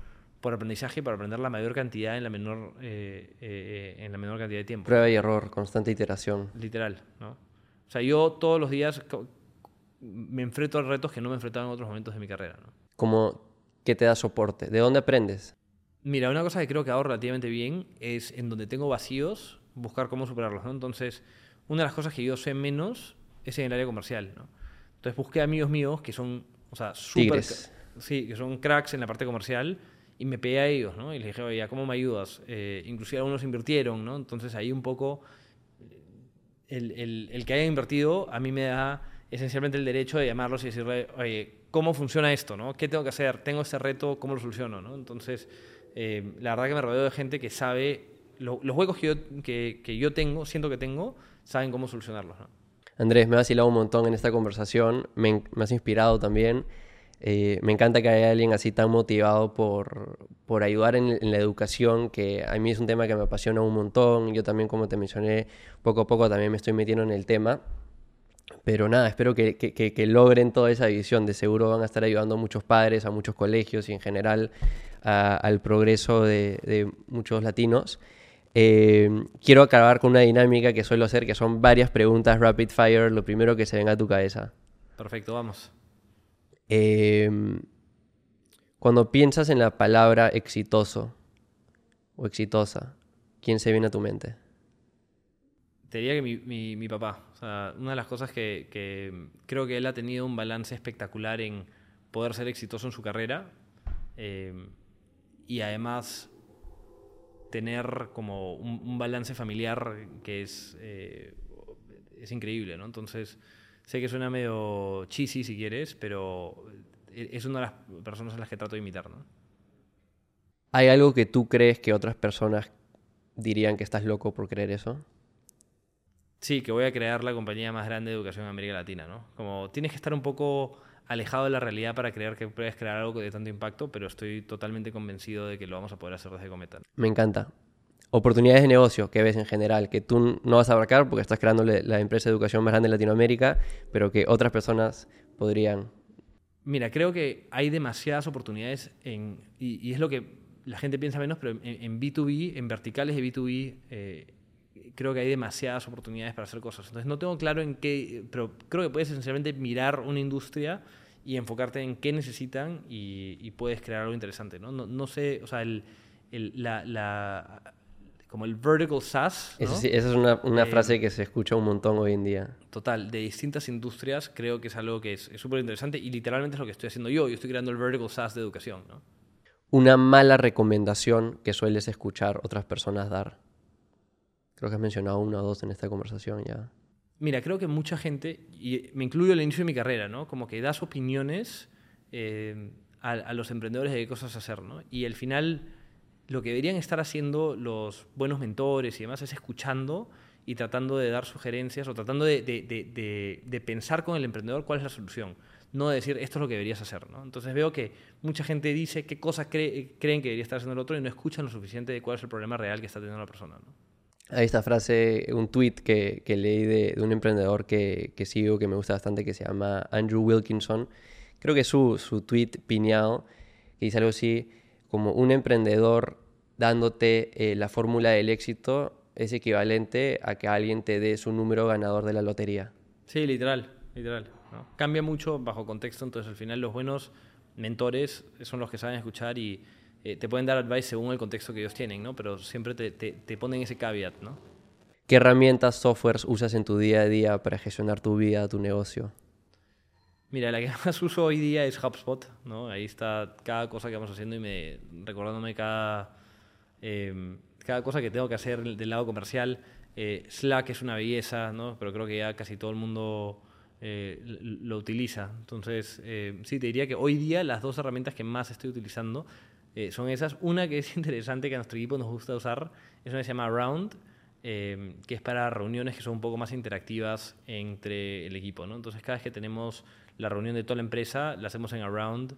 por aprendizaje para aprender la mayor cantidad en la menor, eh, eh, en la menor cantidad de tiempo. Prueba y error, constante iteración. Literal, ¿no? O sea, yo todos los días me enfrento a retos que no me enfrentaba en otros momentos de mi carrera, ¿no? Como que te da soporte. ¿De dónde aprendes? Mira, una cosa que creo que hago relativamente bien es en donde tengo vacíos, buscar cómo superarlos, ¿no? Entonces, una de las cosas que yo sé menos es en el área comercial, ¿no? Entonces busqué amigos míos que son, o sea, súper... Sí, que son cracks en la parte comercial y me pegué a ellos, ¿no? Y les dije, oye, ¿cómo me ayudas? Eh, inclusive algunos invirtieron, ¿no? Entonces ahí un poco el, el, el, que haya invertido a mí me da esencialmente el derecho de llamarlos y decirle, ¿cómo funciona esto? ¿no? ¿Qué tengo que hacer? Tengo este reto, ¿cómo lo soluciono? ¿no? Entonces, eh, la verdad que me rodeo de gente que sabe, los huecos que yo, que, yo tengo, siento que tengo, saben cómo solucionarlos. Andrés, me has vacilado un montón en esta conversación, me, has inspirado también. Eh, me encanta que haya alguien así tan motivado por, por ayudar en, la educación, que a mí es un tema que me apasiona un montón. Yo también, como te mencioné, poco a poco también me estoy metiendo en el tema. Pero nada, espero que, que, que, logren toda esa visión. De seguro van a estar ayudando a muchos padres, a muchos colegios y en general al progreso de, de muchos latinos. Eh, quiero acabar con una dinámica que suelo hacer, que son varias preguntas rapid fire, lo primero que se venga a tu cabeza. Perfecto, vamos. Em, cuando piensas en la palabra exitoso o exitosa, ¿quién se viene a tu mente? Te diría que mi, mi, papá. Una de las cosas que, creo que él ha tenido un balance espectacular en poder ser exitoso en su carrera em, y además tener como un, balance familiar que es, eh, es increíble, ¿no? Entonces, sé que suena medio cheesy si quieres, pero es una de las personas a las que trato de imitar, ¿no? ¿Hay algo que tú crees que otras personas dirían que estás loco por creer eso? Sí, que voy a crear la compañía más grande de educación en América Latina, ¿no? Como tienes que estar un poco alejado de la realidad para creer que puedes crear algo de tanto impacto, pero estoy totalmente convencido de que lo vamos a poder hacer desde Cometa. Me encanta. Oportunidades de negocio que ves en general, que tú no vas a abarcar porque estás creando la empresa de educación más grande en Latinoamérica, pero que otras personas podrían. Mira, creo que hay demasiadas oportunidades en, y, es lo que, la gente piensa menos, pero en, B2B, en verticales de B2B, eh, creo que hay demasiadas oportunidades para hacer cosas. Entonces no tengo claro en qué, pero creo que puedes esencialmente mirar una industria y enfocarte en qué necesitan y, puedes crear algo interesante. No, no, sé, o sea, el, la, como el vertical SaaS. esa es una, una eh, frase que se escucha un montón hoy en día. Total, de distintas industrias, creo que es algo que es súper interesante y literalmente es lo que estoy haciendo yo. Yo estoy creando el vertical SaaS de educación. ¿no? Una mala recomendación que sueles escuchar otras personas dar. Creo que has mencionado una o dos en esta conversación ya. Mira, creo que mucha gente, y me incluyo al inicio de mi carrera, ¿no? Como que das opiniones eh, a, los emprendedores de qué cosas hacer, ¿no? Y al final lo que deberían estar haciendo los buenos mentores y demás es escuchando y tratando de dar sugerencias o tratando de, de, pensar con el emprendedor cuál es la solución. No de decir esto es lo que deberías hacer. ¿no? Entonces veo que mucha gente dice qué cosas creen que debería estar haciendo el otro y no escuchan lo suficiente de cuál es el problema real que está teniendo la persona. ¿no? Hay esta frase, un tweet que, que leí de, un emprendedor que, que, sigo, que me gusta bastante, que se llama Andrew Wilkinson. Creo que su, su tweet piñado, que dice algo así, como un emprendedor dándote eh, la fórmula del éxito es equivalente a que alguien te dé su número ganador de la lotería. Sí, literal, literal. Cambia mucho bajo contexto, entonces al final los buenos mentores son los que saben escuchar y eh, te pueden dar advice según el contexto que ellos tienen, ¿no? Pero siempre te, te, ponen ese caveat, ¿no? ¿Qué herramientas, softwares usas en tu día a día para gestionar tu vida, tu negocio? Mira, la que más uso hoy día es HubSpot, ¿no? Ahí está cada cosa que vamos haciendo y me recordándome cada, em, cada cosa que tengo que hacer del lado comercial. Eh, Slack es una belleza, ¿no? Pero creo que ya casi todo el mundo eh, lo utiliza. Entonces, sí, te diría que hoy día las dos herramientas que más estoy utilizando eh, son esas. Una que es interesante que a nuestro equipo nos gusta usar es una que se llama Round, eh, que es para reuniones que son un poco más interactivas entre el equipo. ¿no? Entonces, cada vez que tenemos la reunión de toda la empresa, la hacemos en Around,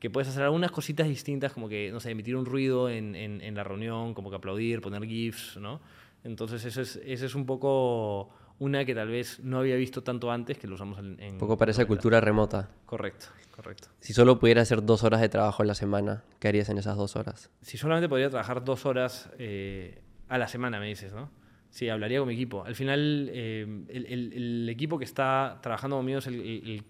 que puedes hacer algunas cositas distintas, como que, no sé, emitir un ruido en, en, la reunión, como que aplaudir, poner GIFs, ¿no? Entonces, eso es, ese es un poco una que tal vez no había visto tanto antes, que lo usamos en... poco para esa cultura remota. Correcto, correcto. Si solo pudieras hacer dos horas de trabajo a la semana, ¿qué harías en esas dos horas? Si solamente podría trabajar dos horas eh, a la semana, me dices, ¿no? Sí, hablaría con mi equipo. Al final, eh, el, equipo que está trabajando conmigo es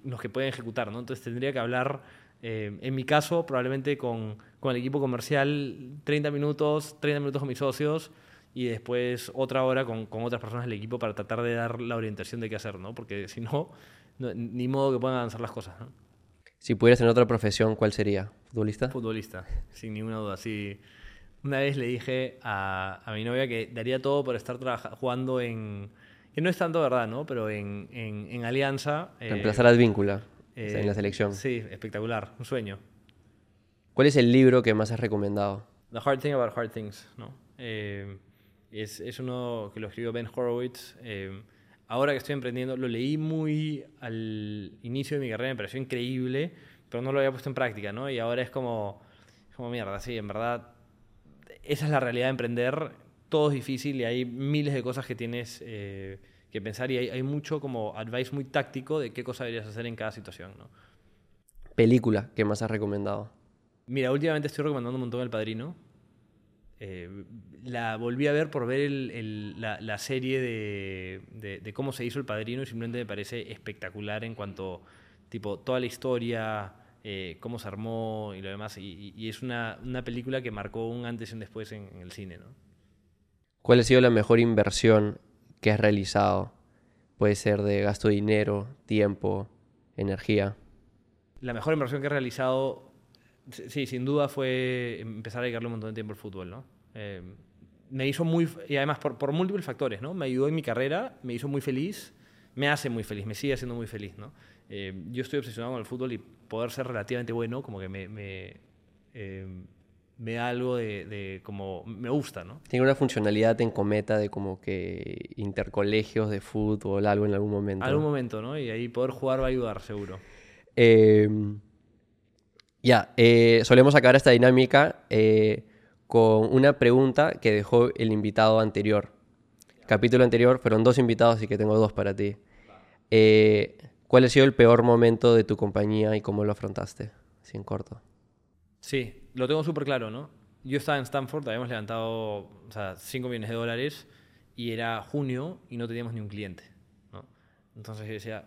los que pueden ejecutar, ¿no? Entonces tendría que hablar, eh, en mi caso, probablemente con, con el equipo comercial 30 minutos, 30 minutos con mis socios, y después otra hora con, con, otras personas del equipo para tratar de dar la orientación de qué hacer, ¿no? Porque si no, ni modo que puedan avanzar las cosas, ¿no? Si pudieras tener otra profesión, ¿cuál sería? ¿Futbolista? Futbolista, sin ninguna duda. Sí. Una vez le dije a, a mi novia que daría todo por estar jugando en... Que no es tanto verdad, ¿no? Pero en, en, Alianza... Eh, Reemplazar a Advíncula en la selección. Sí, espectacular. Un sueño. ¿Cuál es el libro que más has recomendado? The Hard Thing About Hard Things, ¿no? Eh, es, es, uno que lo escribió Ben Horowitz. Eh, ahora que estoy emprendiendo, lo leí muy al inicio de mi carrera, me pareció increíble, pero no lo había puesto en práctica, ¿no? Y ahora es como, como mierda, sí, en verdad, esa es la realidad de emprender. Todo es difícil y hay miles de cosas que tienes eh, que pensar y hay, hay, mucho como advice muy táctico de qué cosa deberías hacer en cada situación, ¿no? ¿Película que más has recomendado? Mira, últimamente estoy recomendando un montón El Padrino. Eh, la volví a ver por ver la, serie de, cómo se hizo El Padrino y simplemente me parece espectacular en cuanto, tipo, toda la historia, eh, cómo se armó y lo demás. Y, es una, película que marcó un antes y un después en, el cine, ¿no? ¿Cuál ha sido la mejor inversión que has realizado? Puede ser de gasto de dinero, tiempo, energía. La mejor inversión que he realizado Sí, sin duda fue empezar a dedicarle un montón de tiempo al fútbol, ¿no? Eh, me hizo muy... Y además por, por, múltiples factores, ¿no? Me ayudó en mi carrera, me hizo muy feliz, me hace muy feliz, me sigue haciendo muy feliz, ¿no? Eh, yo estoy obsesionado con el fútbol y poder ser relativamente bueno como que me... me, eh, me da algo de, de, como me gusta, ¿no? Tiene una funcionalidad en Cometa de como que intercolegios de fútbol, algo en algún momento. Algún momento, ¿no? Y ahí poder jugar va a ayudar, seguro. Eh, ya, eh, solemos acabar esta dinámica eh, con una pregunta que dejó el invitado anterior. Capítulo anterior fueron dos invitados, así que tengo dos para ti. Eh, ¿Cuál ha sido el peor momento de tu compañía y cómo lo afrontaste? En corto. Sí, lo tengo súper claro, ¿no? yo estaba en Stanford, habíamos levantado o sea, 5 millones de dólares y era junio y no teníamos ni un cliente. ¿no? Entonces yo decía,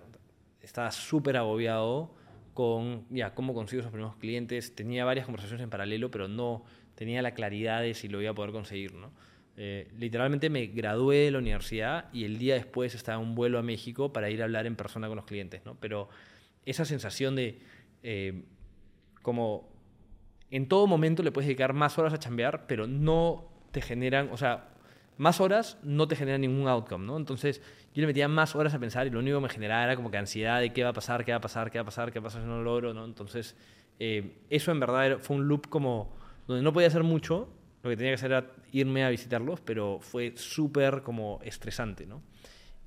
estaba súper agobiado con ya cómo consigo esos primeros clientes. Tenía varias conversaciones en paralelo, pero no tenía la claridad de si lo iba a poder conseguir. ¿no? Eh, literalmente me gradué de la universidad y el día después estaba en un vuelo a México para ir a hablar en persona con los clientes. ¿no? Pero esa sensación de eh, como en todo momento le puedes dedicar más horas a chambear, pero no te generan, o sea, más horas no te generan ningún outcome, ¿no? Entonces yo le metía más horas a pensar y lo único que me generaba era como que ansiedad de qué va a pasar, qué va a pasar, qué va a pasar, qué va a pasar si no lo logro, ¿no? Entonces eh, eso en verdad fue un loop como donde no podía hacer mucho, lo que tenía que hacer era irme a visitarlos, pero fue súper como estresante, ¿no?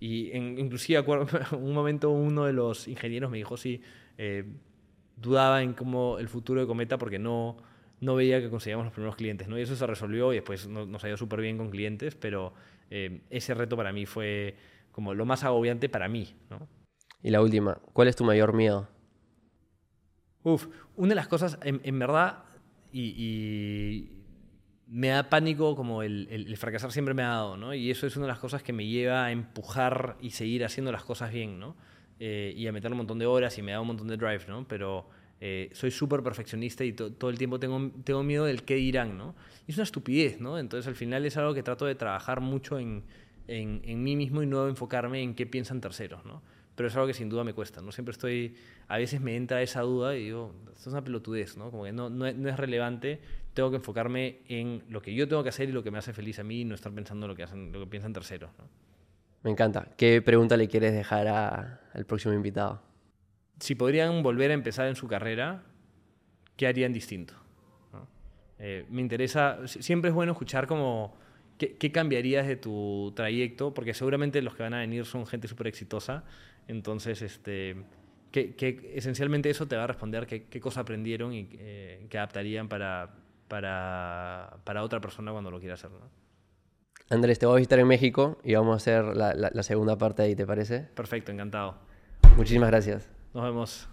Y en, inclusive acuerdo, un momento uno de los ingenieros me dijo, sí, eh, dudaba en cómo el futuro de Cometa porque no, no veía que conseguíamos los primeros clientes, ¿no? Y eso se resolvió y después nos ha ido súper bien con clientes, pero eh, ese reto para mí fue como lo más agobiante para mí, ¿no? Y la última, ¿cuál es tu mayor miedo? Uf, una de las cosas, en, verdad, y, me da pánico como el, el, fracasar siempre me ha dado, ¿no? Y eso es una de las cosas que me lleva a empujar y seguir haciendo las cosas bien, ¿no? Eh, y a meter un montón de horas y me da un montón de drive, ¿no? Pero eh, soy súper perfeccionista y todo el tiempo tengo, tengo miedo del qué dirán, ¿no? Es una estupidez, ¿no? Entonces al final es algo que trato de trabajar mucho en, en, mí mismo y no enfocarme en qué piensan terceros, ¿no? Pero es algo que sin duda me cuesta, ¿no? Siempre estoy, a veces me entra esa duda y digo, esto es una pelotudez, ¿no? Como que no, no, es relevante, tengo que enfocarme en lo que yo tengo que hacer y lo que me hace feliz a mí y no estar pensando en lo que, hacen, lo que piensan terceros. Me encanta. ¿Qué pregunta le quieres dejar al próximo invitado? Si podrían volver a empezar en su carrera, ¿qué harían distinto? Eh, me interesa, siempre es bueno escuchar como qué, cambiarías de tu trayecto, porque seguramente los que van a venir son gente súper exitosa, entonces este, que, esencialmente eso te va a responder qué, qué cosa aprendieron y eh, qué adaptarían para, para, para, otra persona cuando lo quiera hacer. ¿no? Andrés, te voy a visitar en México y vamos a hacer la, la segunda parte ahí, ¿te parece? Perfecto, encantado. Muchísimas gracias. Nos vemos.